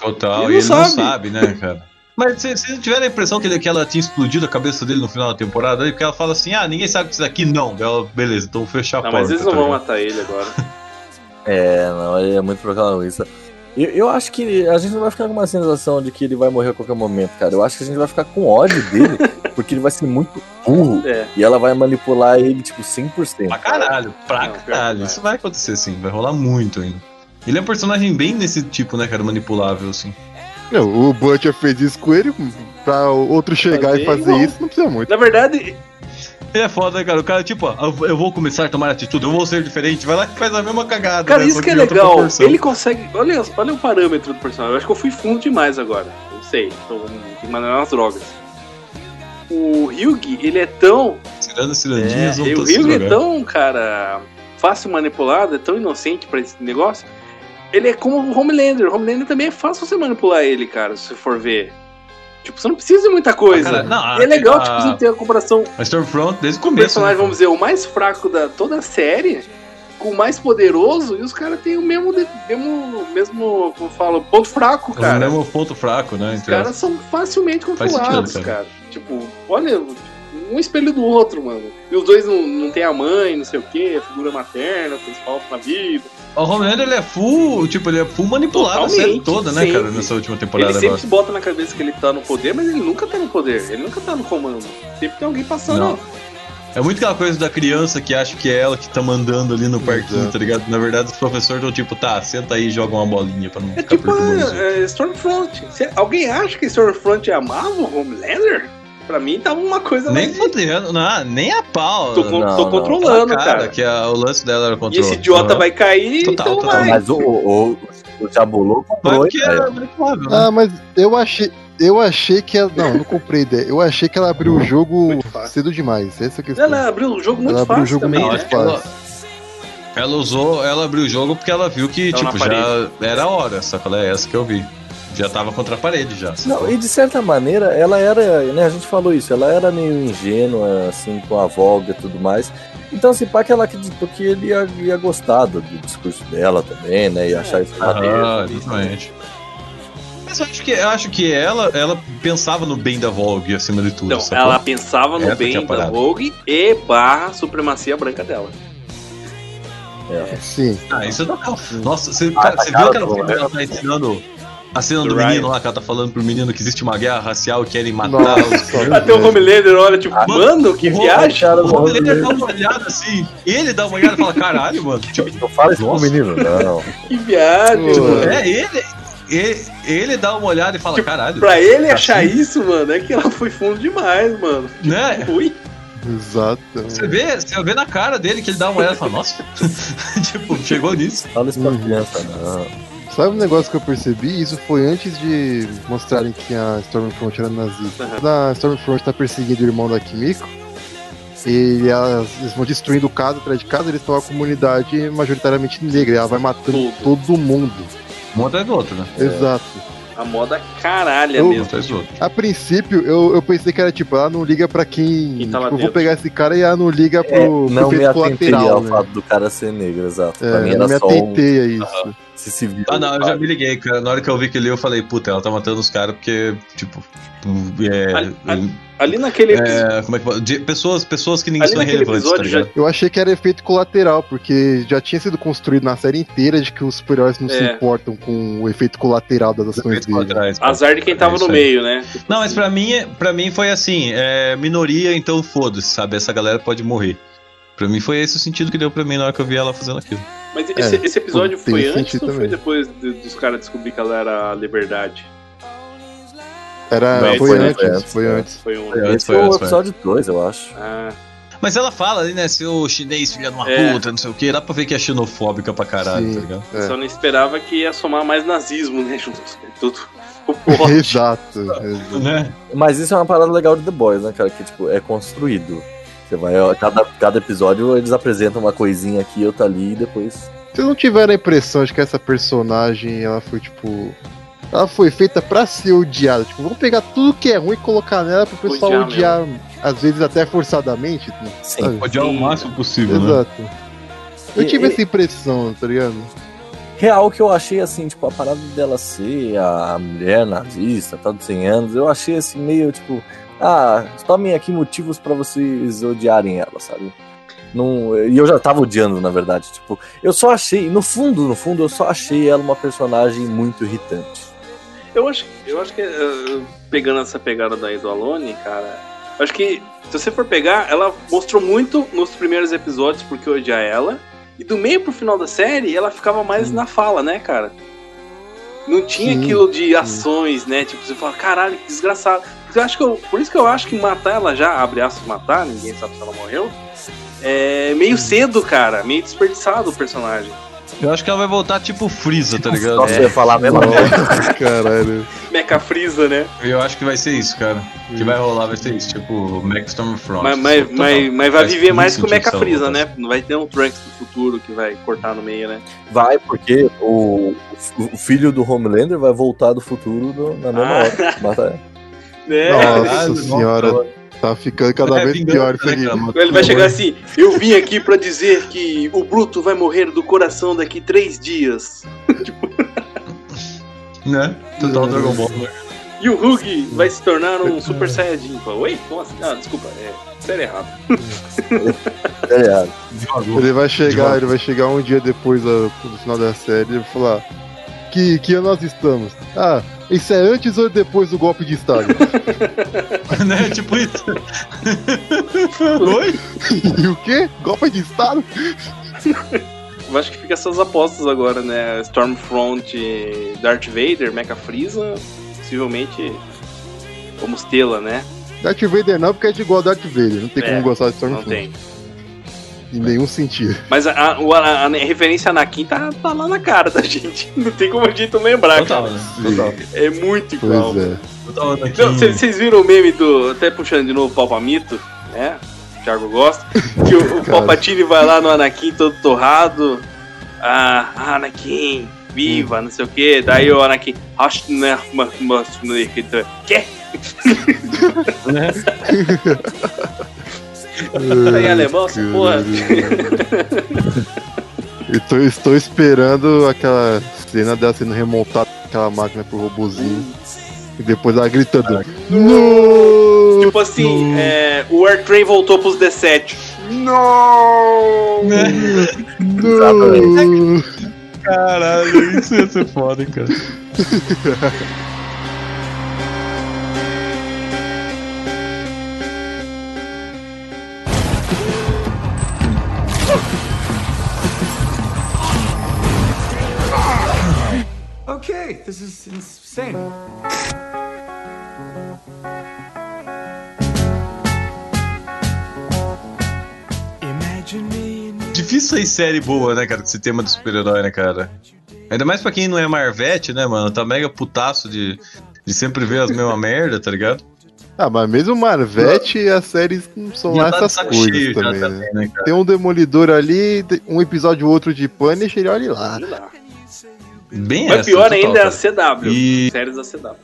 Total, Ele e ele não não sabe. sabe, né, cara? Mas vocês não tiveram a impressão que, ele- que ela tinha explodido a cabeça dele no final da temporada? Porque ela fala assim: ah, ninguém sabe disso aqui, não. Daí Ela, beleza, então vou fechar a Não, porta. mas eles tá não vão ligado? matar ele agora. (laughs) É, não, ele é muito protagonista. Eu, eu acho que a gente não vai ficar com uma sensação de que ele vai morrer a qualquer momento, cara. Eu acho que a gente vai ficar com ódio dele, (laughs) porque ele vai ser muito burro É. e ela vai manipular ele, tipo, 100%. Pra caralho, pra Não, caralho. Isso vai acontecer sim, vai rolar muito ainda. Ele é um personagem bem desse tipo, né, cara? Manipulável, assim. Não, o Butcher fez isso com ele, pra outro chegar Fazer e fazer igual. isso, não precisa muito. Na verdade, Ele (laughs) é foda, né, cara? O cara, tipo, ó, eu- vou começar a tomar atitude, eu vou ser diferente. Vai lá e faz a mesma cagada. cara, né? isso que é legal. Ele consegue. Olha, olha o parâmetro do personagem. Eu acho que eu fui fundo demais agora. Não sei. Tô mandando nas drogas. O Hugh, ele é tão Tirando cirandinhas, É, vão e o Hugh é tão, cara, fácil manipulado, é tão inocente pra esse negócio. Ele é como o Homelander. O Homelander também é fácil você manipular ele, cara, se você for ver. Tipo, você não precisa de muita coisa. Ah, cara, não, é legal, a- tipo, você ter a comparação A Stormfront desde o com o começo. personagem, né? vamos dizer, o mais fraco da toda a série, com o mais poderoso, e os caras têm o mesmo, mesmo, mesmo, como eu falo, ponto fraco, O cara. mesmo ponto fraco, né? Os entre caras são facilmente controlados, sentido, cara. Tipo, olha, um espelho do outro, mano. E os dois não, não tem a mãe, não sei o que, a figura materna, falta na vida. O Homelander, ele é full, tipo, ele é full manipulado a série Totalmente, toda, né, sempre. cara, nessa última temporada ele sempre agora. se bota na cabeça que ele tá no poder, mas ele nunca tá no poder. Ele nunca tá no comando. Sempre tem alguém passando. Não. É muito aquela coisa da criança que acha que é ela que tá mandando ali no parquinho, Exato. tá ligado? Na verdade, os professores estão tipo, tá, senta aí e joga uma bolinha pra não É ficar tipo perturbando outros. a Stormfront. Alguém acha que Stormfront amava o Homelander? Pra mim tava uma coisa Nem mais. fodendo, não, nem a pau. Tô, con- Não, tô não. controlando, cara, cara. que a- o lance dela era E controle. esse idiota Aham. vai cair, Total, então total. Mas o, o, o Jabulô Mas comprou, é né? Ah, mas eu achei. Eu achei que ela. Não, não comprei ideia. Eu achei que ela abriu o jogo fácil. cedo demais. Essa é a questão. Ela abriu o jogo muito Ela abriu o fácil jogo também, muito né? que ela- fácil. Ela usou, ela abriu o jogo porque ela viu que, Tava tipo, já era a hora, saca? É essa que eu vi. Já tava contra a parede já. Não, e de certa maneira, ela era, né, a gente falou isso, ela era meio ingênua, assim, com a Volga e tudo mais. Então, assim, pá, que ela acreditou que ele ia, ia gostar do, do discurso dela também, né, e achar isso maneiro. Ah, exatamente. Mas eu acho que, eu acho que ela, ela pensava no bem da Vogue acima de tudo. Não, ela pensava no Essa é bem da. Vogue e barra supremacia branca dela. Sim. Ah, isso não. Nossa, você, Ah, cara, tá você cara, viu aquela ela tá ensinando a cena do Ryan. menino lá, que ela tá falando pro menino que existe uma guerra racial e querem matar Nossa, os. (laughs) Até o Homelander olha, tipo, Ah, mano, que o viagem. cara, O Homelander dá uma olhada assim, ele dá uma olhada e fala, caralho, mano. (laughs) Tipo, Não fala isso pro menino, não. (laughs) Que viagem, mano. é, ele, ele. Ele dá uma olhada e fala, Tipo, caralho. Pra ele Assim? achar isso, mano, é que ela foi fundo demais, mano. Né? Ui. Exato. Você vê, você vê na cara dele que ele dá uma olhada e fala, nossa, tipo, chegou nisso. Fala isso pra Uhum. criança, não. Sabe um negócio que eu percebi? Isso foi antes de mostrarem que a Stormfront era nazista. Quando a Stormfront tá perseguindo o irmão da Kimiko, e elas, eles vão destruindo casa atrás de casa, eles estão a comunidade majoritariamente negra, e ela vai matando Tudo. todo mundo. Um atrás do outro, né? Exato. A moda caralha Eu- mesmo. outro. A princípio, eu, eu pensei que era tipo, ela não liga pra quem. Quem tá tipo, eu vou pegar esse cara e ela não liga É, pro, não pro me atentei ao Né? fato do cara ser negro, exato. pra mim É, eu era me só um, atentei a isso. se civil. Ah, não, eu já me liguei, cara. Na hora que eu vi que ele, eu falei, puta, ela tá matando os caras porque, tipo, é, Ali- ali- Ali naquele episódio. é, como é que? De- pessoas, pessoas que Ali são naquele irrelevantes, tá já-? Eu achei que era efeito colateral, porque já tinha sido construído na série inteira de que os super-heróis não se É. importam com o efeito colateral das ações Efeitos dele. colaterais, cara. Azar de quem tava É no meio, né? Não, mas pra mim, pra mim foi assim, é, minoria, então foda-se, sabe? Essa galera pode morrer. Pra mim foi esse o sentido que deu pra mim na hora que eu vi ela fazendo aquilo. Mas esse, É, esse episódio foi antes ou foi também. depois de- dos caras descobrir que ela era a liberdade? Era, Não, foi, foi antes, antes, foi antes. Foi um. Foi antes, Esse foi foi o antes, episódio 2, eu acho. Ah, Mas ela fala ali, né, seu chinês filha de uma É. puta, não sei o que, dá pra ver que é xenofóbica pra caralho, Sim. tá ligado? É. Só não esperava que ia somar mais nazismo, né? Junto com tudo. O pote. (laughs) Exato. exato. Né? Mas isso é uma parada legal de The Boys, né, cara? Que, tipo, é construído. Você vai, ó, cada, cada episódio eles apresentam uma coisinha aqui, outra ali, e depois... Vocês não tiveram a impressão de que essa personagem ela foi tipo ela foi feita pra ser odiada. Tipo, vamos pegar tudo que é ruim e colocar nela pro pessoal Odiar odiar, às vezes até forçadamente. Sim. sabe? Odiar o máximo possível, né? Exato. Eu E- tive e- essa impressão, tá ligado? Real que eu achei assim, tipo, a parada dela ser a mulher nazista, tá de 100 anos, eu achei assim meio tipo, ah, tomem aqui motivos pra vocês odiarem ela, sabe? Não, e eu já tava odiando, na verdade. Tipo, eu só achei, no fundo, no fundo, eu só achei ela uma personagem muito irritante. Eu acho, eu acho que, eh, pegando essa pegada daí do Alone, cara, acho que, se você for pegar, ela mostrou muito nos primeiros episódios porque eu odiar ela, e do meio pro final da série, ela ficava mais na fala, né, cara? Não tinha Sim, aquilo de ações, né? Tipo, você fala, caralho, que desgraçado. Eu acho que eu- por isso que eu acho que matar ela já, abre aspas, matar, ninguém sabe se ela morreu, é meio cedo, cara, meio desperdiçado o personagem. Eu acho que ela vai voltar tipo Freeza, tá ligado? Nossa, eu ia falar a mesma coisa. Nossa, caralho. Mecha Freeza, né? Eu acho que vai ser isso, cara. O que vai rolar vai ser isso, tipo Max Stormfront. Mas, mas, mas, mas vai viver mais que o Mecha Freeza, né? Não vai ter um Trunks do futuro que vai cortar no meio, né? Vai, porque o, o filho do Homelander vai voltar do futuro do- na mesma Ah. hora. Mata- É. (laughs) Nossa Caralho, senhora, nossa. Tá ficando cada É vez vingança, pior isso né, aqui. cara? Ele vai chegar assim, eu vim aqui pra dizer que o Bruto vai morrer do coração daqui três dias. (laughs) Né? Total Dragon Ball. né? E o Hug vai se tornar um Super Saiyajin. Oi? Como assim? Ah, desculpa, é sério errado. É. Devagou. Ele vai chegar, Devagar. ele vai chegar um dia depois do, final da série e vai falar. Que, que nós estamos? Ah, isso é antes ou depois do golpe de Estado? (laughs) né? Tipo isso. (laughs) Oi? e o quê? Golpe de Estado? Eu acho que fica essas apostas agora, né? Stormfront, Darth Vader, Mecha Freeza, possivelmente vamos tê-la, né? Darth Vader não, porque é de igual a Darth Vader. Não tem É, como gostar de Não Stormfront. tem. Em nenhum sentido. Mas a, a- a- a referência a Anakin tá, tá lá na cara da gente. (laughs) Não tem como a gente não lembrar, Total, cara. né? Total. É muito igual. Pois é. Aqui. Não, Vocês viram o meme do. Até puxando de novo o Palpamito, né? O Thiago gosta. Que o, o. (laughs) Palpatine vai lá no Anakin todo torrado. Ah, Anakin, viva, não sei o que. Daí o Anakin. "Ash, né, mas- mas, né, Quê? Tá em alemão essa porra? Eu tô, estou esperando aquela cena dela sendo remontada aquela máquina pro robozinho. E depois ela gritando. No! Tipo assim, é, o Airtrain voltou pros D7. Não! No! Caralho, isso ia ser foda, cara. (laughs) This is insane. Difícil sair série boa, né, cara, com esse tema de super-herói, né, cara? Ainda mais pra quem não é Marvete, né, mano? Tá mega putaço de, de sempre ver as mesmas merda, tá ligado? Ah, mas mesmo Marvete, as séries não são lá tá essas coisas cheio também, né? também, né? Tem um Demolidor ali, um episódio outro de Punisher, ele olha lá. Olha lá. Bem Mas essa, pior total, ainda é a. CW. E- Séries da CW.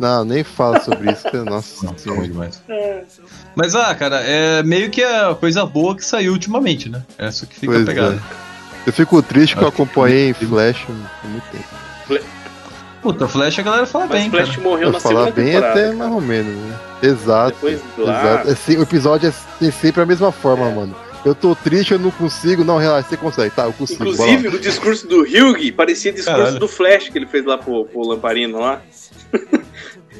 Não, nem fala sobre isso, que, nossa Não, senhora. demais. Mas, ah, cara, é meio que a coisa boa que saiu ultimamente, né? Essa que fica Pois pegada. é. Eu fico triste que eu acompanhei em Flash há muito tempo. Puta, Flash a galera fala Mas bem, Flash cara. morreu Eu na falar segunda bem temporada. até cara. mais ou menos, né? Exato. Lá. Exato. É se- o episódio é, tem sempre a mesma forma, mano. Eu tô triste, eu não consigo. Não, relaxa, você consegue. Tá, eu consigo. Inclusive, o discurso do Hugh parecia discurso Caralho. do Flash que ele fez lá pro, pro Lamparino lá. (laughs)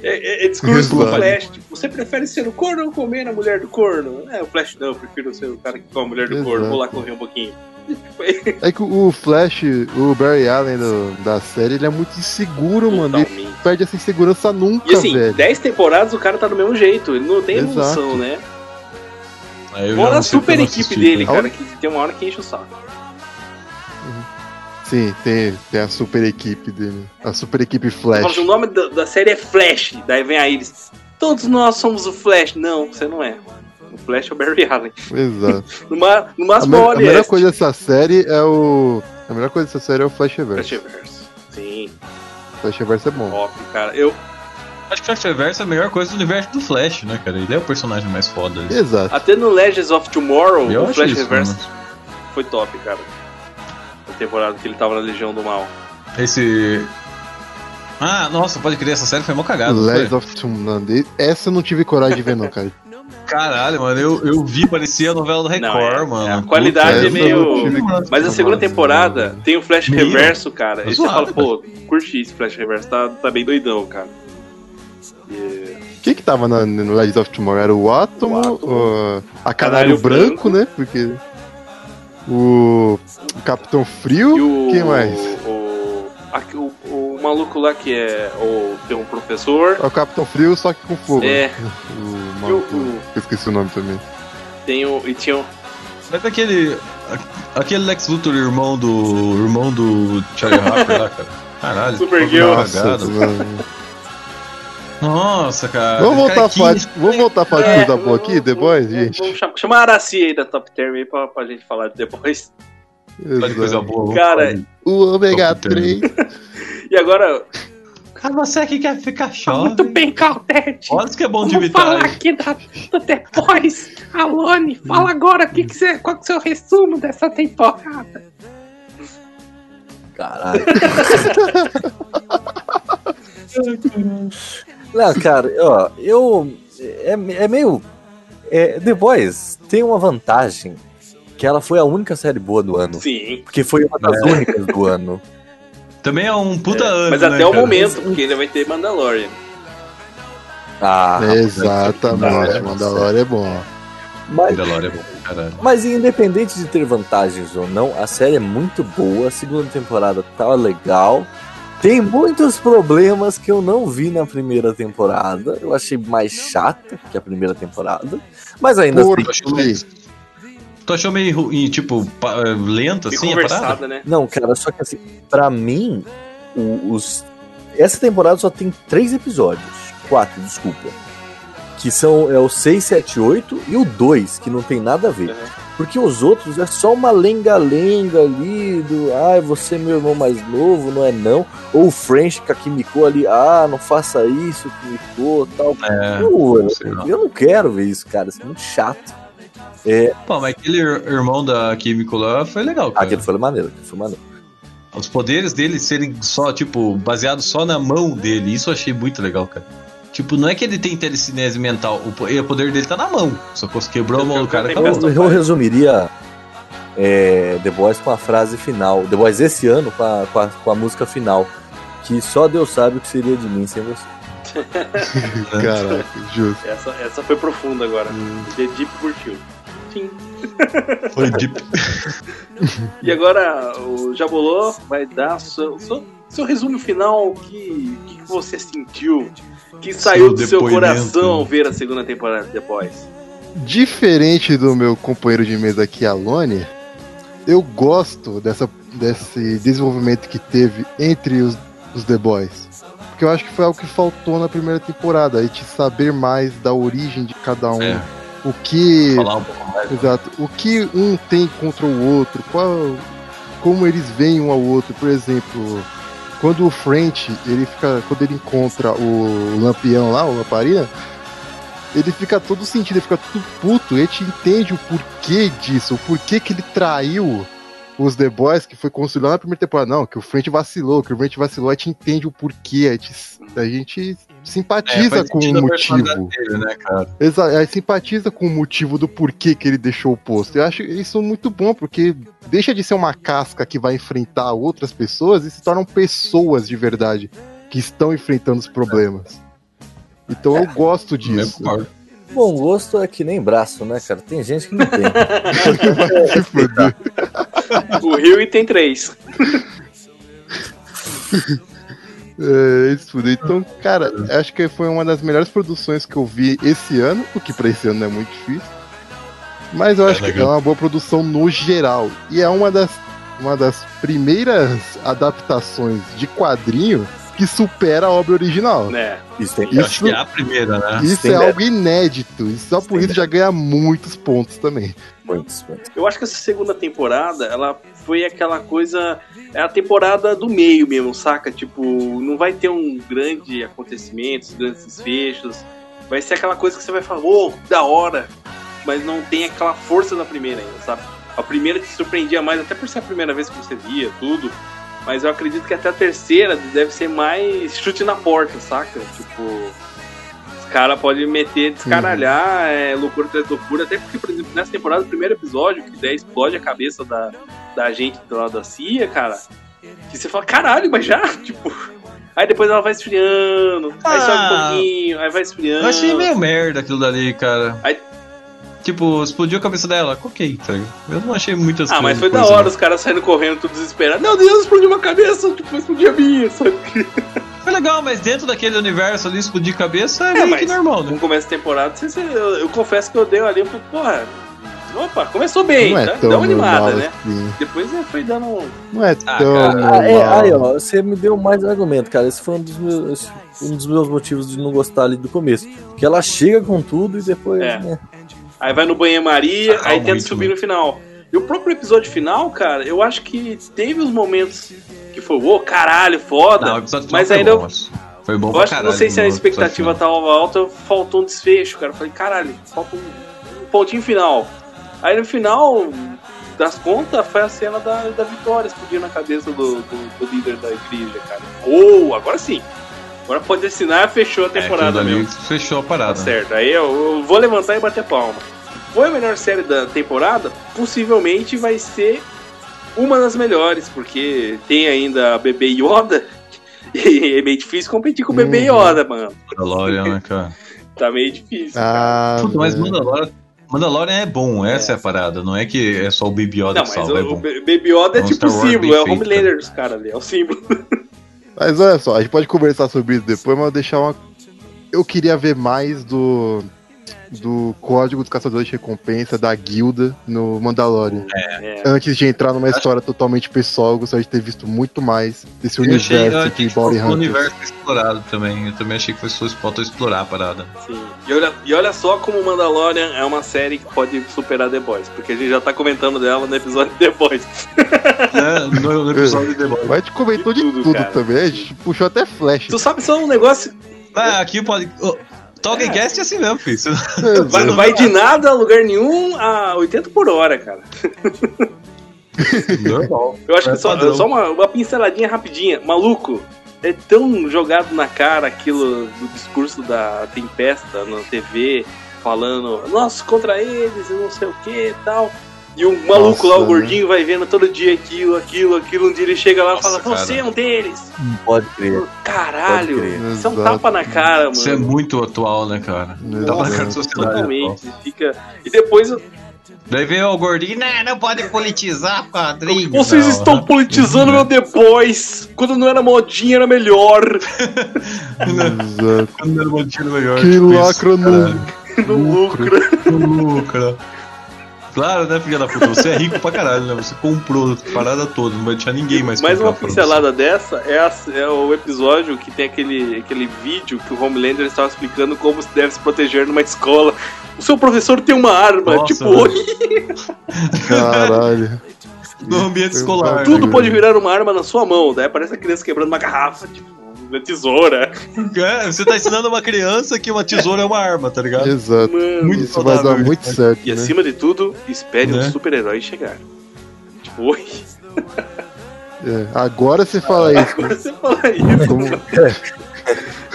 é, é- é discurso do. Flash. Tipo, você prefere ser o corno ou comer a mulher do corno? É, o Flash não, eu prefiro ser o cara que come a mulher do Exato. corno. Vou lá correr um pouquinho. É que o Flash, o Barry Allen do- da série, ele é muito inseguro, mano. Ele Totalmente. perde essa insegurança nunca, E assim, velho. 10 temporadas o cara tá do mesmo jeito. Ele não tem Exato. evolução, né? Eu a não sei super equipe assisti, dele, cara. cara, que tem uma hora que enche o saco. Sim, tem, tem a super equipe dele. A super equipe Flash. assim, o nome da, da série é Flash. Daí vem a Iris. Todos nós somos o Flash. Não, você não é. O Flash é o Barry Allen. Exato. (laughs) No, ma- no A, máximo, me- a olha melhor coisa dessa série é o. A melhor coisa dessa série é o Flashverse. Flashverse. Sim. Flash Reverso é bom. Top, cara. Eu, Acho que o Flash Reverso é a melhor coisa do universo do Flash, né, cara? Ele é o personagem mais foda ali. Exato. até no Legends of Tomorrow, Eu o Flash isso, Reverse mano. foi top, cara. A temporada que ele tava na Legião do Mal. Esse. Ah, nossa, pode crer, essa série foi mó cagada. Legends of Tomorrow. Essa eu não tive coragem de ver, não, cara. (laughs) Caralho, mano, eu, eu vi, parecia a novela do Record, Não, é- mano. é, a qualidade Puta, é meio. Mas a segunda temporada tem o Flash Meio. Reverso, cara. E você fala, pô, curti esse Flash Reverso, tá, tá bem doidão, cara. E- Quem que tava na- no Legends of Tomorrow? Era o Átomo, O Átomo. o- a Canário Canário Branco, né? Porque. O, o Capitão Frio. E o. Quem mais? O, aqui, o, o maluco lá que é. O, tem um professor. É o Capitão Frio, só que com fogo. É. (laughs) O E o, maluco. o- Eu esqueci o nome também. tem o. E tinha o. Mas aquele. Aquele Lex Luthor, irmão do. irmão do Charlie Harper lá, cara. (laughs) Caralho, Nossa, cagado. mano. Nossa, cara. vamos, voltar a Carequinha. falar, de- vamos voltar a falar de É, coisa boa aqui, The Boys, vamos- gente? Vamos chamar, chama a Araci aí da Top Term aí pra, pra gente falar de The Boys. Olha que coisa boa. Cara. O Term. 3. E agora. Ah, você aqui quer ficar Tá jovem. muito bem, Caldete. Olha que é bom de Vamos falar aqui da, The Boys. Alone, fala agora o que que você, qual que é o seu resumo dessa temporada. Caralho. (laughs) (laughs) (laughs) Não, cara, ó, eu. É, é meio. é, The Boys tem uma vantagem que ela foi a única série boa do ano. Sim. Porque foi uma das únicas do ano. Também é um puta É, ano. mas né, até o cara? momento, porque ainda vai ter Mandalorian. Ah, Exatamente, Mandalorian é bom. mas, Mandalorian é bom, caralho. mas independente de ter vantagens ou não, a série é muito boa. A segunda temporada tá legal. Tem muitos problemas que eu não vi na primeira temporada. Eu achei mais chata que a primeira temporada. Mas ainda Por assim. Tu achou meio, ruim, tipo, lenta Bem assim a parada? né? Não, cara, só que assim, pra mim, os. Essa temporada só tem três episódios. Quatro, desculpa. Que são é o 6, 7, 8 e o 2, que não tem nada a ver. Uhum. Porque os outros é só uma lenga-lenga ali do. Ai, você é meu irmão mais novo, não é não. Ou o French com a Kimiko ali, ah, não faça isso, Kimiko, tal. É, eu, não. eu não quero ver isso, cara. Isso é muito chato. É, Pô, mas aquele ir- irmão da Kimiko lá foi legal, cara. aquele foi maneiro, aquele foi maneiro. Os poderes dele serem só, tipo, baseados só na mão dele. Isso eu achei muito legal, cara. Tipo, não é que ele tem telecinese mental. O, po- o poder dele tá na mão. Só que quebrou a mão do cara, Eu-. Eu, eu resumiria é, The Boys com a frase final. The Boys esse ano com a, com a, com a música final. Que só Deus sabe o que seria de mim sem você. (laughs) Caraca, justo. Essa, essa foi profunda agora. The Deep curtiu. Sim. (laughs) Foi deep. E agora o Jabolô vai dar seu, seu, seu resumo final. O que, o que você sentiu? Que saiu do seu coração ao ver a segunda temporada de The Boys? Diferente do meu companheiro de mesa aqui, Alone, eu gosto dessa, desse desenvolvimento que teve entre os, os The Boys. Porque eu acho que foi algo que faltou na primeira temporada, a gente saber mais da origem de cada um. É. O que. Falar um pouco mais. Exato. O que um tem contra o outro, qual, como eles veem um ao outro. Por exemplo, quando o French, ele fica, quando ele encontra o Lampião lá, o Lamparina, ele fica todo sentido, ele fica tudo puto, e a gente entende o porquê disso, o porquê que ele traiu os The Boys, que foi construído lá na primeira temporada. Não, que o French vacilou, que o French vacilou, a gente entende o porquê, a gente, a gente simpatiza É, com o motivo. dele, né, cara? Exato, aí simpatiza com o motivo do porquê que ele deixou o posto. Eu acho isso muito bom, porque deixa de ser uma casca que vai enfrentar outras pessoas e se tornam pessoas de verdade que estão enfrentando os problemas. Então eu gosto disso. Bom gosto é que nem braço, né, cara? Tem gente que não tem. (laughs) O Rio tem três. (laughs) É, isso tudo. Então, cara, acho que foi uma das melhores produções que eu vi esse ano, o que pra esse ano não é muito difícil. Mas eu É acho que legal. é uma boa produção no geral. E é uma das, uma das primeiras adaptações de quadrinho que supera a obra original. né? Isso tem Eu acho Isso, que é a primeira, né? isso tem é algo inédito. E só por isso já ganha muitos pontos também. muitos, muitos. Eu acho que essa segunda temporada, ela foi aquela coisa. É a temporada do meio mesmo, saca? Tipo, não vai ter um grande acontecimento, grandes desfechos. Vai ser aquela coisa que você vai falar, ô, da hora. Mas não tem aquela força da primeira ainda, sabe? A primeira te surpreendia mais, até por ser a primeira vez que você via tudo. Mas eu acredito que até a terceira deve ser mais chute na porta, saca? Tipo, os caras podem meter, descaralhar, é, loucura atrás loucura. Até porque, por exemplo, nessa temporada, o primeiro episódio, que daí explode a cabeça da, da gente do lado da CIA, cara. Que você fala, caralho, mas já? (laughs) Tipo. Aí depois ela vai esfriando, aí sobe um Ah. pouquinho, aí vai esfriando. Eu achei meio merda aquilo dali, cara. Aí- Tipo, explodiu a cabeça dela. Ok, tá ligado? Eu não achei muitas Ah, mas coisas- foi da hora não. os caras saindo correndo, tudo desesperado. Meu Deus, explodiu uma cabeça, tipo, vai explodir a minha, sabe? Foi legal, mas dentro daquele universo ali, explodir cabeça é, É, meio mas que normal, né? no começo da temporada, você- eu, eu confesso que eu dei ali, eu falei, porra, opa, começou bem, não é tá? tão Dá uma animada, né? assim. Depois é, foi dando um... Não é Ah, tão. Ah, é, aí, ó, você me deu mais argumento, cara. Esse foi um dos meus, um dos meus motivos de não gostar ali do começo. Que ela chega com tudo e depois. É. né? Aí vai no banho-maria, Ah, aí tenta muito, subir né? no final. E o próprio episódio final, cara, eu acho que teve os momentos que foi, ô, caralho, foda. Não, mas foi ainda bom, Foi bom eu acho que não sei se a expectativa tava alta, faltou um desfecho, cara. Eu falei, caralho, falta um, um pontinho final. Aí no final das contas foi a cena da, da Vitória explodindo na cabeça do, do, do líder da igreja, cara. Ou, agora sim. Agora pode assinar, fechou a É, temporada dali mesmo. Fechou a Tá parada. né? certo. Aí eu, vou levantar e bater palma. Foi a melhor série da temporada? Possivelmente vai ser uma das melhores, porque tem ainda a bebê Yoda. (laughs) E é meio difícil competir com o bebê Uhum. Yoda, mano. Mandalorian, né, cara? (laughs) Tá meio difícil. Ah, Puta, mas. Mandalorian, Mandalorian é bom, essa é. a parada. Não é que é só o Baby Yoda Não, que mas salva, é o, o bom. Be- Baby Yoda é É um tipo o Star Wars símbolo, é o Homelander dos caras ali, é o símbolo. (laughs) Mas olha só, a gente pode conversar sobre isso depois, mas eu deixar uma. Eu queria ver mais do. Do Código dos Caçadores de Recompensa da Guilda no Mandalorian. É. Antes de entrar numa história totalmente pessoal, eu gostaria de ter visto muito mais desse Eu achei, eu universo achei de que Bounty Hunters. universo explorado também. Eu também achei que foi só faltou explorar a parada. Sim. E olha, e olha só como o Mandalorian é uma série que pode superar The Boys, porque a gente já tá comentando dela no episódio de The Boys. né? (laughs) no, no episódio de The Boys. Mas a gente comentou de, De tudo, tudo, também, a gente puxou até flash. Tu sabe só um negócio Ah, aqui pode. Oh, Talkcast é assim mesmo, filho. Vai, vai de nada a lugar nenhum a 80 por hora, cara. Normal. Eu acho É que só, padrão. só uma, uma pinceladinha rapidinha. Maluco, é tão jogado na cara aquilo do discurso da Tempesta na TV, falando, nós contra eles e não sei o que e tal. E o maluco lá, Nossa, o gordinho, vai vendo todo dia aquilo, aquilo, aquilo. Um dia ele chega lá e fala, você é um deles. Não pode crer. Caralho, Pode crer. isso é um Exato. tapa na cara, mano. Isso é muito atual, né, cara? Nossa, Tava na cara da sociedade. atual. Totalmente. Fica... E depois Daí veio o gordinho, não, não pode politizar quadrinho. Vocês não. estão politizando meu The Boys. Quando não era modinha, era melhor. Exato. Quando era uma tira melhor. Que tipo isso, lacra caralho. no (laughs) No lucro. Lucra. Claro, né, filha da puta? Você é rico pra caralho, né? Você comprou a parada toda, não vai deixar ninguém mais Mais uma pincelada dessa é, a- é o episódio que tem aquele, aquele vídeo que o Homelander estava explicando como se deve se proteger numa escola. O seu professor tem uma arma. Nossa, tipo, oi, (laughs) Caralho. No ambiente escolar. tudo né, pode virar uma arma na sua mão. Daí aparece a criança quebrando uma garrafa, tipo, uma tesoura. É, você tá ensinando uma criança que uma tesoura é uma arma, tá ligado? Exato. Mano. Muito Isso vai dar saudável. muito certo, E né? acima de tudo, espere Né? um super-herói chegar. Tipo, oi. É, Agora você fala isso. Agora você fala isso. Como... (laughs)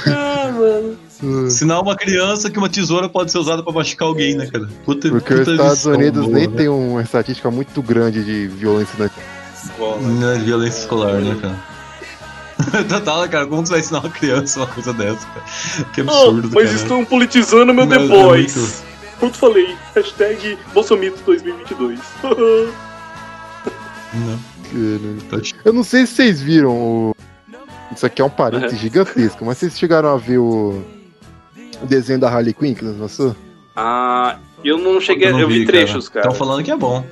Ah, mano. Ensinar uma criança que uma tesoura pode ser usada pra machucar alguém, né, cara? Puta, Porque os puta Estados lição Unidos boa, nem né? tem uma estatística muito grande de violência na Escola. Não é violência escolar, né, cara? (laughs) Total, cara, como você vai ensinar uma criança uma coisa dessa, cara? Que Oh, absurdo, mas cara. estão politizando meu The Mas é Boys. muito- Pronto, falei. Hashtag Bolsomito 2022. (laughs) Não, tá Eu não sei se vocês viram o. Isso aqui é um parênteses gigantesco, mas vocês chegaram a ver o, o desenho da Harley Quinn que nos lançou? ah, eu não cheguei. não Eu vi trechos, cara. Estão falando que é bom.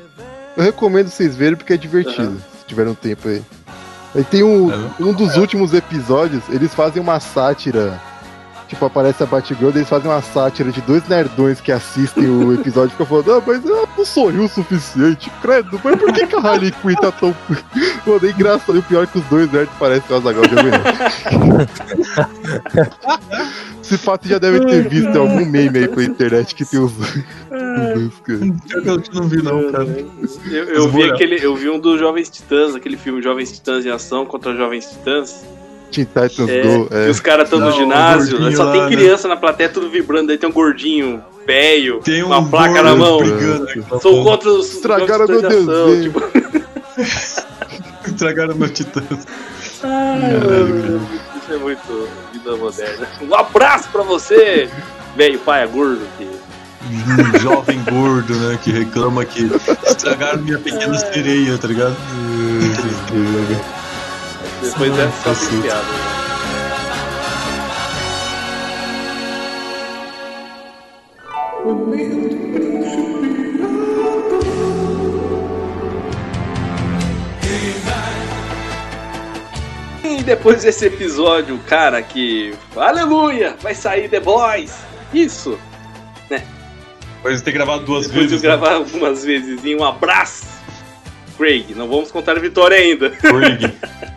Eu recomendo vocês verem porque é divertido, se tiverem um tempo aí. Aí tem um, É, um dos últimos episódios, eles fazem uma sátira. Tipo, aparece a Batgirl, eles fazem uma sátira de dois nerdões que assistem o episódio e ficam falando, ah, mas ela não sorriu o suficiente, credo, mas por que, que a Harley Quinn tá tão. (laughs) Pô, nem engraçado, e o pior é que os dois nerds parecem o Azaghal de Esse (laughs) fato já deve ter visto em algum meme aí pela internet que tem os, os dois, cara. Eu não vi, não, cara. Eu, eu vi aquele, eu vi um dos Jovens Titãs, aquele filme Jovens Titãs em Ação contra Jovens Titãs. Teen Titans É, Go, que é. os caras estão no ginásio, só lá, tem né? criança na plateia, tudo vibrando, aí tem um gordinho velho, Tem um uma placa na mão. brigando na Sou contra os (laughs) Estragaram meu Titãs desenho. tipo, Estragaram meu titã. ai, mano, isso é muito vida moderna. Um abraço pra você, velho pai gordo. Que... Um jovem gordo, né? Que reclama que estragaram minha pequena sereia, tá ligado? (laughs) Depois é só Cacete. tem piada. E depois desse episódio, cara, que. Aleluia! Vai sair The Boys! Isso! Depois de ter gravado duas Depois de vezes. né? gravar algumas vezes. E um abraço! Craig, não vamos contar a vitória ainda. Craig. (laughs)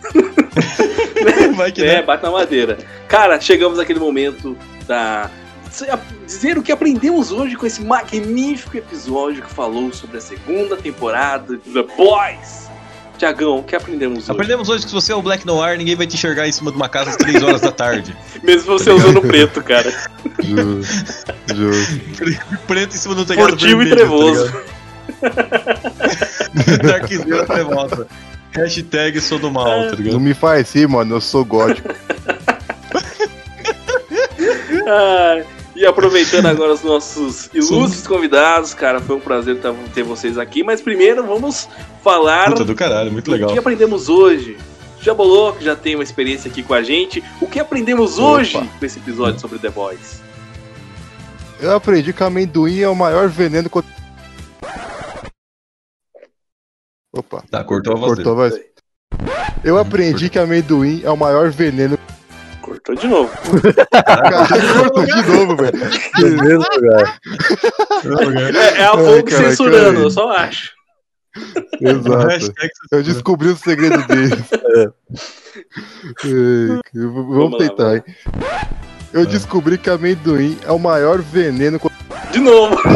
(laughs) Vai que É, né? bate na madeira. Cara, chegamos naquele momento da. Dizer o que aprendemos hoje com esse magnífico episódio que falou sobre a segunda temporada de The Boys. Tiagão, o que aprendemos hoje? Aprendemos hoje que se você é o Black Noir, ninguém vai te enxergar em cima de uma casa às 3 horas da tarde. (laughs) Mesmo você usando preto, cara. Justo, justo. Preto em cima do telhado Furtivo e vermelho, trevoso. Tá? (laughs) Darkzera trevosa. Hashtag sou do mal, tá Não ligado? me faz assim, mano, eu sou gótico. (laughs) Ah, e aproveitando agora os nossos ilustres convidados, cara, foi um prazer tá- ter vocês aqui. Mas primeiro vamos falar Puta do caralho, muito legal. O que aprendemos hoje? Já bolou, que já tem uma experiência aqui com a gente. O que aprendemos Opa. hoje com esse episódio sobre The Boys? Eu aprendi que amendoim é o maior veneno contra. Opa, Tá, cortou a voz cortou a dele. voz. Eu aprendi que amendoim é o maior veneno. Cortou de novo. Cara, cortou de novo, velho. Beleza, cara. É, é a cara, censurando, cara. eu só acho. Exato. Eu descobri o segredo deles. É, Vamos Vamos lá, tentar, hein? Eu descobri que amendoim é o maior veneno. De novo. (laughs)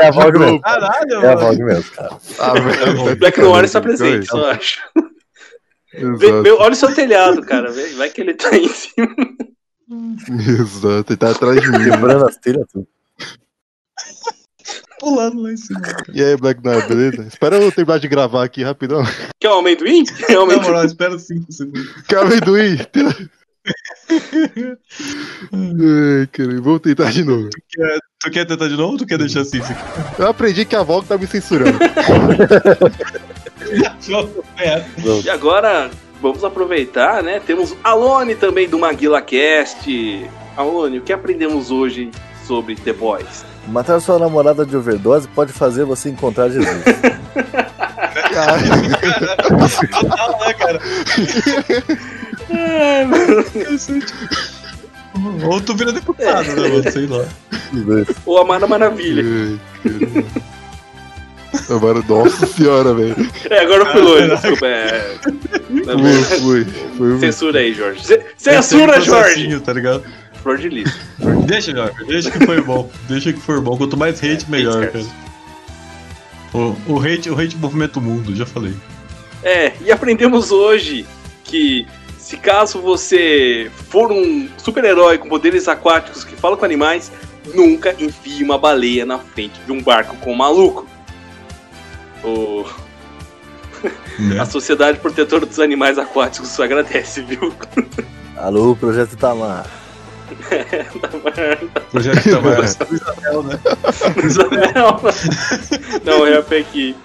É a Vogue mesmo. Caralho, É a. Vogue mesmo, cara. Ah, velho. Black Noir está presente, só acho. Vê- vê- olha o seu telhado, cara. Vai que ele tá em cima. Exato, ele tá atrás de mim. Quebrando as telhas, tudo. (laughs) Pulando lá em cima. E aí, Black Knight, beleza? Espera eu terminar de gravar aqui rapidão. Quer um amendoim? Quer um Na amendoim? moral, espera 5 segundos. Que amendoim! Ai, cara, vamos tentar de novo. Tu quer tentar de novo ou tu quer deixar assim? Eu aprendi que a Vogue tá me censurando. E agora, vamos aproveitar, né? Temos Alone também do Maguila Cast. Alone, o que aprendemos hoje sobre The Boys? Matar sua namorada de overdose pode fazer você encontrar Jesus. (laughs) Total, (laughs) né, cara? Ou tu vira deputado, né, mano? Sei lá. Ou Amada Maravilha. Ai, caramba. Agora, nossa senhora, velho. É, agora eu fui longe, desculpa. É... Foi, verdade, foi. foi Censura aí, Jorge. É Censura, Jorge! Tá ligado? Flor de lis. Deixa, Jorge. Deixa que foi bom. Deixa que for bom. Quanto mais hate, melhor, cara. O, o hate, o hate movimenta o mundo, já falei. É, e aprendemos hoje que se caso você for um super-herói com poderes aquáticos que fala com animais, nunca enfie uma baleia na frente de um barco com um maluco. O... Né? (laughs) A Sociedade Protetora dos Animais Aquáticos agradece, viu? Alô, Projeto Itamar. (laughs) Projeto Itamar. Isabel, né? (laughs) Não, é a aqui.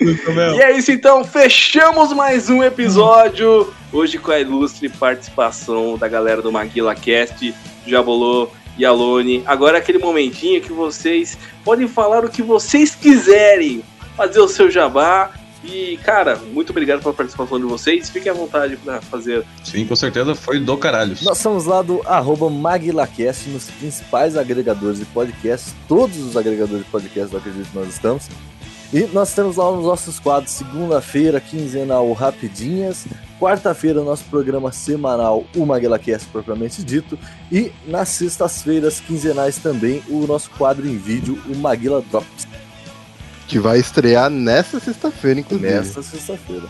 E é isso então, fechamos mais um episódio. Hoje com a ilustre participação da galera do Maguila Cast, Jabolô e Alone. Agora é aquele momentinho que vocês podem falar o que vocês quiserem, fazer o seu jabá E, cara, muito obrigado pela participação de vocês. Fiquem à vontade para fazer. Sim, com certeza foi do caralho. Nós estamos lá do arroba MaguilaCast nos principais agregadores de podcasts, todos os agregadores de podcasts, eu acredito que nós estamos. E nós temos lá os nossos quadros, segunda-feira, quinzenal Rapidinhas, quarta-feira, nosso programa semanal, o MaguilaCast propriamente dito, e nas sextas-feiras, quinzenais também, o nosso quadro em vídeo, o Maguila Drops, Que vai estrear nessa sexta-feira, inclusive. nesta sexta-feira.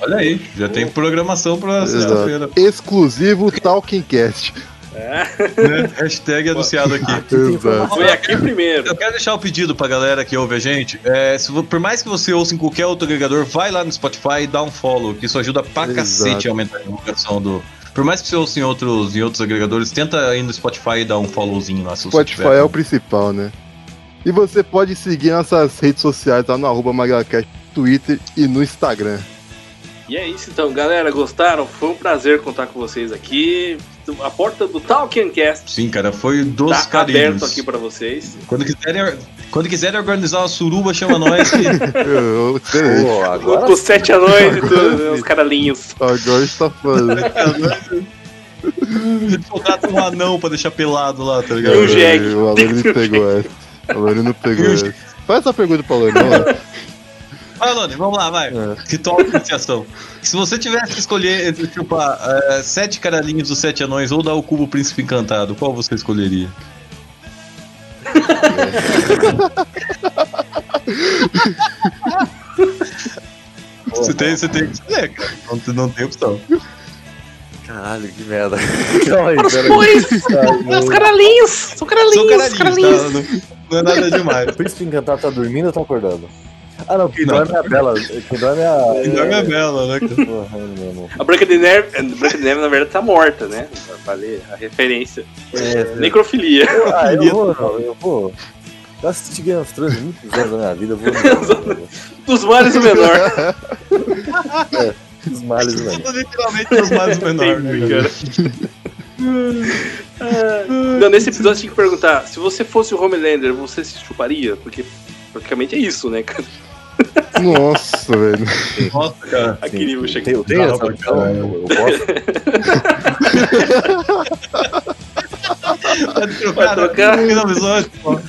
Olha aí, já tem programação pra Exato. sexta-feira. Exclusivo Talkingcast. É, né? Hashtag anunciado aqui. (laughs) Exato. foi aqui primeiro. Eu quero deixar o pedido pra galera que ouve a gente. É, se por mais que você ouça em qualquer outro agregador, vai lá no Spotify e dá um follow, que isso ajuda pra Exato. cacete a aumentar a divulgação do. Por mais que você ouça em outros, em outros agregadores, tenta ir no Spotify e dar um followzinho lá. Se você Spotify tiver. é o principal, né? E você pode seguir nossas redes sociais lá no arroba MagalaCast, Twitter e no Instagram. E é isso então, galera. Gostaram? Foi um prazer contar com vocês aqui. A porta do Talking Cast Sim, cara, foi dos tá carinhos. aberto aqui pra vocês. Quando quiserem, quando quiserem organizar uma suruba, chama nós. (laughs) Pô, agora Com os sete anões e tudo, né, os caralhinhos. Agora tá. A gente (laughs) contrata um anão pra deixar pelado lá, tá ligado? E o Jack. O Alone pegou essa. O Alone não pegou o essa. Faz essa pergunta pro vamos lá. Vai, Lone, vamos lá, vai. Ritual de iniciação. Se você tivesse que escolher entre chupar é, sete caralhinhos dos sete anões ou dar o cubo príncipe encantado, qual você escolheria? (laughs) Você tem, você tem que escolher, cara. Não, tem- não tem opção. Caralho, que merda. (laughs) Calma aí. Pois, os meu- caralhinhos, são caralhinhos, São caralhinhos. caralhinhos, tá? Não, não é nada demais. O príncipe encantado tá dormindo ou tá acordando? Ah, não, quem dorme é a Bela. Quem dorme é a. E não é bela, né, cara? Porra, meu irmão. A Branca de Neve, a Branca de Neve na verdade tá morta, né? Pra valer a referência. É, Necrofilia. ah, eu vou, não, eu vou. Eu assisti Game of Thrones muitos anos da minha vida, eu vou. (laughs) Dos males o menor. Os males, né? velho. Literalmente os mais menores, né, cara? Não, nesse episódio tinha que perguntar: se você fosse o Homelander, você se chuparia? Porque praticamente é isso, né, cara? Nossa, velho. Nossa, cara. Sim, nível chega. Eu tenho essa pra opção, eu, eu posso. Vai trocar, pô.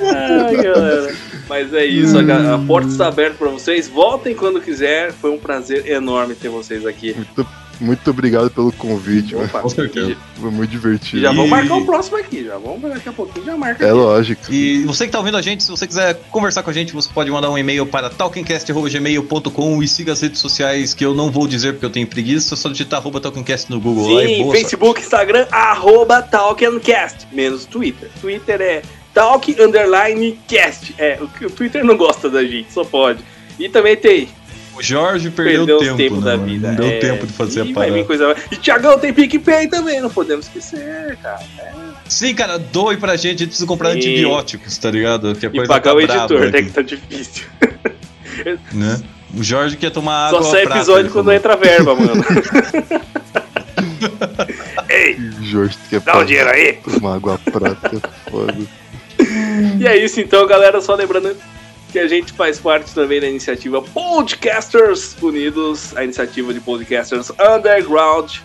Ai, galera. Mas é isso, a, a porta está aberta pra vocês. Voltem quando quiser. Foi um prazer enorme ter vocês aqui. Muito, muito obrigado pelo convite, mano. Opa, Com certeza. Foi muito e divertido. já E- vamos marcar o próximo aqui. Já vamos daqui a pouquinho, já marca. É aqui. lógico. E você que tá ouvindo a gente, se você quiser conversar com a gente, você pode mandar um e-mail para talkingcast.gmail.com e siga as redes sociais que eu não vou dizer porque eu tenho preguiça, é só digitar arroba talkingcast no Google lá e Sim, boa Facebook, Instagram, arroba TalkandCast. Menos Twitter. Twitter é Talk Underline Cast. É, o, o Twitter não gosta da gente, só pode. E também tem sorte. O Jorge perdeu, Perdeu tempo, os tempos né, da mano? vida. Não deu É, tempo de fazer e a parada. coisa E Thiagão tem PicPay também, não podemos esquecer, cara. Sim, cara, doe pra gente, a gente precisa comprar Sim. antibióticos, tá ligado? Que a E coisa pagar tá o editor, né, aqui, que tá difícil. (laughs) né? O Jorge quer tomar água Só sai prata, episódio quando falou. entra verba, mano. (laughs) Ei, Jorge, quer dá o dinheiro aí. Uma água prata, é foda. E é isso então, galera. Só lembrando que a gente faz parte também da iniciativa Podcasters Unidos, a iniciativa de podcasters underground,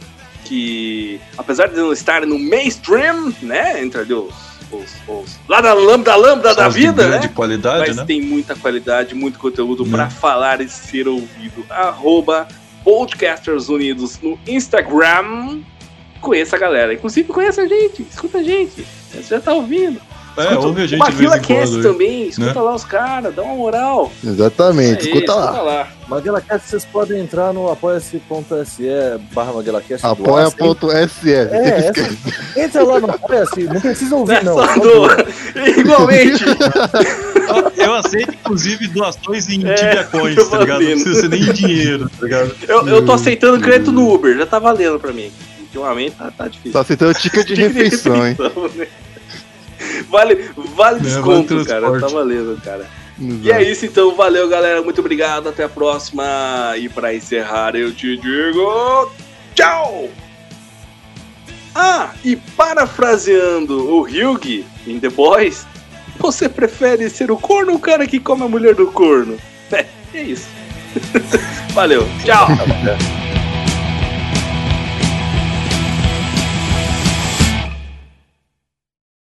que apesar de não estar no mainstream, né, entre os, os, os lá da lambda lambda da de vida, grande né? qualidade, Mas né? tem muita qualidade, muito conteúdo Né? pra falar e ser ouvido. Arroba Podcasters Unidos no Instagram. Conheça a galera. Inclusive conheça a gente, escuta a gente. Você já tá ouvindo. É, Escuta ouve a gente Cast quando. também, escuta né? lá os caras, dá uma moral. Exatamente, Aí, escuta lá. MaguilaCast, vocês podem entrar no apoia.se barra MaguilaCast. Apoia.se. É, essa, entra lá no Apoia-se, não precisa ouvir, É não. Igualmente. Eu aceito, inclusive, doações em É, Tibia Coins, tá ligado? Não precisa ser nem em dinheiro, tá ligado? Eu, eu tô aceitando crédito no Uber, já tá valendo pra mim. Ultimamente tá, tá difícil. Tá aceitando ticket de refeição, hein? né? Vale, vale É, desconto, vale cara. Tá valendo, cara. E é isso então, valeu galera, muito obrigado, até a próxima. E pra encerrar eu te digo tchau! Ah, e parafraseando o Hyugi em The Boys, você prefere ser o corno ou o cara que come a mulher do corno? É, (laughs) E é isso. (laughs) Valeu, tchau. (laughs)